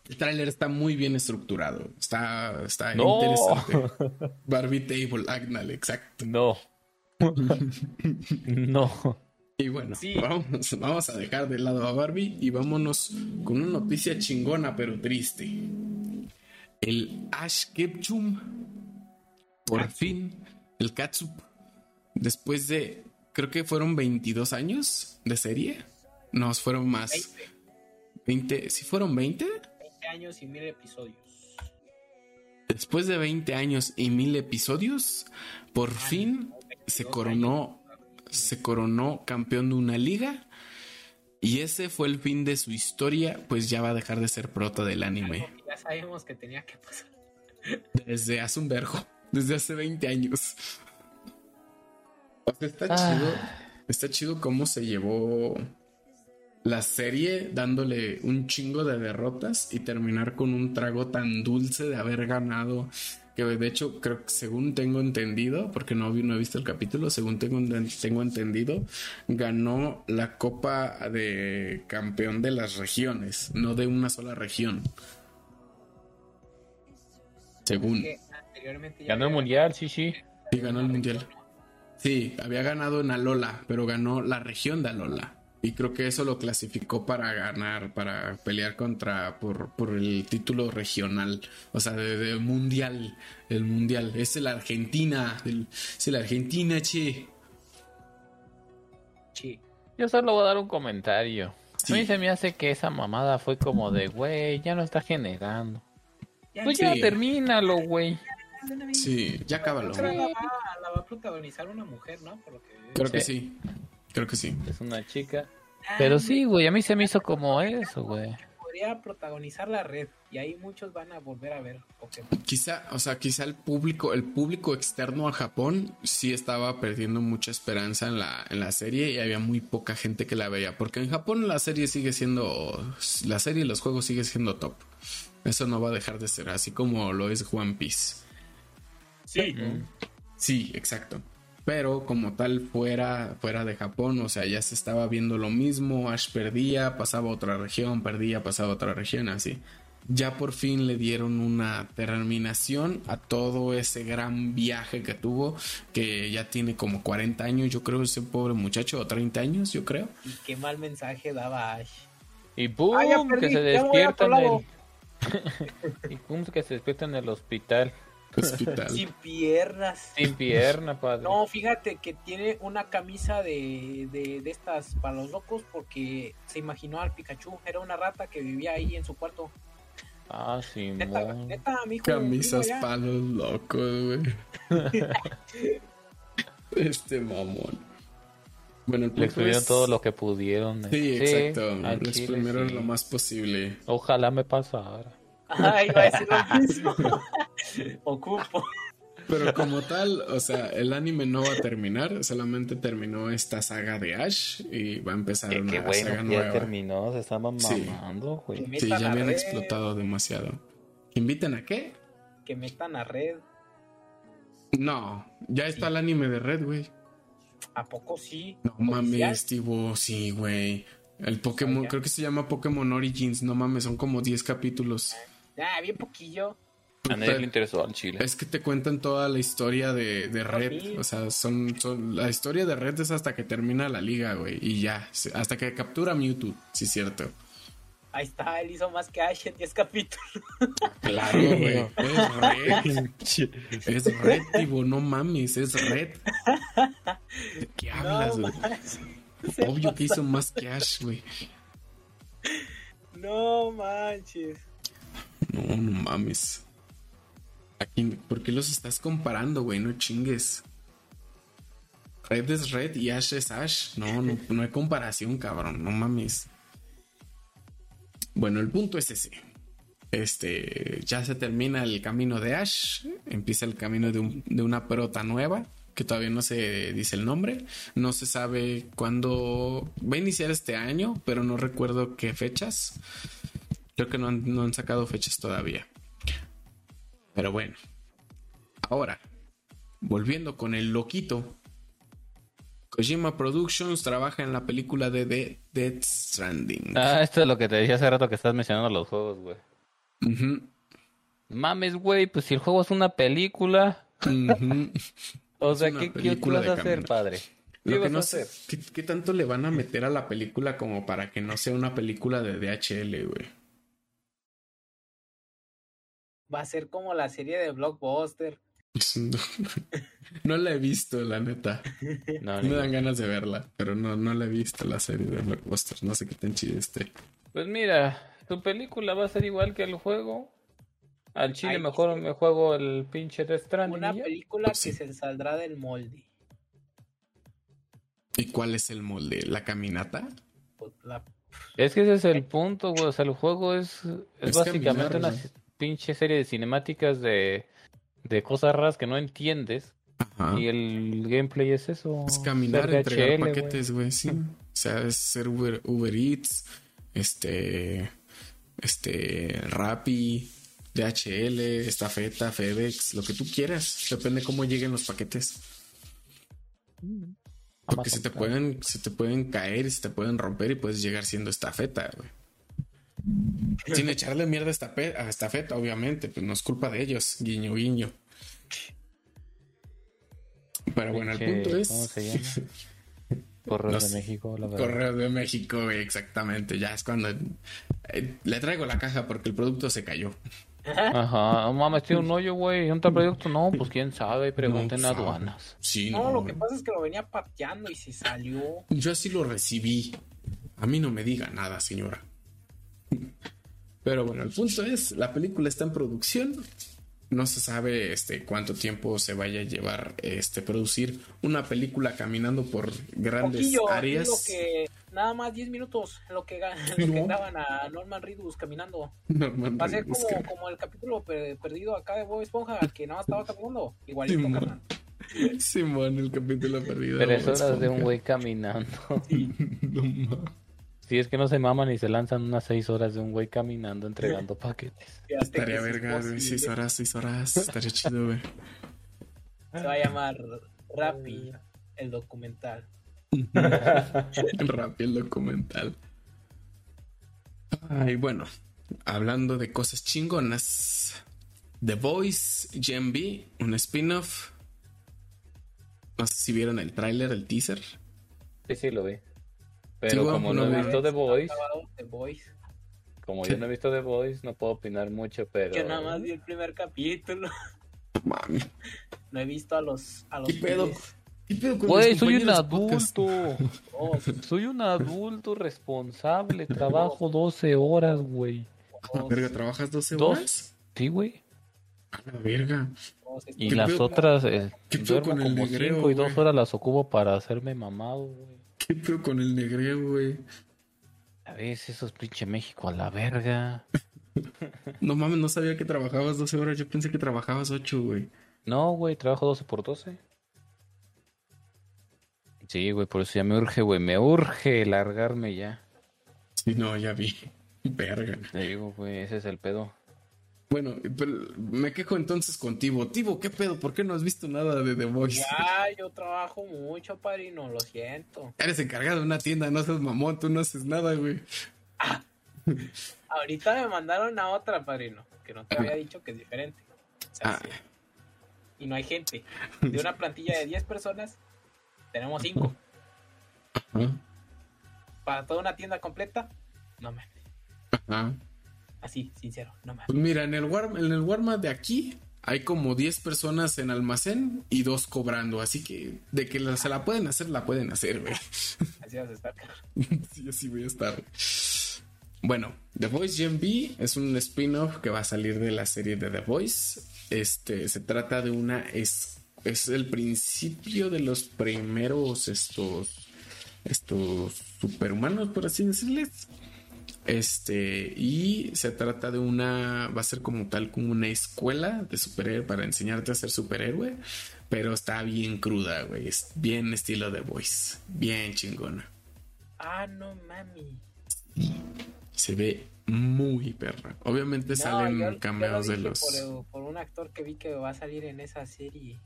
El tráiler está muy bien estructurado. Está, está interesante. Barbie Table, Agnal, exacto. No. [laughs] no. Y bueno, vamos, vamos a dejar de lado a Barbie y vámonos con una noticia chingona pero triste. El Ash Ketchum, por ah. fin, el Katsup, después de, creo que fueron 22 años de serie. No, fueron más. 20, ¿sí fueron 20? 20 años y mil episodios. Después de 20 años y mil episodios, por ah, fin se coronó se coronó campeón de una liga y ese fue el fin de su historia, pues ya va a dejar de ser prota del anime. Ya sabemos que tenía que pasar. Desde hace un vergo, desde hace 20 años. Está ah. chido, está chido cómo se llevó la serie dándole un chingo de derrotas y terminar con un trago tan dulce de haber ganado que de hecho creo que según tengo entendido, porque no, no he visto el capítulo, según tengo, tengo entendido, ganó la Copa de Campeón de las regiones, no de una sola región. Según. Ganó el mundial, sí, sí. Sí, ganó el mundial. Sí, había ganado en Alola, pero ganó la región de Alola. Y creo que eso lo clasificó para ganar, para pelear contra, por, por el título regional, o sea, de, mundial, el mundial. Es la Argentina, es la Argentina, che. Sí. Yo solo voy a dar un comentario. A mí se me hace que esa mamada fue como de, güey, ya no está generando. pues ya termínalo, güey. Sí, ya cábalo. La, la, va a protagonizar una mujer, ¿no? Creo que sí. Creo que sí. Es una chica. Ah, Pero sí, güey, a mí se me hizo como eso, güey. Podría protagonizar la red y ahí muchos van a volver a ver Quizá, o sea, quizá el público, el público externo a Japón sí estaba perdiendo mucha esperanza en la, en la serie y había muy poca gente que la veía. Porque en Japón la serie sigue siendo, la serie y los juegos sigue siendo top. Eso no va a dejar de ser, así como lo es One Piece. Sí. Sí, exacto pero como tal fuera, fuera de Japón, o sea, ya se estaba viendo lo mismo, Ash perdía, pasaba a otra región, perdía, pasaba a otra región, así. Ya por fin le dieron una terminación a todo ese gran viaje que tuvo, que ya tiene como 40 años, yo creo, ese pobre muchacho, o 30 años, yo creo. Y qué mal mensaje daba Ash. Y ¡pum! Ah, que se despierta en el... [laughs] y pum, que se despierta en el hospital. Sin piernas. Sin pierna, padre. No, fíjate que tiene una camisa de, de, estas para los locos porque se imaginó al Pikachu. Era una rata que vivía ahí en su cuarto. Ah, sí, neta, neta Camisas para los locos, güey. [laughs] este mamón. Bueno, el Le exprimieron todo lo que pudieron. Sí, exacto. Le exprimieron lo más posible. Ojalá me pasara. Ah, iba a decir lo mismo. [laughs] Ocupo. Pero como tal, o sea, el anime no va a terminar, solamente terminó esta saga de Ash y va a empezar una bueno saga nueva. Ya terminó, se estaban mamando, güey. Sí, ya habían explotado demasiado. ¿Invitan a qué? Que metan a Red. No, ya está el anime de Red, güey. ¿A poco sí? No mames, Tivo, sí, güey. El Pokémon, creo que se llama Pokémon Origins, no mames, son como 10 capítulos. Ah, bien poquillo. A nadie le interesó al chile. Es que te cuentan toda la historia de, de Red. O sea, son, son, La historia de Red es hasta que termina la liga, güey. Y ya. Hasta que captura Mewtwo, sí es cierto. Ahí está, él hizo más que Ash en 10 capítulos. [laughs] Claro, güey. Es Red. [laughs] es Red, tipo, no mames, es Red. ¿De qué hablas, güey? Obvio que [laughs] hizo más que Ash, güey. No manches. No, no mames. ¿Por qué los estás comparando, güey? No chingues. Red es Red y Ash es Ash. No, [laughs] no, hay comparación, cabrón. No mames. Bueno, el punto es ese. Este, ya se termina el camino de Ash. Empieza el camino de, de una prota nueva que todavía no se dice el nombre. No se sabe cuándo va a iniciar este año, pero no recuerdo qué fechas. Creo que no han, sacado fechas todavía. Pero bueno. Ahora, volviendo con el loquito. Kojima Productions trabaja en la película de The Dead Stranding. Ah, esto es lo que te decía hace rato que estás mencionando los juegos, güey. Mames, güey, pues si el juego es una película. [laughs] o sea, ¿qué, ¿qué vas a hacer, padre? Lo que no sé, ¿qué, ¿qué, tanto le van a meter a la película como para que no sea una película de DHL, güey? Va a ser como la serie de Blockbuster. [laughs] No, la he visto, la neta. [laughs] No, Me dan ganas de verla, pero no, no la he visto la serie de Blockbuster. No sé qué tan chido esté. Pues mira, tu película va a ser igual que el juego. Al chile mejor me juego el pinche de Stranding. Una película pues que se saldrá del molde. ¿Y cuál es el molde? ¿La caminata? Pues es que ese es el punto, güey. O sea, el juego es, es, básicamente una pinche serie de cinemáticas de, de cosas raras que no entiendes. Y el gameplay es eso. Es caminar, entregar paquetes, güey, sí. O sea, es ser Uber, Uber Eats, este, este, Rappi, DHL, Estafeta, FedEx, lo que tú quieras. Depende cómo lleguen los paquetes. Mm. Porque se te pueden, se te pueden caer y se te pueden romper y puedes llegar siendo estafeta, güey. Sin echarle mierda a estafeta, obviamente, pues no es culpa de ellos, guiño, guiño. Pero bueno, el punto es. ¿Cómo se llama? [laughs] Correos de México, la verdad. Correos de México, güey, exactamente. Ya es cuando eh, le traigo la caja porque el producto se cayó. Ajá, no mames, tiene un hoyo, güey. ¿Un producto? No, pues quién sabe, pregunten a aduanas. Sí, no, no, lo que pasa es que lo venía pateando y se salió. Yo así lo recibí. A mí no me diga nada, señora. Pero bueno, el punto es, la película está en producción no se sabe este cuánto tiempo se vaya a llevar este producir una película caminando por grandes áreas. Lo que, nada más 10 minutos en lo que, lo que graban a Norman Reedus caminando. Norman Va a ser como, como, el capítulo perdido acá de Bob Esponja, que nada más estaba caminando. Igualito, Simón. Simón, el capítulo perdido. Tres horas de un güey caminando. [laughs] no si es que no se maman y se lanzan unas seis horas de un güey caminando entregando [laughs] paquetes. Estaría verga, güey. Seis horas, seis horas. Estaría chido, güey. Se va a llamar Rappi, el documental. [laughs] Rappi, el documental. Ay, bueno. Hablando de cosas chingonas. The Voice Gen B, un spin-off. No sé si vieron el tráiler, el teaser. Sí, sí, lo vi. Pero como no, he visto The Voice, como yo no he visto The Voice, no puedo opinar mucho, pero... Yo nada más vi el primer capítulo. Mami. [laughs] No he visto a los... A los ¿Qué pedo? Güey, soy un adulto. [laughs] Oh, soy un adulto responsable. [laughs] Trabajo 12 horas, güey. verga, ¿trabajas 12 horas? Sí, güey. A la verga. Y las otras, eh, duermo como 5 y 2 horas las ocupo para hacerme mamado, güey. ¿Qué pedo con el negreo, güey? A ver, eso es pinche México a la verga. no mames, no sabía que trabajabas 12 horas. Yo pensé que trabajabas 8, güey. No, güey, trabajo 12 por 12. Sí, güey, por eso ya me urge, güey. Me urge largarme ya. Sí, no, ya vi. [laughs] Verga. Te digo, güey, ese es el pedo. Bueno, me quejo entonces contigo. Tibo, ¿qué pedo? ¿Por qué no has visto nada de The Voice? Ya, yo trabajo mucho, padrino, lo siento. Eres encargado de una tienda, no seas mamón, tú no haces nada, güey. Ah, ahorita me mandaron a otra, padrino, que no te había dicho que es diferente. ah. Y no hay gente. De una plantilla de 10 personas, tenemos 5. Para toda una tienda completa, no me. Ajá. Así, sincero, no más. Pues mira, en el, War, en el Walmart de aquí hay como 10 personas en almacén y dos cobrando. Así que de que se la pueden hacer, la pueden hacer, güey. [laughs] Así vas a estar. [laughs] sí, así voy a estar. Bueno, The Voice Gen B es un spin-off que va a salir de la serie de The Voice. Este se trata de una. Es, es el principio de los primeros estos. Estos superhumanos, por así decirles este, y se trata de una, va a ser como tal, como una escuela de superhéroe para enseñarte a ser superhéroe, pero está bien cruda, güey, es bien estilo de voice, bien chingona. Ah, no mami. Se ve muy perra. Obviamente salen cameos de los. Por, un actor que vi que va a salir en esa serie.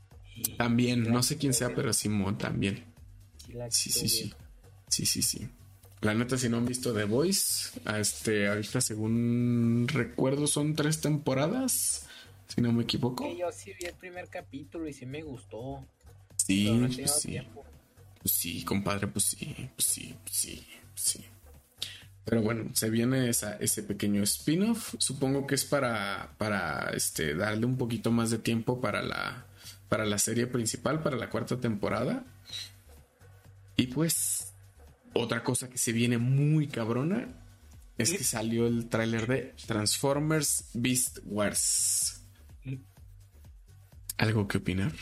también, no sé quién sea, pero Simón también. Sí, sí, sí. Sí, sí, sí. La neta, si no han visto The Voice, este, ahorita según recuerdo son tres temporadas, si no me equivoco. yo sí vi el primer capítulo y sí me gustó. Sí, sí. Pues sí, compadre, pues sí, pues sí, pues sí, pues sí. Pero bueno, se viene esa, ese pequeño spin-off. Supongo que es para, para este, darle un poquito más de tiempo para la, para la serie principal, para la cuarta temporada. Y pues, otra cosa que se viene muy cabrona es que salió el tráiler de Transformers Beast Wars. ¿Algo que opinar?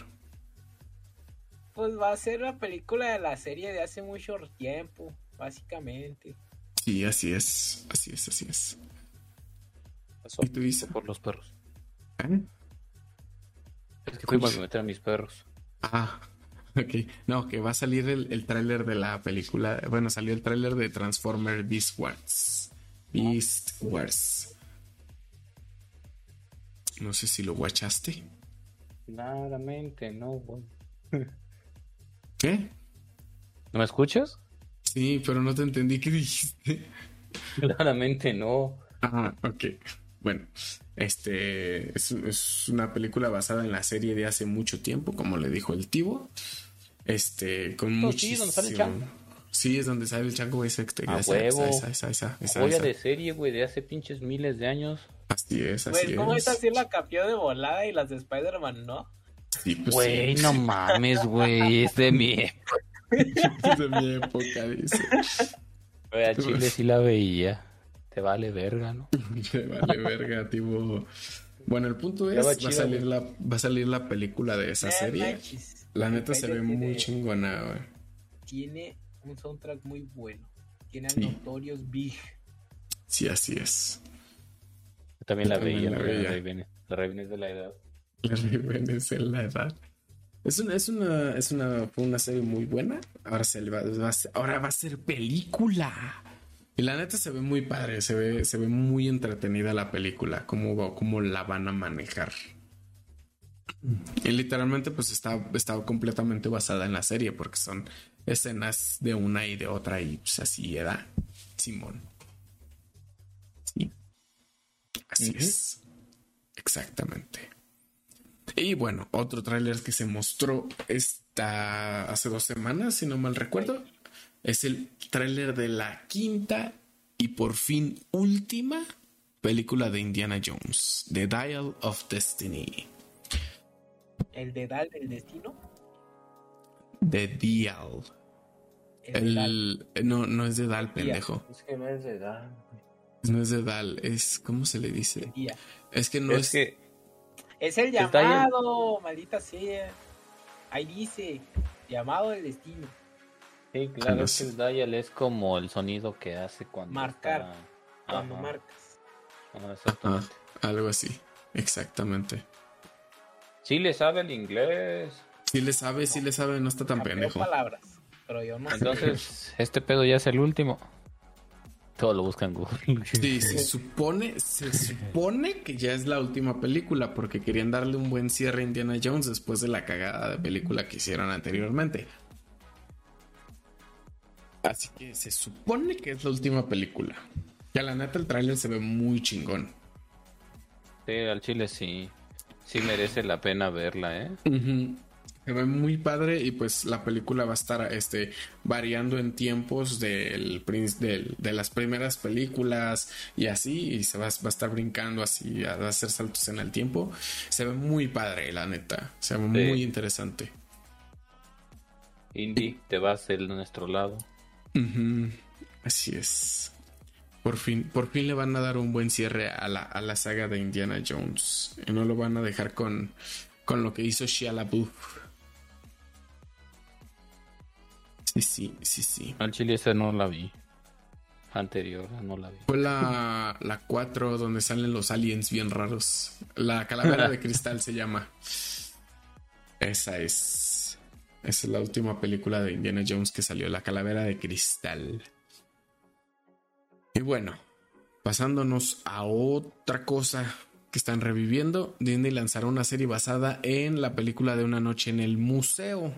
Pues va a ser la película de la serie de hace mucho tiempo, básicamente. Sí, así es, así es, así es. ¿Y tú dices? Por los perros. ¿Eh? Es que fuimos a meter a mis perros. Ah, ok. No, que va a salir el, el tráiler de la película. Bueno, salió el tráiler de Transformers Beast Wars. Beast Wars. No sé si lo guachaste. Claramente, no, güey. ¿Qué? [laughs] ¿No me escuchas? Sí, pero no te entendí qué dijiste. Claramente no. Ah, ok. Bueno, este es, es, una película basada en la serie de hace mucho tiempo, como le dijo el Tibo. Este, con muchísimo. sí, donde sale el chango. Sí, es donde sale el chango ese. A esa, huevo. Esa, esa, esa, esa, Joya esa. de serie, güey, de hace pinches miles de años. Así es, así Güey, ¿cómo es. esta sí la capió de volada y las de Spider-Man no? Sí, pues Güey, sí. no mames, güey, es de mi... [laughs] Es de mi época, dice. Güey, a Chile sí la veía. Te vale verga, ¿no? [laughs] Me vale verga, tipo. Bueno, el punto es, va a, salir la, va a salir la película de esa Eh, serie. manches. La neta se ve Tiene- muy chingona, güey. Tiene un soundtrack muy bueno. Tiene a Sí. Notorious Big. Sí, así es. Yo también la Yo veía, la veía. la Raven. La Raven es de la edad. La Raven es en la edad. Es una, es una, es una, fue una serie muy buena. Ahora se le va, va a ser- ahora va a ser película. Y la neta se ve muy padre, se ve, se ve muy entretenida la película, cómo, va- cómo la van a manejar. Y literalmente, pues está, está completamente basada en la serie, porque son escenas de una y de otra, y pues así era Simón. Sí. Así es. Exactamente. Y bueno, otro tráiler que se mostró esta hace dos semanas, si no mal recuerdo, es el tráiler de la quinta y por fin última película de Indiana Jones, The Dial of Destiny. El dedal del destino. The Dial. El, dedal. El, no, no es de Dal, pendejo. Es que no es de edad. No es de Dal, es, ¿cómo se le dice? Es que no es es, que Es el- llamado, maldita sea. Ahí dice, llamado del destino. Sí, claro, es que el dial es como el sonido que hace cuando Marcar, está- Cuando Ajá, marcas. Ajá, exactamente. algo así, exactamente. Sí le sabe el inglés. Si le sabe, si le sabe, no está tan Cambió pendejo. palabras. Pero yo no. Entonces, este pedo ya es el último. Todo lo buscan en Google. Sí, se [laughs] supone, se supone que ya es la última película porque querían darle un buen cierre a Indiana Jones después de la cagada de película que hicieron anteriormente. Así que se supone que es la última película. Que a la neta el tráiler se ve muy chingón. Sí, al chile sí. Sí merece la pena verla, ¿eh? Se ve muy padre y pues la película va a estar este, variando en tiempos del, del- de las primeras películas y así, y se va, va a estar brincando así, a hacer saltos en el tiempo. Se ve muy padre, la neta. Se ve muy interesante. Indy, te vas de nuestro lado. Así es. Por fin, por fin le van a dar un buen cierre a la, a la saga de Indiana Jones. Y no lo van a dejar con, con lo que hizo Shia LaBeouf. Sí, sí, sí, sí. Al chile esa no la vi. Anterior, no la vi. Fue la, la 4 donde salen los aliens bien raros. La calavera de [laughs] cristal se llama. Esa es. Esa es la última película de Indiana Jones que salió, La calavera de cristal. Y bueno, pasándonos a otra cosa que están reviviendo, Disney lanzará una serie basada en la película de Una noche en el museo.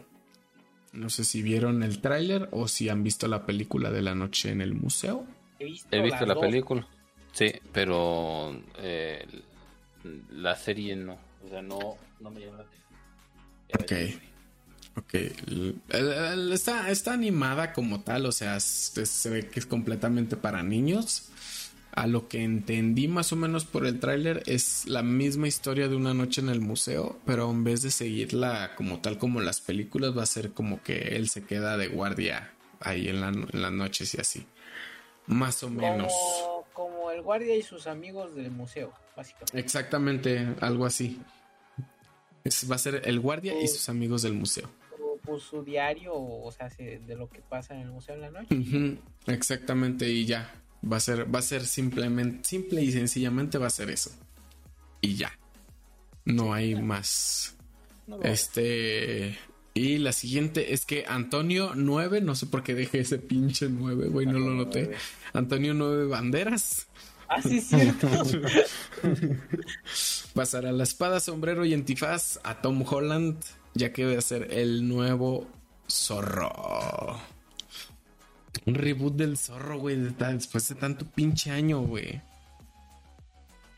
No sé si vieron el tráiler o si han visto la película de La noche en el museo. He visto, He visto las la dos. película. Sí, pero eh, la serie no. O sea, no, no me llama la atención. Ok. Ok. está, está animada como tal, o sea, se ve que es completamente para niños. A lo que entendí más o menos por el tráiler es la misma historia de una noche en el museo, pero en vez de seguirla como tal como las películas va a ser como que él se queda de guardia ahí en, las noches y así. Más o menos. Como el guardia y sus amigos del museo, básicamente. Exactamente, algo así. va a ser el guardia y sus amigos del museo. Pues su diario, o sea, de lo que pasa en el museo en la noche. Exactamente, y ya. Va a ser, va a ser simplemente, simple y sencillamente va a ser eso. Y ya. No hay más. este. Y la siguiente es que Antonio 9, no sé por qué dejé ese pinche 9, güey, no lo noté. Antonio 9 Banderas. Ah, sí, cierto. [laughs] Pasará la espada, sombrero y antifaz a Tom Holland, ya que va a ser el nuevo zorro. Un reboot del zorro, güey, después de tanto pinche año, güey.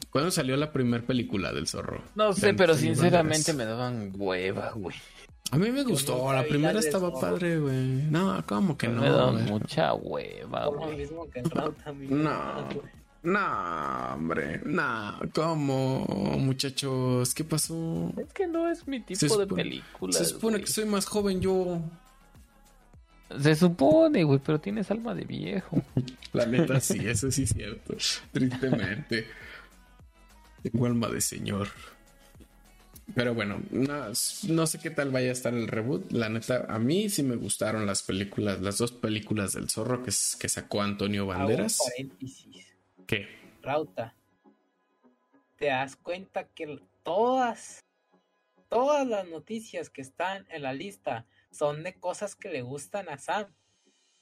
¿Cuándo salió la primera película del zorro? No sé, pero sinceramente me daban hueva, güey. A mí me gustó, la primera estaba padre, güey. No, ¿cómo que no? Me daban mucha hueva, güey. No, no, hombre, no, ¿cómo, muchachos? ¿Qué pasó? Es que no es mi tipo de película. Se supone que soy más joven yo. Se supone, güey, pero tienes alma de viejo. [laughs] La neta, sí, eso sí es cierto. Tristemente. Tengo alma de señor. Pero bueno, no, sé qué tal vaya a estar el reboot. La neta, a mí sí me gustaron las películas, las dos películas del zorro que, que sacó Antonio Banderas. ¿Qué? Rauta. ¿Te das cuenta que todas, todas las noticias que están en la lista son de cosas que le gustan a Sam. [laughs]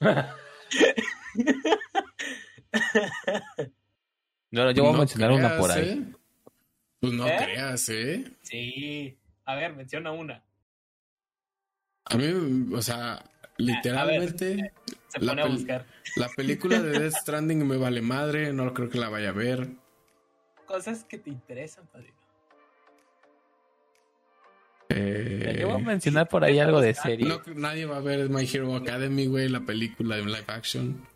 no, yo voy a mencionar una por ahí. ¿eh? Pues no ¿Eh? creas, ¿eh? Sí. A ver, menciona una. A mí, o sea, literalmente. se pone a buscar. La película de Death Stranding me vale madre, no creo que la vaya a ver. Cosas que te interesan, padrino. Eh, Yo voy a mencionar por ahí algo de serie. No, nadie va a ver My Hero Academy, güey, la película de live action.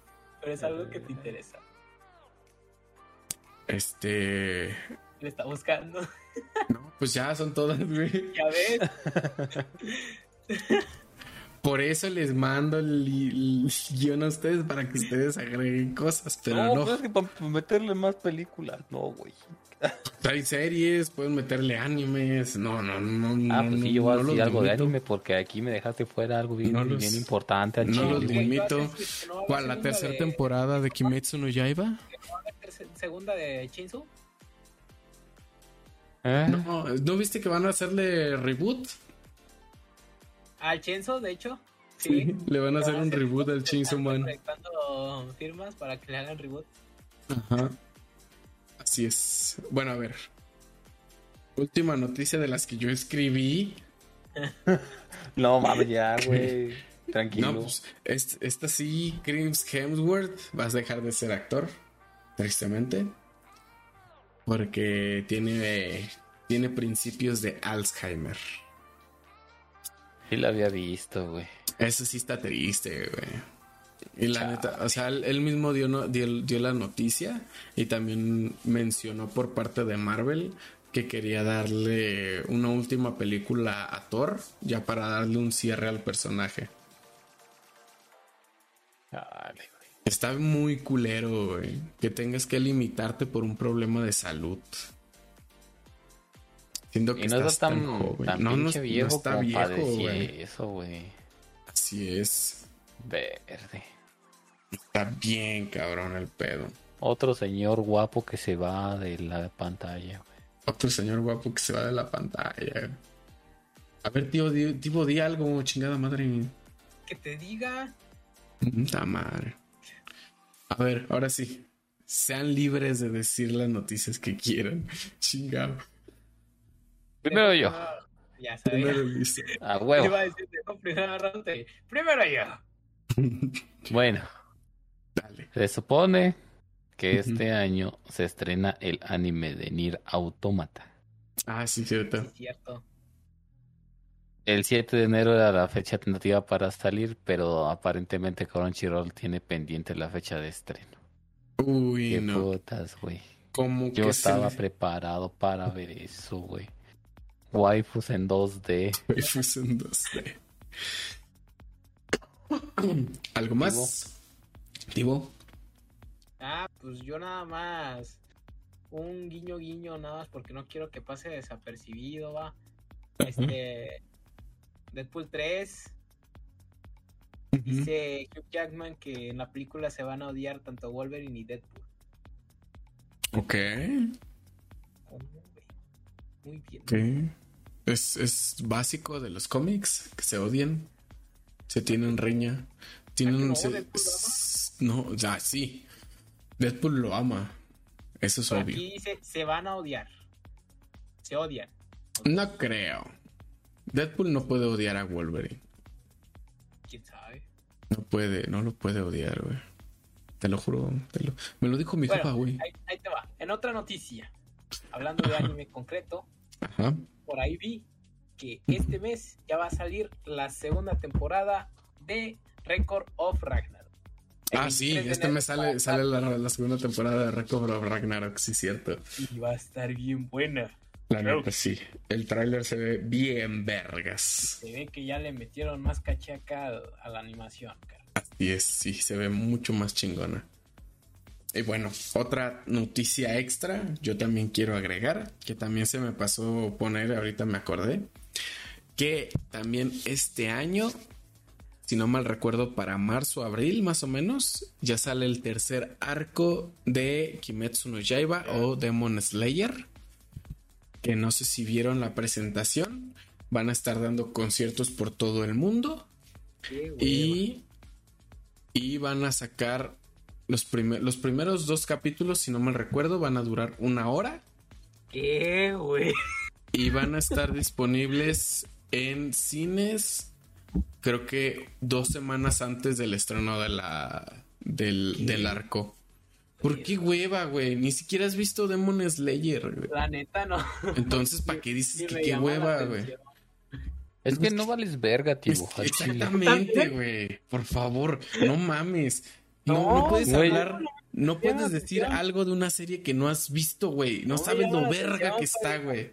Pero es algo que te interesa. Este. Le está buscando. No, pues ya son todas, güey. Ya ves. [laughs] Por eso les mando el, guion a ustedes para que ustedes agreguen cosas, pero no. No, es que para meterle más películas, no, güey. Hay series, pueden meterle animes. No, no, no. Ah, pues sí, yo voy a decir algo de anime porque aquí me dejaste fuera algo bien, bien importante. no los limito. ¿Cuál? ¿La tercera temporada de Kimetsu no Yaiba? ¿Segunda de Shinsu? ¿Eh? No, ¿no viste que van a hacerle reboot? Al Chenzo, de hecho. Sí, le van a hacer un reboot al Chainsaw Man. firmas para que le hagan reboot. Ajá. Así es. Bueno, a ver. Última noticia de las que yo escribí. [laughs] no mames, ya, [laughs] güey. Tranquilo. No, pues, esta sí, Chris Hemsworth, vas a dejar de ser actor. Tristemente. Porque tiene, tiene principios de Alzheimer. Sí lo había visto, güey. Eso sí está triste, güey. Y la neta, o sea, él, mismo dio, dio, la noticia y también mencionó por parte de Marvel que quería darle una última película a Thor, ya para darle un cierre al personaje. Está muy culero, güey, que tengas que limitarte por un problema de salud. Siento que no estás tan, joven. no, no, viejo no está viejo, güey. Eso, güey. Así es. Verde. Está bien cabrón el pedo. Otro señor guapo que se va de la pantalla, güey. Otro señor guapo que se va de la pantalla. A ver, tío, di, di algo, chingada madre. Que te diga. Puta madre. A ver, ahora sí. Sean libres de decir las noticias que quieran. [laughs] Chingado. Primero yo. Ya sabía. Primero listo. A huevo. Iba a decir, primero, primero yo. [laughs] bueno. Dale. Se supone que este año se estrena el anime de Nier Automata. Ah, sí, cierto. Sí, cierto. El 7 de enero era la fecha tentativa para salir, pero aparentemente Crunchyroll tiene pendiente la fecha de estreno. Uy, Qué no. putas, güey. ¿Cómo Yo que estaba se... preparado para ver eso, güey. Waifus en 2D. [laughs] Waifus en 2D. [coughs] ¿Algo más? Tibo. Ah, pues yo nada más. Un guiño guiño nada más porque no quiero que pase desapercibido, va. Este. Deadpool 3. Dice Hugh Jackman que en la película se van a odiar tanto Wolverine y Deadpool. Ok. ¿Cómo, güey? Muy bien. ok. Es, es básico de los cómics que se odian. Se tienen riña. Tienen. no? se- ¿Deadpool lo s- no, ya sí. Deadpool lo ama. Eso es obvio. aquí dice se van a odiar. Se odian. No creo. Deadpool no puede odiar a Wolverine. ¿Quién sabe? No puede, no lo puede odiar, güey. Te lo juro. te lo- Me lo dijo mi Bueno, jefa, güey. Ahí, ahí te va. En otra noticia, hablando de [laughs] anime concreto, Ajá. por ahí vi que este mes ya va a salir la segunda temporada de Record of Ragnarok. El Ah, sí, 23 de este mes sale, sale la, la segunda temporada de Record of Ragnarok, sí, cierto. Y va a estar bien buena. La Claro. neta, sí. El tráiler se ve bien vergas. Se ve que ya le metieron más caché acá a, a la animación, cara. Así es, sí, se ve mucho más chingona. Y bueno, otra noticia extra, yo también quiero agregar, que también se me pasó poner, ahorita me acordé, que también este año, si no mal recuerdo, para marzo, abril más o menos, ya sale el tercer arco de Kimetsu no Yaiba o Demon Slayer, que no sé si vieron la presentación, van a estar dando conciertos por todo el mundo. Y, y van a sacar los, primer- los primeros dos capítulos, si no me recuerdo, van a durar una hora Qué, güey. y van a estar disponibles en cines, creo que dos semanas antes del estreno de la, del, del arco. ¿Por qué hueva, güey? Ni siquiera has visto Demon Slayer, güey. La neta no. Entonces, ¿para [laughs] qué Sí dices que qué hueva, güey? Es que no vales verga, tío. Es- exactamente, güey. Por favor, no mames. No, No, no puedes güey. hablar, no puedes decir algo de una serie que no has visto, güey. No, No sabes lo verga que está, güey.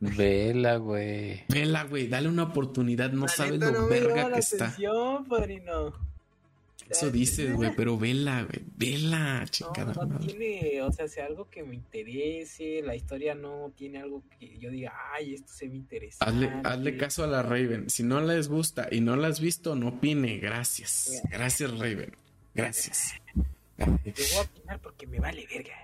Vela, güey. Vela, güey, dale una oportunidad. No La sabes lo no verga que está. atención, padrino. Eso dices, güey, pero vela, güey. Vela, No, chingada no madre. tiene, o sea, si algo que me interese, la historia no tiene algo que yo diga, ay, esto se me interesa. Hazle, hazle caso a la Raven. Si no les gusta y no la has visto, no opine. Gracias. Gracias, Raven. Gracias. Te voy a opinar porque me vale verga.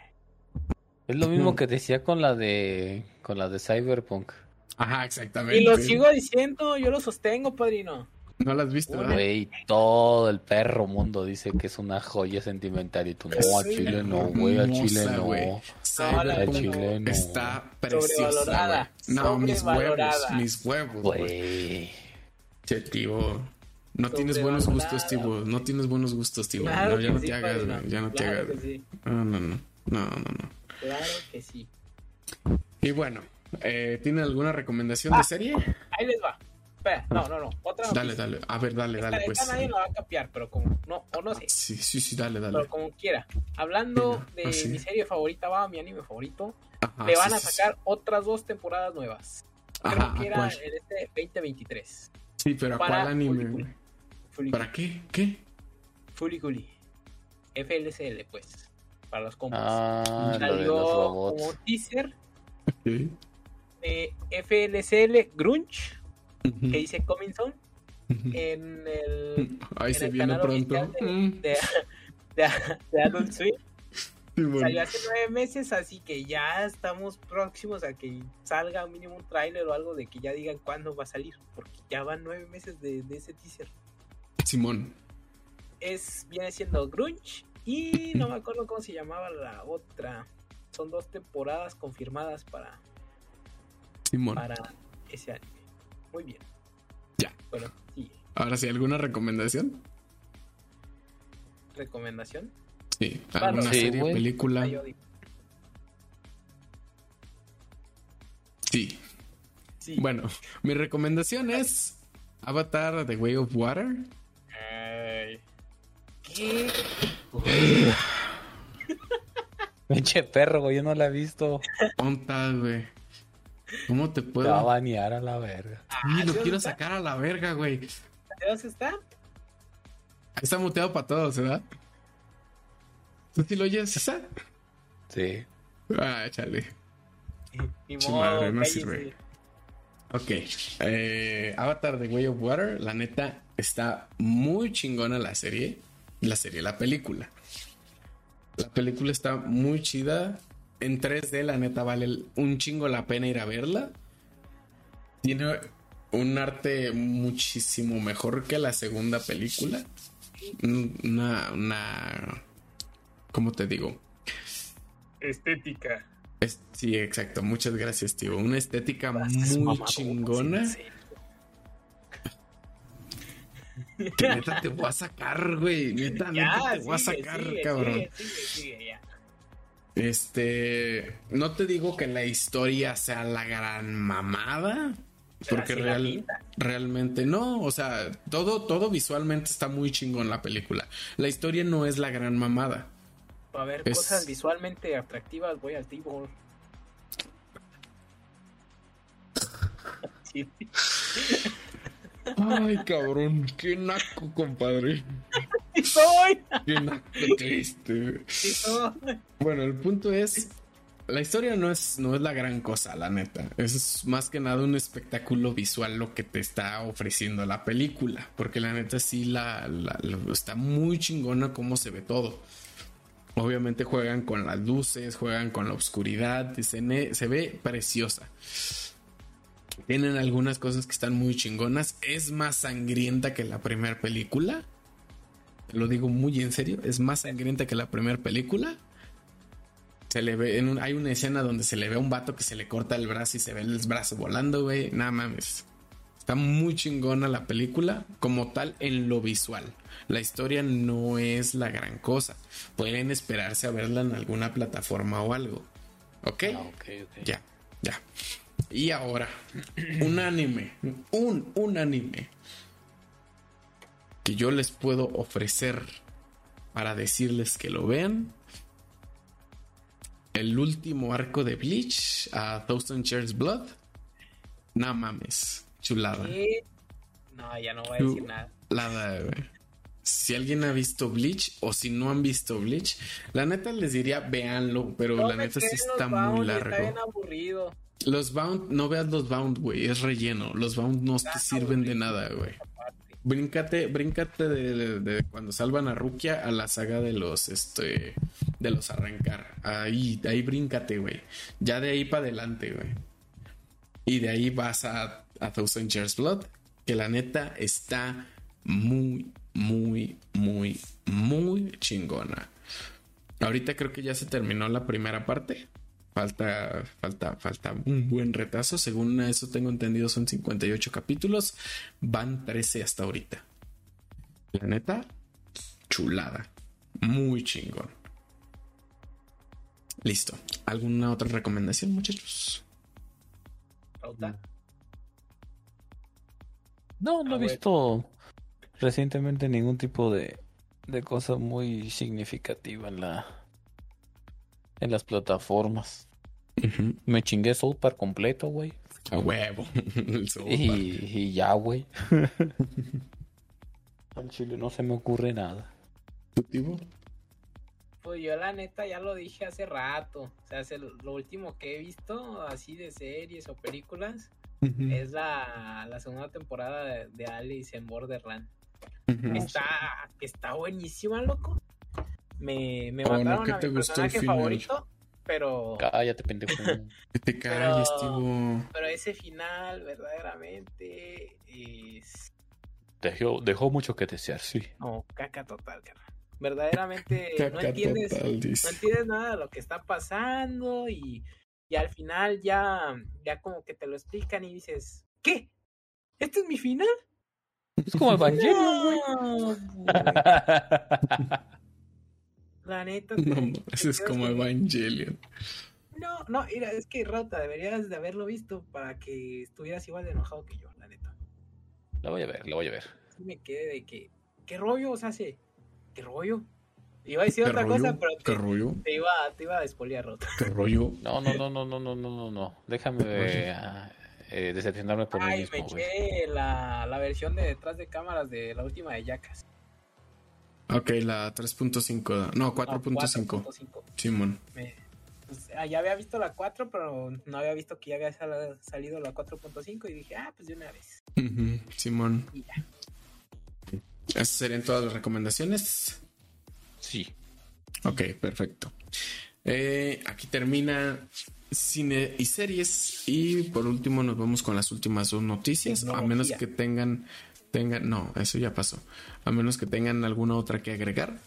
Es lo mismo que decía con la de con la de Cyberpunk. Ajá, exactamente. Y lo sigo diciendo, yo lo sostengo, padrino. No la has visto, ¿verdad? Güey, todo el perro mundo dice que es una joya sentimental y tú no, a Sí, Chile no, güey, a Chile no. la Chile no. está preciosa. No, mis huevos, mis huevos, güey. Che, Tibo. No tienes buenos gustos, Tibo. No tienes buenos gustos, Tibo. Claro no, ya no sí, te hagas, padrino. güey. Ya no te hagas. sí, No, no, no. No, no, no. claro que sí. Y bueno, eh, ¿tiene alguna recomendación de serie? Ahí les va. Espera, no, no, no. Otra Dale, noticia. dale. A ver, dale, Esta dale, pues. nadie la va a capear, pero como, no, o no sé, Sí, sí, sí, dale, dale. pero como quiera. Hablando de ah, mi serie favorita, va, mi anime favorito, Ajá, le van a sacar otras dos temporadas nuevas. Creo Ajá, que ¿a era en este 2023. Sí, pero ¿a cuál anime, ¿Para qué? ¿Qué? Fully Gully. FLCL, pues. Para los compas. Ah, lo de Salió los como teaser ¿Qué? de FLCL Grunge, Ujú, que dice Coming Soon, ujú. en el Ahí en se el viene canal pronto. de- Mm, de, de, de Adult Swim. sí, bueno. Salió hace nueve meses, así que ya estamos próximos a que salga mínimo un tráiler o algo de que ya digan cuándo va a salir, porque ya van nueve meses de, de ese teaser. Simón. Es, viene siendo Grunge y no me acuerdo cómo se llamaba la otra. Son dos temporadas confirmadas para, Simón. para ese anime. Muy bien. Ya. Bueno, sí. Ahora sí, ¿alguna recomendación? Recomendación. Sí. ¿Alguna serie, película? Sí. Sí. Bueno, mi recomendación es Avatar The Way of Water. Ay. ¿Qué? [laughs] Pinche perro, güey, yo no la he visto. Ponta, güey. ¿Cómo te puedo? Te va a banear a la verga. Sí, Ah, lo ¿sí quiero está? sacar a la verga, güey. ¿De dónde está? Está muteado para todos, ¿verdad? ¿Tú sí lo oyes, César? Sí. Ah, chale. Ni Su modo, madre, no cállese. sirve. Ok. Eh, Avatar The Way of Water, la neta, está muy chingona la serie. La serie, la película. La película está muy chida. En 3D, la neta, vale un chingo la pena ir a verla. Tiene un arte muchísimo mejor que la segunda película. Una, una, ¿cómo te digo? Estética. Es- sí, exacto. Muchas gracias, tío. Una estética Gracias, muy chingona. sí, sí. Que neta te voy a sacar, güey. [laughs] Neta, te voy a sigue, sacar, sigue, cabrón. sigue, sigue, sigue, ya. Este. No te digo que la historia sea la gran mamada. Pero Porque real- realmente no. O sea, todo, todo visualmente está muy chingón la película. La historia no es la gran mamada. Para ver Es- cosas visualmente atractivas, voy al Tibor. [laughs] Ay, cabrón. Qué naco, compadre. [laughs] Sí soy, Qué naco triste. sí soy. Bueno, el punto es, la historia no es, no es la gran cosa, la neta. Es más que nada un espectáculo visual lo que te está ofreciendo la película. Porque la neta sí la, la- la- está muy chingona cómo se ve todo. Obviamente juegan con las luces, juegan con la oscuridad, se ve preciosa. Tienen algunas cosas que están muy chingonas. Es más sangrienta que la primera película. Te lo digo muy en serio. Es más sangrienta que la primera película. Se le ve, en un- hay una escena donde se le ve a un vato que se le corta el brazo y se ve el brazo volando, güey. Nada mames. Está muy chingona la película como tal en lo visual. La historia no es la gran cosa. Pueden esperarse a verla en alguna plataforma o algo. ¿Ok? Ah, ok, ok. Ya, ya. Y ahora, un anime, un, un anime que yo les puedo ofrecer para decirles que lo vean. El último arco de Bleach a Thousand Years Blood. No mames, chulada. ¿Qué? No, ya no voy a decir nada. Güey. Si alguien ha visto Bleach o si no han visto Bleach, la neta les diría véanlo, pero No la neta sí está muy largo. Está bien aburrido. Los Bound, no veas los Bound, güey, es relleno. Los Bound no te sirven de nada, güey. Bríncate, bríncate de, de- de cuando salvan a Rukia a la saga de los, este, de los arrancar. Ahí, ahí bríncate, güey. Ya de ahí para adelante, güey. Y de ahí vas a, a Thousand Years Blood, que la neta está muy, muy, muy, muy chingona. Ahorita creo que ya se terminó la primera parte. Falta, falta, falta un buen retazo. Según eso tengo entendido, son 58 capítulos. Van 13 hasta ahorita. La neta, chulada. Muy chingón. Listo. ¿Alguna otra recomendación, muchachos? Pauta. No, no Ah, he bueno. visto recientemente ningún tipo de, de cosa muy significativa en la en las plataformas. Me chingué Soul Park completo, güey. A huevo. [laughs] El South Park. Y, y ya, güey. [laughs] Al chile no se me ocurre nada. ¿Tú? Pues yo la neta ya lo dije hace rato. O sea, el- lo último que he visto así de series o películas es la, la segunda temporada de, de Alice en Borderland. Está, está buenísima, loco. Me, me Oh, no, mataron ¿qué a te mi gustó el final? favorito, pero, Cállate, pendejo. [laughs] Que te calles, Pero- Tibo. pero ese final verdaderamente es... Dejó, dejó mucho que desear, sí. No, caca total, carnal. Verdaderamente [laughs] no entiendes, total, no entiendes nada de lo que está pasando y, y al final ya, ya como que te lo explican y dices, ¿qué? ¿Este es mi final? Es como [laughs] Evangelion, güey. No, güey. La neta. [laughs] No, te... eso es como que... Evangelion. No, no, mira, es que Rota, deberías de haberlo visto para que estuvieras igual de enojado que yo, la neta. La voy a ver, la voy a ver. Me quedé de que, ¿qué rollo? O sea, ¿qué rollo? Iba a decir otra rollo? cosa, pero te, rollo? te, iba, te iba a despolear Rota. ¿Qué rollo? No, no, no, no, no, no, no, no, Déjame ah, eh, decepcionarme por Ay, mí mismo, me eché la, la, versión de detrás de cámaras de la última de Yacas. Ok, la 3.5. No, 4.5. 4.5. Simón. Me- pues, ah, ya había visto la 4, pero no había visto que ya había sal- salido la 4.5 y dije, ah, pues de una vez. Simón. Y ya. Esas serían todas las recomendaciones. Sí. Ok, perfecto. Eh, aquí termina cine y series. Y por último nos vamos con las últimas dos noticias. A Tecnología. menos que tengan, tengan, no, eso ya pasó. A menos que tengan alguna otra que agregar.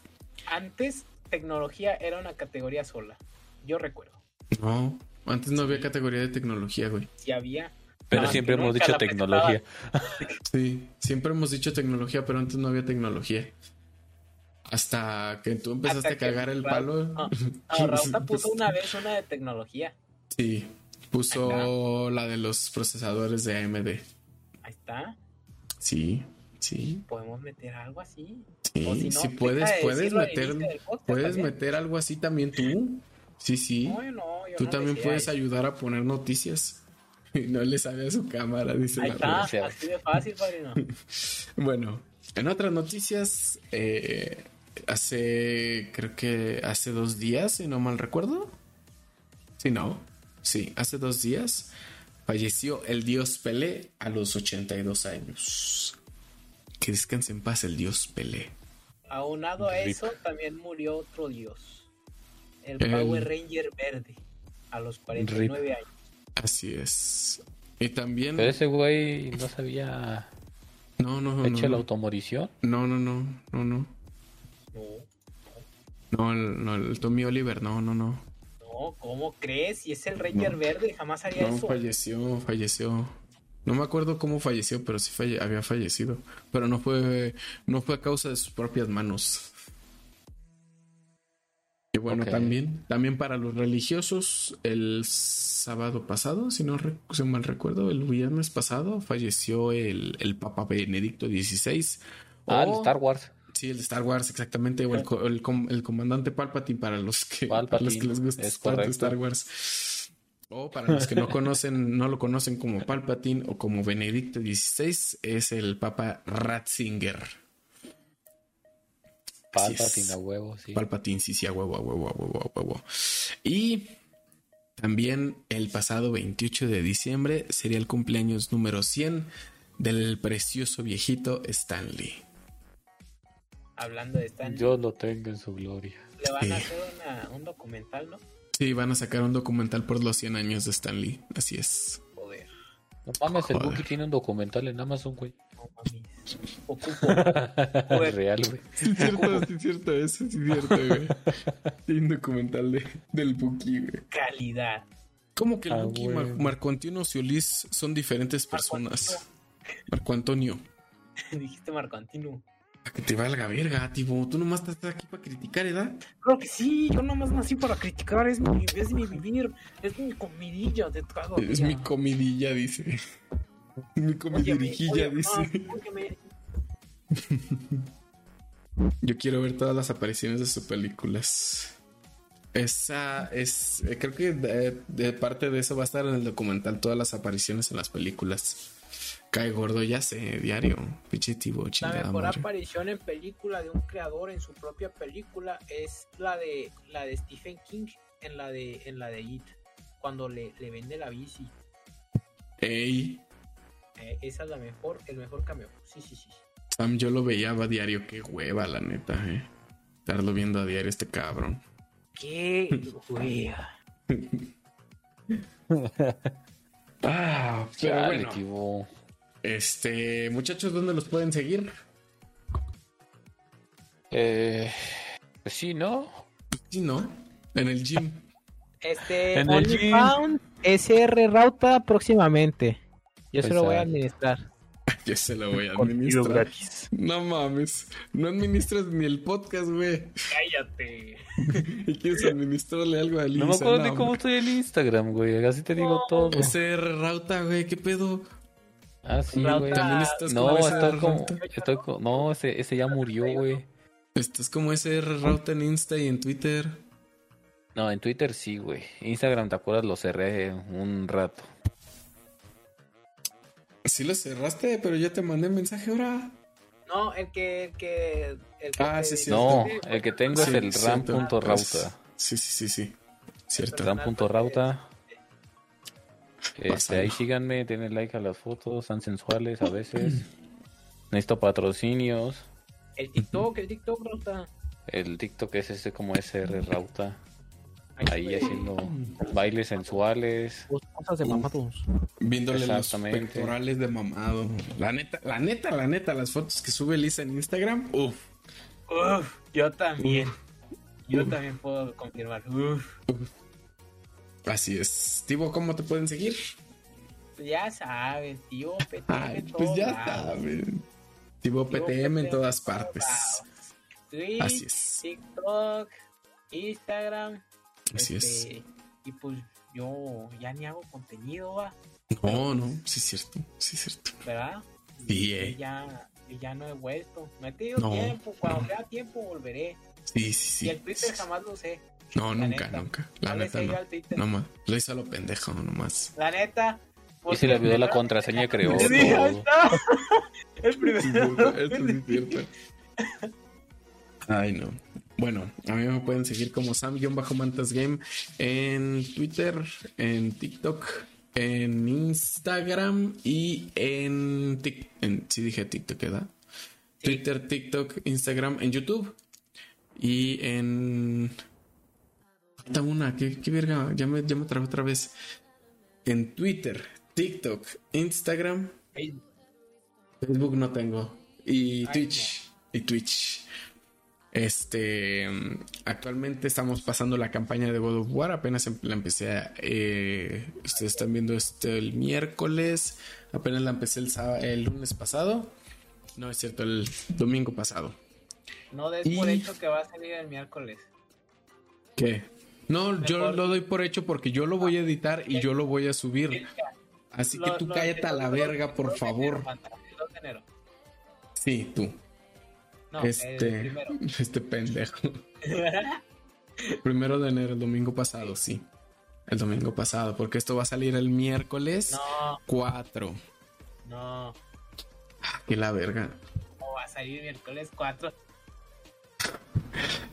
Antes, tecnología era una categoría sola. Yo recuerdo. No, antes no había categoría de tecnología, güey. Si había. Pero más siempre hemos dicho tecnología. Sí, siempre hemos dicho tecnología, pero antes no había tecnología. Hasta que tú empezaste Hasta a cagar el Ra- palo. Ah, Ah, [laughs] Rauta puso una vez una de tecnología. Sí, puso la de los procesadores de AMD. Ahí está. Sí, sí, Podemos meter algo así. sí. O si no, si puedes, de puedes meter, puedes también. meter algo así también tú. Sí, sí. No, yo no, yo Tú también puedes eso. ayudar a poner noticias. [laughs] Y no le sabe a su cámara, dice Ahí la está, así de fácil, padrino. [laughs] Bueno, en otras noticias, eh, hace, creo que hace dos días, si no mal recuerdo. Sí, no. Sí, hace dos días falleció el dios Pelé a los 82 años. Que descanse en paz el dios Pelé. Aunado a Rip. eso, también murió otro dios. El El- Power Ranger verde. A los 49 años. Así es. Y también... Pero ese güey no sabía No, no, no. hecho la automorición. no, no, no, no, no. No, No, el, no, el Tommy Oliver, no, no, no. No, ¿cómo crees? Si es el Ranger No. verde, jamás haría No, eso. falleció, falleció. No me acuerdo cómo falleció, pero sí falle- había fallecido. Pero no fue, no fue a causa de sus propias manos. Y bueno, también, también para los religiosos, el sábado pasado, si no si mal recuerdo, el viernes pasado, falleció el, el Papa Benedicto XVI. Ah, el Star Wars. Sí, el de Star Wars, exactamente. O el, el, el comandante Palpatine para los que, para los que les gusta. Star Wars. O para los que no conocen, no lo conocen como Palpatine o como Benedicto XVI, es el Papa Ratzinger. Palpatine a huevo, sí. Palpatine, sí, sí, a huevo, a huevo, a huevo, a huevo. Y también el pasado 28 de diciembre sería el cumpleaños número 100 del precioso viejito Stanley. Hablando de Stan, Yo lo tengo en su gloria. le van a Sí. hacer una- un documental, ¿no? Sí, van a sacar un documental por los 100 años de Stanley. Así es. Joder, No mames, el Joder. Buki tiene un documental en Amazon, güey. no mames. Ocupo. [laughs] Joder. Real, güey. Sí, es cierto, sí, es cierto, eso sí es cierto, güey. Tiene un documental de, del Buki, güey. calidad. ¿Cómo que el Ah, Buki. Mar- Marco Antonio Solís son diferentes Marco personas? Marco Antonio. [laughs] Dijiste Marco Antino. A que te valga verga, tipo. Tú nomás estás aquí para criticar, ¿verdad? Claro que sí, yo nomás nací para criticar, es mi, es mi vivir, es mi comidilla de cada Es mi comidilla, dice. [laughs] mi óyeme, dice. ah, óyeme. [laughs] Yo quiero ver todas las apariciones de sus películas. Esa es. eh, Creo que de, de parte de eso va a estar en el documental todas las apariciones en las películas. Cae gordo, ya sé, diario. Pinche tibo, La mejor madre. aparición en película de un creador en su propia película es la de la de Stephen King en la de en la de It cuando le, le vende la bici. Ey, Eh, esa es la mejor, el mejor cameo. Sí, sí, sí. Sam, yo lo veía a diario. Qué hueva, la neta, eh. Estarlo viendo a diario este cabrón. Qué [laughs] wea. Ah, pero bueno. Este, muchachos, ¿dónde los pueden seguir? Eh, pues sí, ¿no? Sí, ¿no? En el gym. Este En el OnlyFans SR Rauta próximamente. Yo se lo voy a administrar. [laughs] Yo se lo voy a administrar. No mames. No administras ni el podcast, güey. Cállate. [laughs] Y quieres administrarle algo a Lisa. No me acuerdo ni No, cómo estoy en Instagram, güey. Así te digo todo. SR Rauta, güey, ¿qué pedo? Ah, sí, güey. También estás No, como estoy SR como. Estoy co- No, ese, ese ya murió, güey. Estás como SR Rauta en Insta y en Twitter. No, en Twitter sí, güey. Instagram, ¿te acuerdas? Lo cerré un rato. Sí lo cerraste, pero yo te mandé mensaje ahora. No, el que, el que, el que Ah, sí, sí. No, el que tengo Sí, es el ram.rauta. Sí, sí, sí, sí. Cierto. Ram.rauta. Este, ahí síganme, denle like a las fotos, son sensuales a veces. [clears throat] Necesito patrocinios. El TikTok, el TikTok, Rota. El TikTok es ese como SR Rauta. Ahí haciendo bailes sensuales. Cosas de mamados. Viéndole los pectorales de mamado. La neta, la neta, la neta, las fotos que sube Lisa en Instagram. Uf. Uf, yo también. Yo Uf. también puedo confirmar. Uf. Así es. Tibo, ¿cómo te pueden seguir? Pues ya sabes, tío, [laughs] PTM Ay, pues ya. Tibo Tío PTM en todas partes. Twitch, Así es. TikTok, Instagram. Así es. este, Y pues yo ya ni hago contenido, va, No, no, sí es cierto, sí es cierto. ¿verdad? Sí, eh. ya, ya no he vuelto. No he tenido No, tiempo. Cuando no. tenga tiempo volveré. Sí, sí, Y el sí. Twitter jamás lo sé. No, la nunca, neta. nunca. La No neta no. No más. Lo hizo a lo pendejo, nomás. La neta. Y se le olvidó la contraseña, [laughs] creó Sí, ahí está. [laughs] El primero. Eso sí es cierto. Ay, no. Bueno, a mí me pueden seguir como Sam-Mantas Game en Twitter, en TikTok, en Instagram y en, en sí dije TikTok, ¿verdad? Twitter, TikTok, Instagram, en YouTube y en falta una, qué, qué verga, ya me, ya me trabé otra vez. En Twitter, TikTok, Instagram, Facebook no tengo. Y Twitch. Y Twitch. Este. Actualmente estamos pasando la campaña de God of War. Apenas em- la empecé. a, eh, ustedes están viendo esto el miércoles. Apenas la empecé el, sábado, el lunes pasado. No es cierto, el domingo pasado. No des por Y- hecho que va a salir el miércoles. ¿Qué? No, yo lo doy por hecho porque yo lo voy a editar y yo lo voy a subir. Así que tú cállate a la verga, por favor. enero, Fanta, el 2 de enero. Sí, tú. No, el Este. [laughs] Este pendejo. Primero de enero, el domingo pasado, sí. El domingo pasado, porque esto va a salir el miércoles no, 4. no. Que la verga. No va a salir miércoles 4.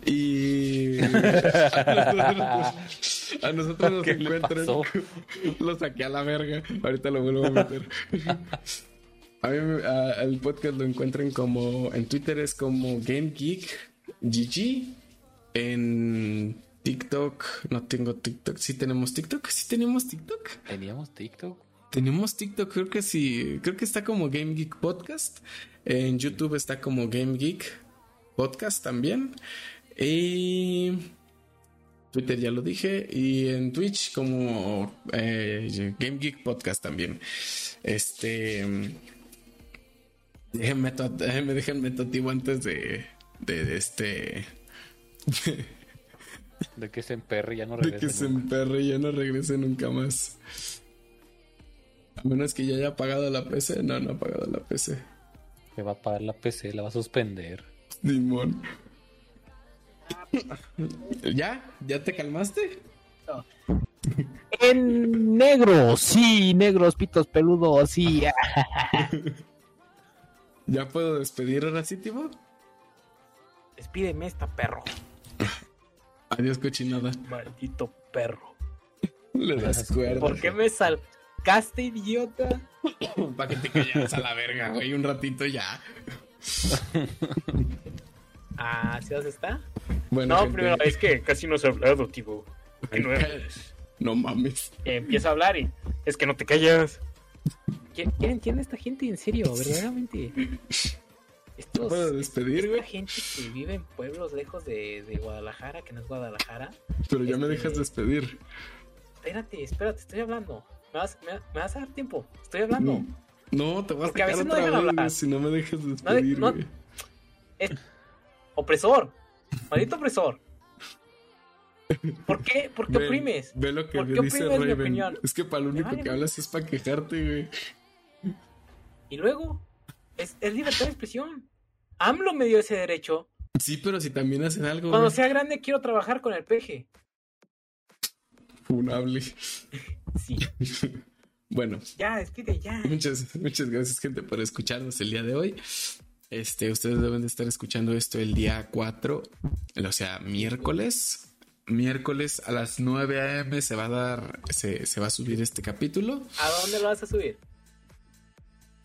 Y a nosotros, [laughs] a nosotros nos ¿Qué le encuentran. Lo saqué a la verga. Ahorita lo vuelvo a meter. A mí a- el podcast lo encuentran como en Twitter es como Game Geek GG. En TikTok no tengo TikTok. Sí tenemos TikTok. Sí tenemos TikTok. ¿Teníamos TikTok? Tenemos TikTok, creo que sí, creo que está como Game Geek Podcast. En YouTube está como Game Geek Podcast también. Y Twitter ya lo dije. Y en Twitch como eh, Game Geek Podcast también. Este... Déjenme, déjenme, déjenme antes de, de, de este... [laughs] De que se emperre y ya no De que regresa. se emperre y ya no regrese nunca más. A menos que ya haya pagado la PC. No, no ha pagado la PC. Le va a pagar la PC, la va a suspender. Dimon. ¿Ya? ¿Ya te calmaste? En negro, sí, negros, pitos peludos, sí. [laughs] ¿Ya puedo despedir ahora sí, Timo? Despídeme esta perro. Adiós, cochinada. Maldito perro. Le das cuerda. ¿Por qué me salcaste, idiota? [coughs] Para que te callaras a la verga, güey. Un ratito ya. [laughs] Ah, ¿sí dónde está? Bueno, No, gente, primero, es que casi no se ha hablado, tipo. No eres. No mames. Empieza a hablar y es que no te callas. ¿Quién, quién entiende a esta gente en serio, [laughs] verdaderamente? ¿Ya puedo Estos, despedir, güey? gente que vive en pueblos lejos de, de Guadalajara, que no es Guadalajara. Pero ya me este- dejas despedir. Espérate, espérate, estoy hablando. Me vas, me, me vas a dar tiempo. Estoy hablando. No, te voy a a veces no otra dejan vez, hablar. güey, si no me dejas despedir, no- güey. Opresor. Maldito opresor. ¿Por qué? ¿Por qué oprimes? Ve lo que ¿Por qué dice Raven. Es que para lo único vale que hablas es para quejarte, güey. Y luego, es, es libertad de expresión. AMLO me dio ese derecho. Sí, pero si también hacen algo, Cuando güey. sea grande quiero trabajar con el peje. Funable. Sí. [laughs] Bueno, Ya, despide, ya. muchas, muchas gracias, gente, por escucharnos el día de hoy. Este, ustedes deben de estar escuchando esto el día 4, o sea, miércoles. Miércoles a las 9 a.m. se va a dar, se, se va a subir este capítulo. ¿A dónde lo vas a subir?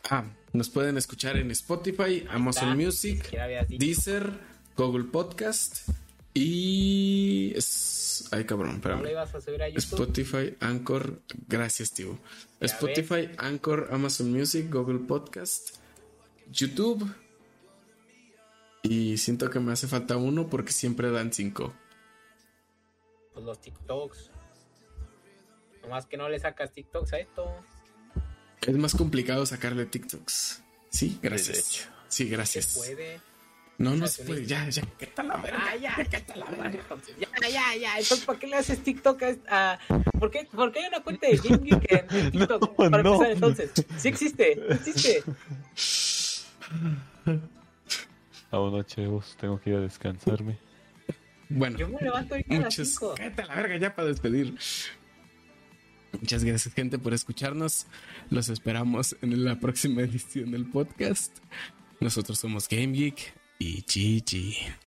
Ah, nos pueden escuchar en Spotify, Amazon. Music. Deezer, Google Podcast y... Es... Ay, cabrón, ¿No espérame. lo ibas a subir a? Spotify, Anchor, gracias, tío. Ya Spotify, Anchor, Amazon Music, Google Podcast, YouTube. Y siento que me hace falta uno porque siempre dan cinco. Pues los TikToks. Nomás que no le sacas TikToks a esto. Es más complicado sacarle TikToks. Sí, gracias. Sí, Se gracias. puede. No, no Se se puede. Ya, ya. ¿Qué tal la verga? Ah, ya, ya, ya, ya, ya. Entonces, ¿para qué le haces TikTok a ¿Por qué, ¿Por qué hay una cuenta de Geek en, [laughs] en TikTok? No, Para no. empezar, entonces. Sí existe, existe. [laughs] Aún chavos, tengo que ir a descansarme. Bueno, Yo me levanto a las muchas. 5. Cállate a la verga ya para despedir. Muchas gracias, gente, por escucharnos. Los esperamos en la próxima edición del podcast. Nosotros somos Game Geek y GG.